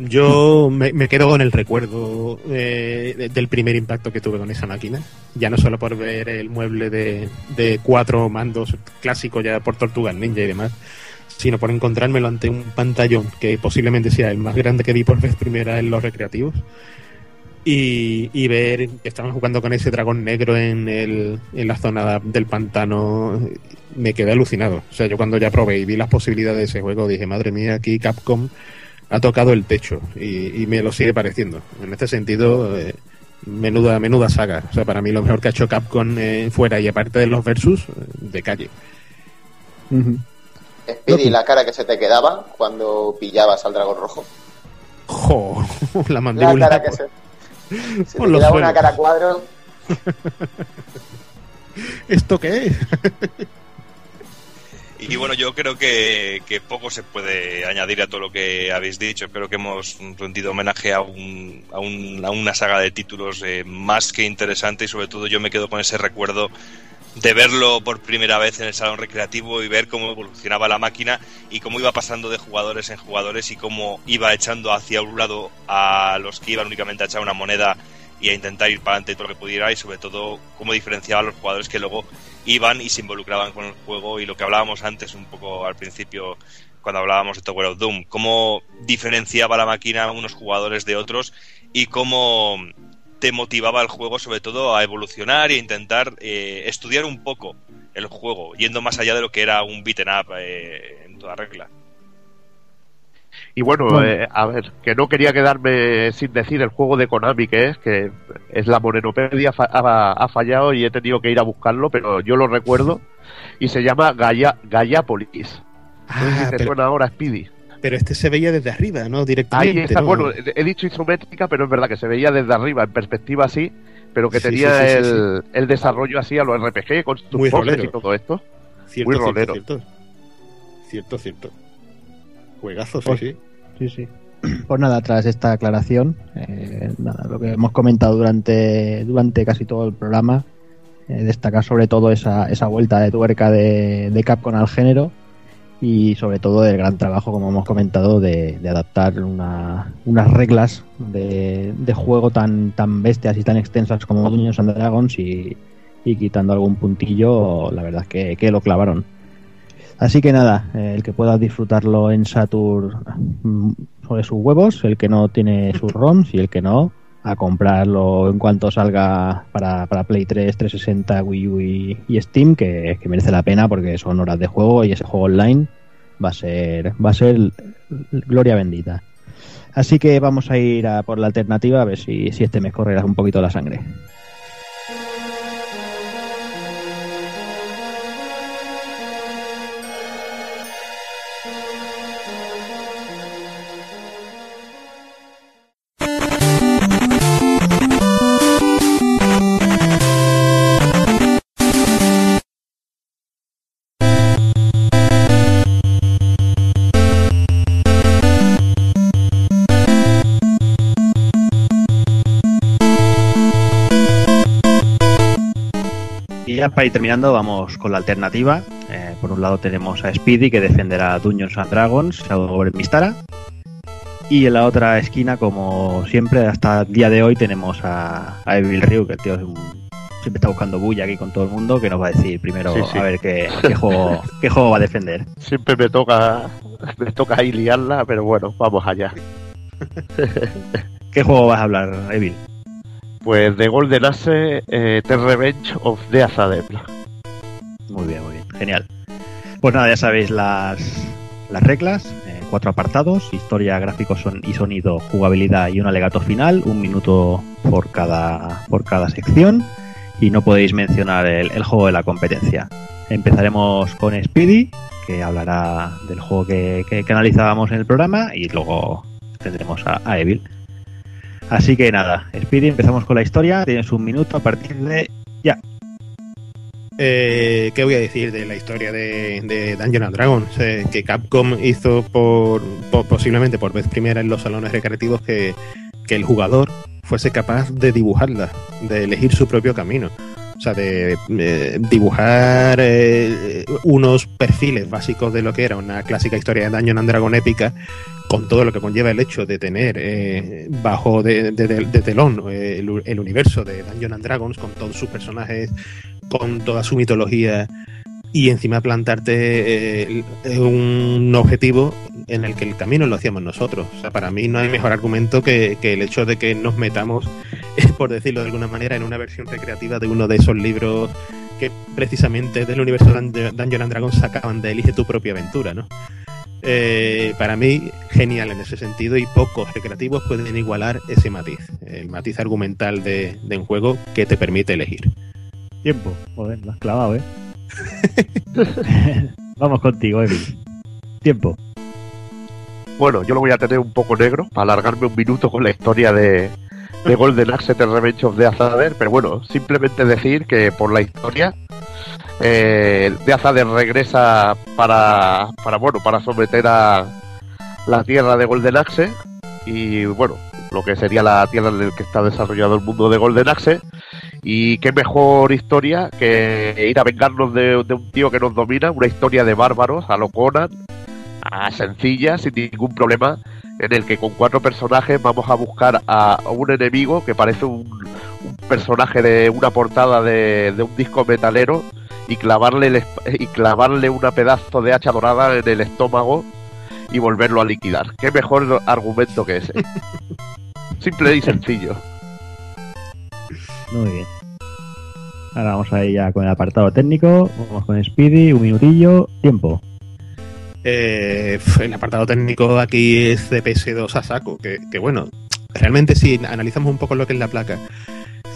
Yo me, quedo con el recuerdo eh, de- del primer impacto que tuve con esa máquina. Ya no solo por ver el mueble de, de cuatro mandos clásico ya por Tortugas Ninja y demás, sino por encontrármelo ante un pantallón que posiblemente sea el más grande que vi por vez primera en los recreativos. Y, y ver que estaban jugando con ese dragón negro en, el, en la zona del pantano, me quedé alucinado. O sea, yo cuando ya probé y vi las posibilidades de ese juego, dije, madre mía, aquí Capcom ha tocado el techo y, y me lo sigue pareciendo. En este sentido, eh, menuda, menuda saga. O sea, para mí lo mejor que ha hecho Capcom eh, fuera y aparte de los versus, eh, de calle. Ujú. Speedy, la cara que se te quedaba cuando pillabas al dragón rojo. ¡Jo! La La mandíbula. cara que se, se por te los quedaba una cara a cuadros. ¿Esto qué es? Y bueno, yo creo que, que poco se puede añadir a todo lo que habéis dicho. Creo que hemos rendido homenaje a, un, a, un- a una saga de títulos eh, más que interesante y sobre todo yo me quedo con ese recuerdo de verlo por primera vez en el salón recreativo y ver cómo evolucionaba la máquina y cómo iba pasando de jugadores en jugadores y cómo iba echando hacia un lado a los que iban únicamente a echar una moneda y a intentar ir para adelante todo lo que pudiera y sobre todo cómo diferenciaba a los jugadores que luego iban y se involucraban con el juego y lo que hablábamos antes un poco al principio cuando hablábamos de Tower of Doom, cómo diferenciaba la máquina a unos jugadores de otros y cómo te motivaba el juego sobre todo a evolucionar e intentar eh, estudiar un poco el juego, yendo más allá de lo que era un beaten up eh, en toda regla. Y bueno, Bueno. eh, a ver, que no quería quedarme sin decir el juego de Konami que es, que es la Morenopedia, fa- ha, ha fallado y he tenido que ir a buscarlo, pero yo lo recuerdo, y se llama Gaia, Gaiapolis. No sé si Ah, te pero, suena ahora Speedy. pero este se veía desde arriba, ¿no? Ahí Directamente. está, ¿no? bueno, he dicho isométrica, pero es verdad que se veía desde arriba, en perspectiva así, pero que tenía sí, sí, sí, el, el desarrollo así a los RPG con sus y todo esto. cierto, muy cierto, rolero. Cierto, cierto. cierto. Juegazo, sí, Pues- sí. Sí, sí. Pues nada, tras esta aclaración, eh, nada, lo que hemos comentado durante, durante casi todo el programa, eh, destacar sobre todo esa, esa vuelta de tuerca de, de Capcom al género y sobre todo el gran trabajo, como hemos comentado, de, de adaptar una- unas reglas de, de juego tan, tan bestias y tan extensas como Dungeons and Dragons y, y quitando algún puntillo, la verdad es que, que lo clavaron. Así que nada, eh, el que pueda disfrutarlo en Saturn mm, sobre sus huevos, el que no tiene sus ROMs y el que no, a comprarlo en cuanto salga para, para Play 3, 360, Wii U y, Steam, que, que merece la pena porque son horas de juego y ese juego online va a ser, va a ser gloria bendita. Así que vamos a ir a por la alternativa a ver si, si este mes correrá un poquito la sangre. Ya para ir terminando, vamos con la alternativa. Eh, por un lado tenemos a Speedy que defenderá Dungeons and Dragons, Shadow Mistara. Y en la otra esquina, como siempre, hasta el día de hoy tenemos a, a Evil Ryu, que el tío es un- siempre está buscando bulla aquí con todo el mundo, que nos va a decir primero Sí, sí. a ver qué, qué juego, qué juego va a defender. Siempre me toca, me toca ahí liarla, pero bueno, vamos allá. ¿Qué juego vas a hablar, Evil? Pues de Golden Axe, eh, The Revenge of the Azadel. Muy bien, muy bien, genial. Pues nada, ya sabéis las, las reglas. Eh, cuatro apartados, historia, gráficos son, y sonido, jugabilidad y un alegato final, un minuto por cada, por cada sección y no podéis mencionar el, juego de la competencia. Empezaremos con Speedy, que hablará del juego que, que- analizábamos en el programa y luego tendremos a Evil. Así que nada, Speedy, empezamos con la historia, tienes un minuto a partir de ya. Eh, ¿Qué voy a decir de la historia de, de Dungeons and Dragons? Eh, que Capcom hizo por, posiblemente por vez primera en los salones recreativos que, el jugador fuese capaz de dibujarla, de elegir su propio camino. O sea, de eh, dibujar eh, unos perfiles básicos de lo que era una clásica historia de Dungeons and Dragons épica, con todo lo que conlleva el hecho de tener eh, bajo de, de- telón eh, el, el universo de Dungeons and Dragons, con todos sus personajes, con toda su mitología y encima plantarte eh, un objetivo en el que el camino lo hacíamos nosotros. O sea, para mí no hay mejor argumento que, que el hecho de que nos metamos, eh, por decirlo de alguna manera, en una versión recreativa de uno de esos libros que precisamente del universo de Dungeons and Dragons sacaban de Elige tu propia aventura, ¿no? Eh, para mí, genial en ese sentido y pocos recreativos pueden igualar ese matiz, el matiz argumental de, de un juego que te permite elegir. Tiempo. Joder, lo has clavado, ¿eh? Vamos contigo, Evil. Tiempo. Bueno, yo lo voy a tener un poco negro para alargarme un minuto con la historia de, de Golden Axe The Revenge of the Azader, pero bueno, simplemente decir que por la historia eh, de Azader regresa para, para bueno para someter a la tierra de Golden Axe y bueno lo que sería la tierra en la que está desarrollado el mundo de Golden Axe. Y qué mejor historia que ir a vengarnos de, de un tío que nos domina, una historia de bárbaros a lo Conan, a sencilla, sin ningún problema, en el que con cuatro personajes vamos a buscar a, a un enemigo que parece un, un personaje de una portada de, de un disco metalero y clavarle, el y clavarle una pedazo de hacha dorada en el estómago y volverlo a liquidar. ¿Qué mejor argumento que ese? Simple y sencillo. Muy bien. Ahora vamos a ir ya con el apartado técnico. Vamos con Speedy, un minutillo. Tiempo. Eh, el apartado técnico aquí es CPS2 a saco, que, bueno, realmente si analizamos un poco lo que es la placa,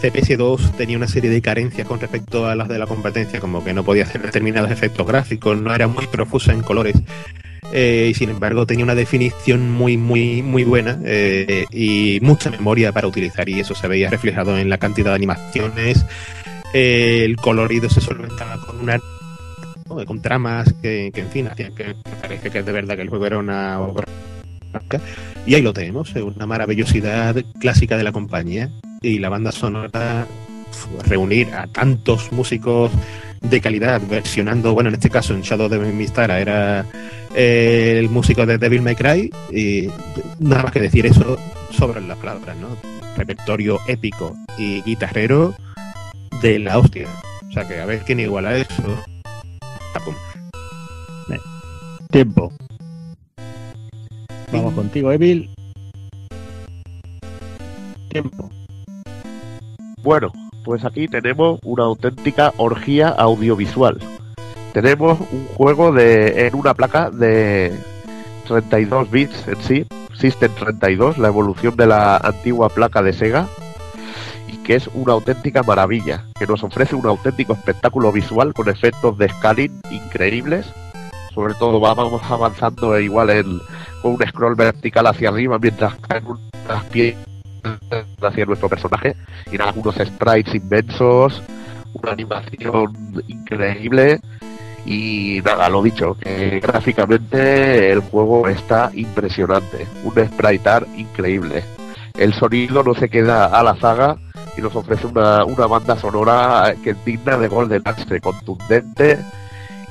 CPS2 tenía una serie de carencias con respecto a las de la competencia, como que no podía hacer determinados efectos gráficos, no era muy profusa en colores. eh, y sin embargo tenía una definición muy muy muy buena eh, y mucha memoria para utilizar y eso se veía reflejado en la cantidad de animaciones eh, el colorido se solventaba con una con tramas que, que, en fin hacían que parece que de verdad que el juego era una y ahí lo tenemos una maravillosidad clásica de la compañía. Y la banda sonora reunir a tantos músicos de calidad versionando bueno en este caso en Shadow de Mistara era eh, el músico de Devil May Cry. Y nada más que decir eso sobran las palabras no repertorio épico y guitarrero de la hostia. O sea que a ver quién iguala eso. Tiempo. Vamos contigo, Evil. Tiempo. Bueno, pues aquí tenemos una auténtica orgía audiovisual. Tenemos un juego de en una placa de 32 bits en sí, System 32, la evolución de la antigua placa de Sega, y que es una auténtica maravilla, que nos ofrece un auténtico espectáculo visual con efectos de scaling increíbles. Sobre todo vamos avanzando igual en, con un scroll vertical hacia arriba mientras caen unas piezas hacia nuestro personaje y nada, unos sprites inmensos, una animación increíble y nada, lo dicho, que gráficamente el juego está impresionante, un sprite art increíble. El sonido no se queda a la zaga y nos ofrece una, una banda sonora que es digna de Golden Axe, contundente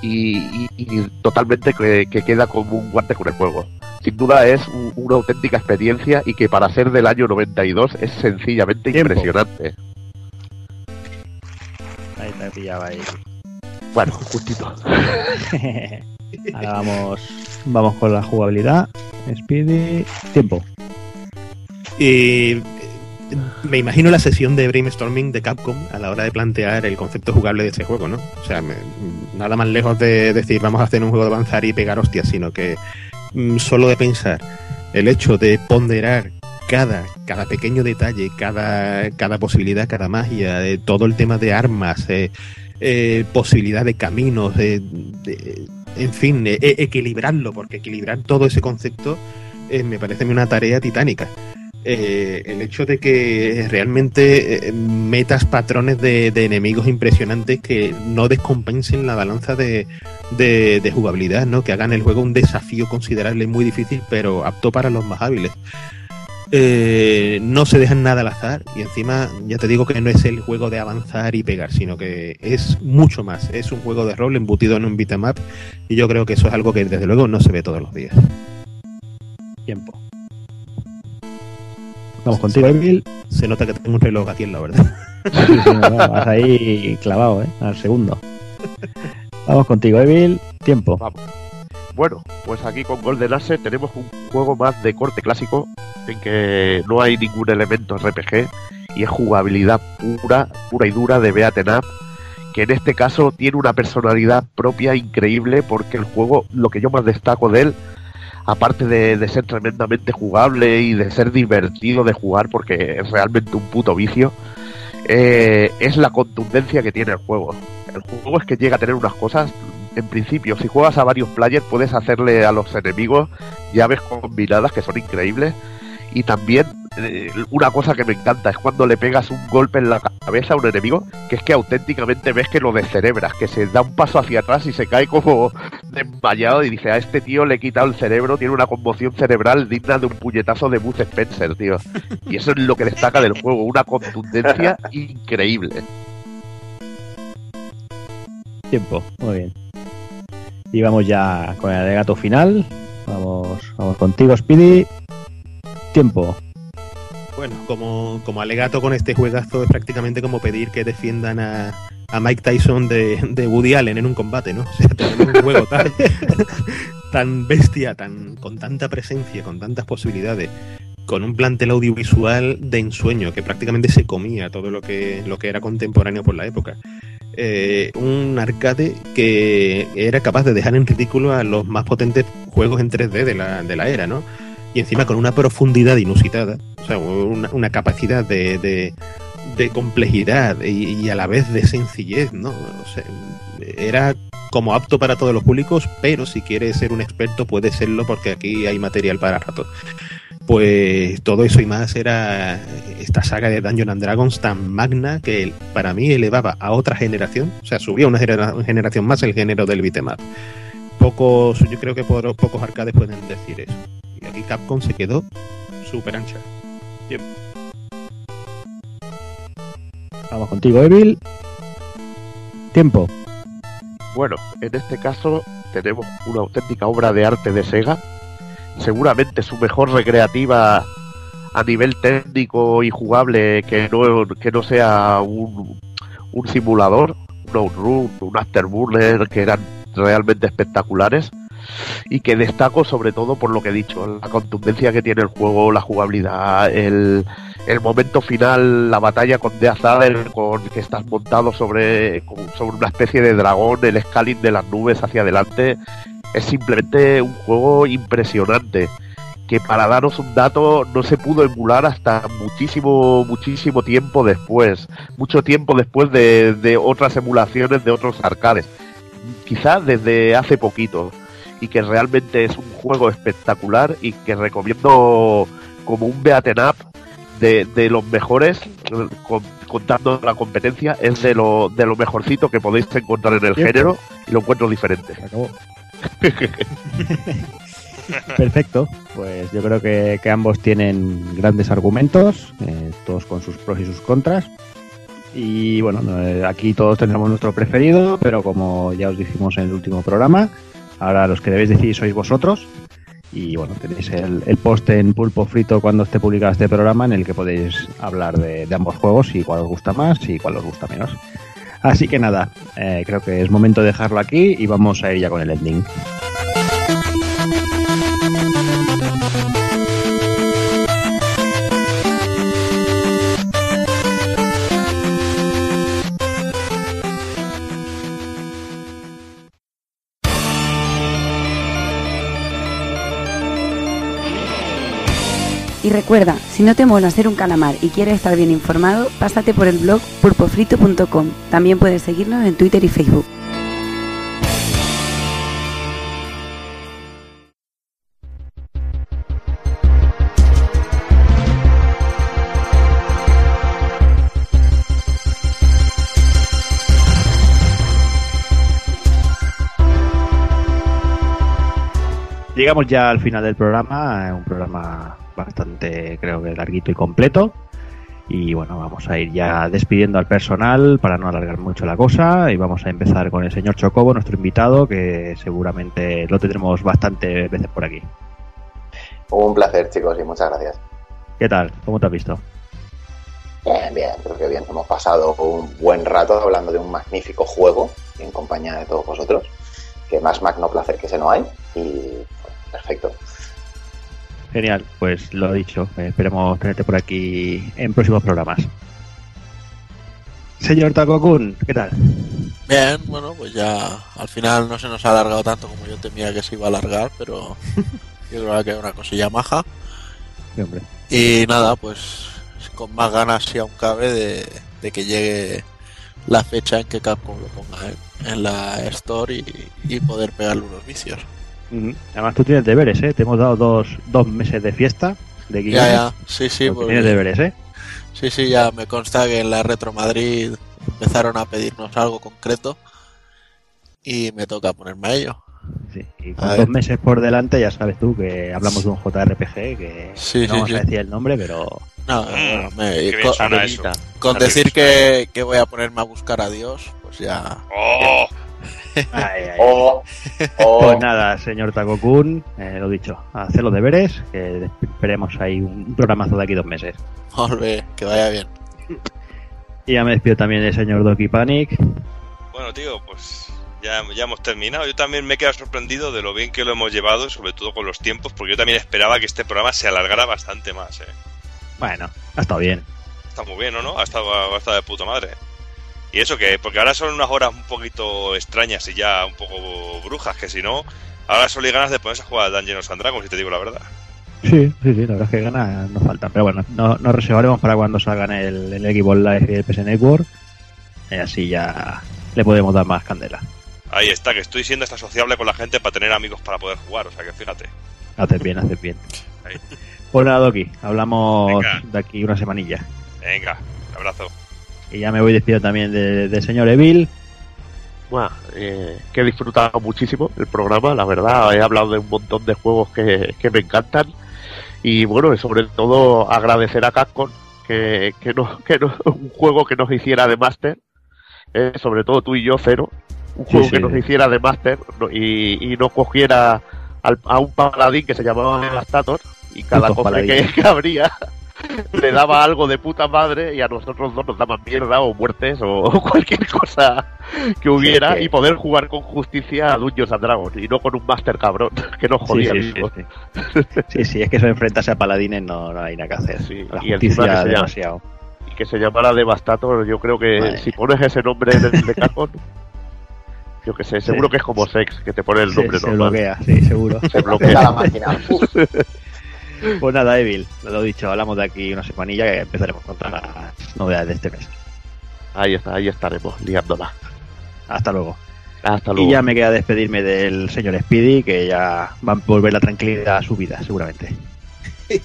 y, y- y totalmente que, que queda como un guante con el juego sin duda es un- una auténtica experiencia y que para ser del año 92 es sencillamente Tiempo. impresionante. Ahí te pillaba ahí. Bueno, justito. Ahora vamos, vamos con la jugabilidad. Speedy. Tiempo. Y eh, me imagino la sesión de brainstorming de Capcom a la hora de plantear el concepto jugable de este juego, ¿no? O sea, me- nada más lejos de decir vamos a hacer un juego de avanzar y pegar hostias, sino que mm, solo de pensar el hecho de ponderar cada, cada pequeño detalle, cada, cada posibilidad, cada magia, de todo el tema de armas, eh, eh, posibilidad de caminos, de, en fin, eh, equilibrarlo, porque equilibrar todo ese concepto eh, me parece una tarea titánica. Eh, el hecho de que realmente eh, metas patrones de, enemigos impresionantes que no descompensen la balanza de, de, jugabilidad, ¿no? Que hagan el juego un desafío considerable, muy difícil, pero apto para los más hábiles. Eh, no se dejan nada al azar y encima ya te digo que no es el juego de avanzar y pegar, sino que es mucho más. Es un juego de rol embutido en un beat'em up y yo creo que eso es algo que desde luego no se ve todos los días. Tiempo. Vamos contigo, Emil. Se nota que tengo un reloj aquí en la verdad. Sí, sí, no, no, vas ahí clavado, ¿eh? Al segundo. Vamos contigo, Evil. Tiempo. Vamos. Bueno, pues aquí con Golden Axe tenemos un juego más de corte clásico en que no hay ningún elemento RPG y es jugabilidad pura, pura y dura de Beaten Up, que en este caso tiene una personalidad propia increíble porque el juego, lo que yo más destaco de él, aparte de, ser tremendamente jugable y de ser divertido de jugar porque es realmente un puto vicio, eh, es la contundencia que tiene el juego. El juego es que llega a tener unas cosas en principio, si juegas a varios players, puedes hacerle a los enemigos llaves combinadas que son increíbles. Y también, eh, una cosa que me encanta es cuando le pegas un golpe en la cabeza a un enemigo, que es que auténticamente ves que lo descerebras, que se da un paso hacia atrás y se cae como desmayado y dice, a este tío le he quitado el cerebro, tiene una conmoción cerebral digna de un puñetazo de Buzz Spencer, tío. Y eso es lo que destaca del juego, una contundencia increíble. Tiempo. Muy bien. Y vamos ya con el alegato final. Vamos, vamos contigo, Speedy. Tiempo. Bueno, como, como alegato con este juegazo es prácticamente como pedir que defiendan a, a Mike Tyson de, de Woody Allen en un combate, ¿no? O sea, tenemos un juego tan, tan bestia, tan, con tanta presencia, con tantas posibilidades, con un plantel audiovisual de ensueño que prácticamente se comía todo lo que, lo que era contemporáneo por la época. Eh, un arcade que era capaz de dejar en ridículo a los más potentes juegos en 3D de la, de la era, ¿no? Y encima con una profundidad inusitada, o sea, una, una capacidad de, de, complejidad y, a la vez de sencillez, ¿no? O sea, era como apto para todos los públicos, pero si quieres ser un experto puede serlo porque aquí hay material para rato. Pues todo eso y más era esta saga de Dungeons and Dragons tan magna que para mí elevaba a otra generación, o sea, subía una genera generación más el género del beat'em up. Pocos, yo creo que por, pocos arcades pueden decir eso. Y aquí Capcom se quedó súper ancha. Tiempo. Vamos contigo, Evil. Tiempo. Bueno, en este caso tenemos una auténtica obra de arte de Sega. Seguramente su mejor recreativa a nivel técnico y jugable que no, que no sea un, un simulador, un outrun, un afterburner, que eran realmente espectaculares y que destaco sobre todo por lo que he dicho, la contundencia que tiene el juego, la jugabilidad, el, el momento final, la batalla con Death Adder, con que estás montado sobre, sobre una especie de dragón, el scaling de las nubes hacia adelante, es simplemente un juego impresionante que para daros un dato no se pudo emular hasta muchísimo, muchísimo tiempo después, mucho tiempo después de, de otras emulaciones de otros arcades, quizás desde hace poquito y que realmente es un juego espectacular y que recomiendo como un beaten up de, de los mejores, con, contando la competencia, es de lo, de lo mejorcito que podéis encontrar en el género y lo encuentro diferente. acabó. Perfecto, pues yo creo que, que, ambos tienen grandes argumentos, eh, todos con sus pros y sus contras. Y bueno, eh, aquí todos tenemos nuestro preferido, pero como ya os dijimos en el último programa, ahora los que debéis decidir sois vosotros. Y bueno, tenéis el, el, post en Pulpo Frito cuando esté publicado este programa en el que podéis hablar de, de ambos juegos y cuál os gusta más y cuál os gusta menos. Así que nada, eh, creo que es momento de dejarlo aquí y vamos a ir ya con el ending. Y recuerda, si no te mola hacer un calamar y quieres estar bien informado, pásate por el blog pulpofrito.com. También puedes seguirnos en Twitter y Facebook. Llegamos ya al final del programa, eh, un programa bastante, creo que larguito y completo. Y bueno, vamos a ir ya despidiendo al personal para no alargar mucho la cosa. Y vamos a empezar con el señor Chocobo, nuestro invitado, que seguramente lo tendremos bastante veces por aquí. Un placer, chicos, y muchas gracias. ¿Qué tal? ¿Cómo te has visto? Bien, bien, creo que bien. Hemos pasado un buen rato hablando de un magnífico juego en compañía de todos vosotros. Que más magno placer que ese no hay. Y perfecto. Genial, pues lo dicho, eh, esperemos tenerte por aquí en próximos programas. Señor Takokun, ¿qué tal? Bien, bueno, pues ya al final no se nos ha alargado tanto como yo temía que se iba a alargar, pero yo creo que es una cosilla maja. Sí, hombre. Y nada, pues con más ganas si aún cabe de, de que llegue la fecha en que Capcom lo ponga en, en la Store y, y poder pegarle unos vicios. Además tú tienes deberes, ¿eh? Te hemos dado dos, dos meses de fiesta, de guiones. Ya, ya, sí, sí, porque porque- tienes deberes, ¿eh? Sí, sí, ya me consta que en la Retro Madrid empezaron a pedirnos algo concreto y me toca ponerme a ello. Sí, y A con ver. dos meses por delante ya sabes tú que hablamos de un JRPG que Sí, no sí, vamos sí. a decir el nombre, pero No, Mm, bueno, me- qué bien con, suena eso. con Qué decir que, que voy a ponerme a buscar a Dios, pues ya. ¡Oh! Ay, ay, ay. O, o- Pues nada, señor Takokun, eh, lo dicho, hacer los deberes, que esperemos ahí un programazo de aquí dos meses. Volve, que vaya bien. Y ya me despido también del señor Doki Panic. Bueno, tío, pues ya, ya hemos terminado. Yo también me he quedado sorprendido de lo bien que lo hemos llevado, sobre todo con los tiempos, porque yo también esperaba que este programa se alargara bastante más. ¿eh? Bueno, ha estado bien. Está muy bien, ¿o no? Ha estado, ha estado de puta madre. Y eso que, porque ahora son unas horas un poquito extrañas y ya un poco brujas, que si no, ahora solo hay ganas de ponerse a jugar al Dungeons and Dragons, si te digo la verdad. Sí, sí, sí, la verdad es que ganas nos faltan. Pero bueno, no- nos reservaremos para cuando salgan el, el Xbox Live y el PS Network. Y así ya le podemos dar más candela. Ahí está, que estoy siendo hasta sociable con la gente para tener amigos para poder jugar, o sea que fíjate. Haces bien, haces bien. Ahí. Pues nada, Doki, hablamos Venga. de aquí una semanilla. Venga, un abrazo. Y ya me voy despidiendo también de- señor Evil. Buah, eh, que he disfrutado muchísimo el programa, la verdad. He hablado de un montón de juegos que, que me encantan. Y bueno, sobre todo agradecer a Capcom que, que, no, que no, un juego que nos hiciera de máster. eh, sobre todo tú y yo, Cero. Un Sí, juego sí. que nos hiciera de máster no- y, y no cogiera al- a un paladín que se llamaba Devastator. Y cada cofre que, que abría le daba algo de puta madre y a nosotros dos nos daban mierda o muertes o cualquier cosa que hubiera Sí, que- y poder jugar con justicia a Dungeons and Dragons y no con un máster cabrón que nos jodía sí, el sí, mismo. sí. Sí, sí, es que eso enfrentarse a paladines no, no hay nada que hacer. Sí, La y justicia que se llama- demasiado. Y que se llamara Devastator, yo creo que Vale. si pones ese nombre en el de Capcom, yo que sé, seguro que es como Sex, que te pone el Se, nombre se normal. bloquea, sí, seguro. Se bloquea. la máquina. Pues nada, Evil, lo he dicho, hablamos de aquí una semanilla que empezaremos con todas las novedades de este mes. Ahí está, ahí estaremos, liándola. Hasta luego. Hasta luego. Y ya me queda despedirme del señor Speedy, que ya va a volver la tranquilidad a su vida, seguramente.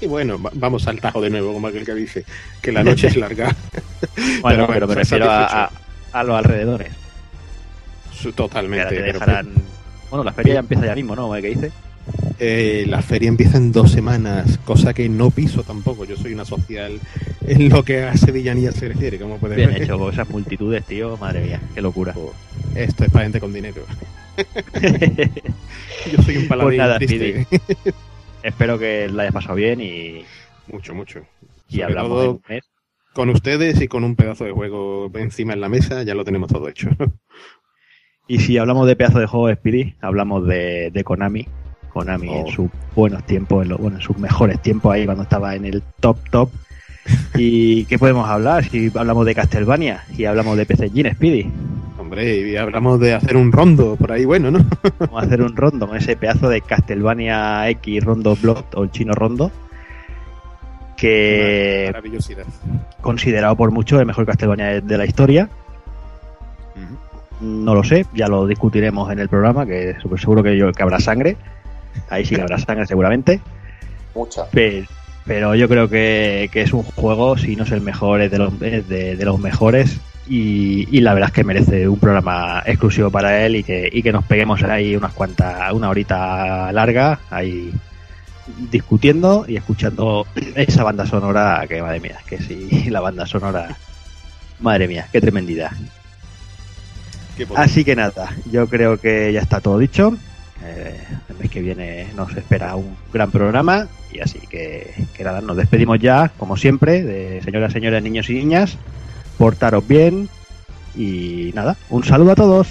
Y bueno, va- vamos al tajo de nuevo, como aquel que dice que la noche es larga. Bueno, pero, bueno, me refiero a, a- a los alrededores. Que Totalmente. te pero dejarán... Bueno, la feria ya empieza ya mismo, ¿no? ¿Qué dice? Eh, la feria empieza en dos semanas, cosa que no piso tampoco. Yo soy una social en lo que a sevillanía se refiere, como puedes Bien ver. hecho, con esas multitudes, tío, madre mía, qué locura. Esto es para gente con dinero. Yo soy un paladín Pues nada, triste. Espero que la hayas pasado bien y, Mucho, mucho. y Sobre hablamos todo mes. con ustedes y con un pedazo de juego encima en la mesa, ya lo tenemos todo hecho. Y si hablamos de pedazo de juego de Speedy, hablamos de, de Konami. Konami Oh. en sus buenos tiempos, en lo- bueno, en sus mejores tiempos ahí cuando estaba en el top top. ¿Y qué podemos hablar? Si hablamos de Castlevania y hablamos de PC Engine Speedy. Hombre, y hablamos de hacer un rondo por ahí, bueno, ¿no? Vamos a hacer un rondo con ese pedazo de Castlevania X Rondo Block o el chino rondo. que Maravillosidad. considerado por muchos el mejor Castlevania de la historia. No lo sé, ya lo discutiremos en el programa, que seguro que, yo, que habrá sangre. Ahí sí que habrá sangre seguramente. Mucha. Pero, pero yo creo que, que es un juego, si no es el mejor, es de los, es de, de los mejores. Y, y la verdad es que merece un programa exclusivo para él y que, y que nos peguemos ahí unas cuantas, una horita larga, ahí discutiendo y escuchando esa banda sonora que madre mía, que sí, la banda sonora, madre mía, qué tremendidad. Qué. Así que nada, yo creo que ya está todo dicho. Eh, el mes que viene nos espera un gran programa y así que, que nada, nos despedimos ya, como siempre, de señoras, señores, niños y niñas. Portaros bien y nada, un saludo a todos.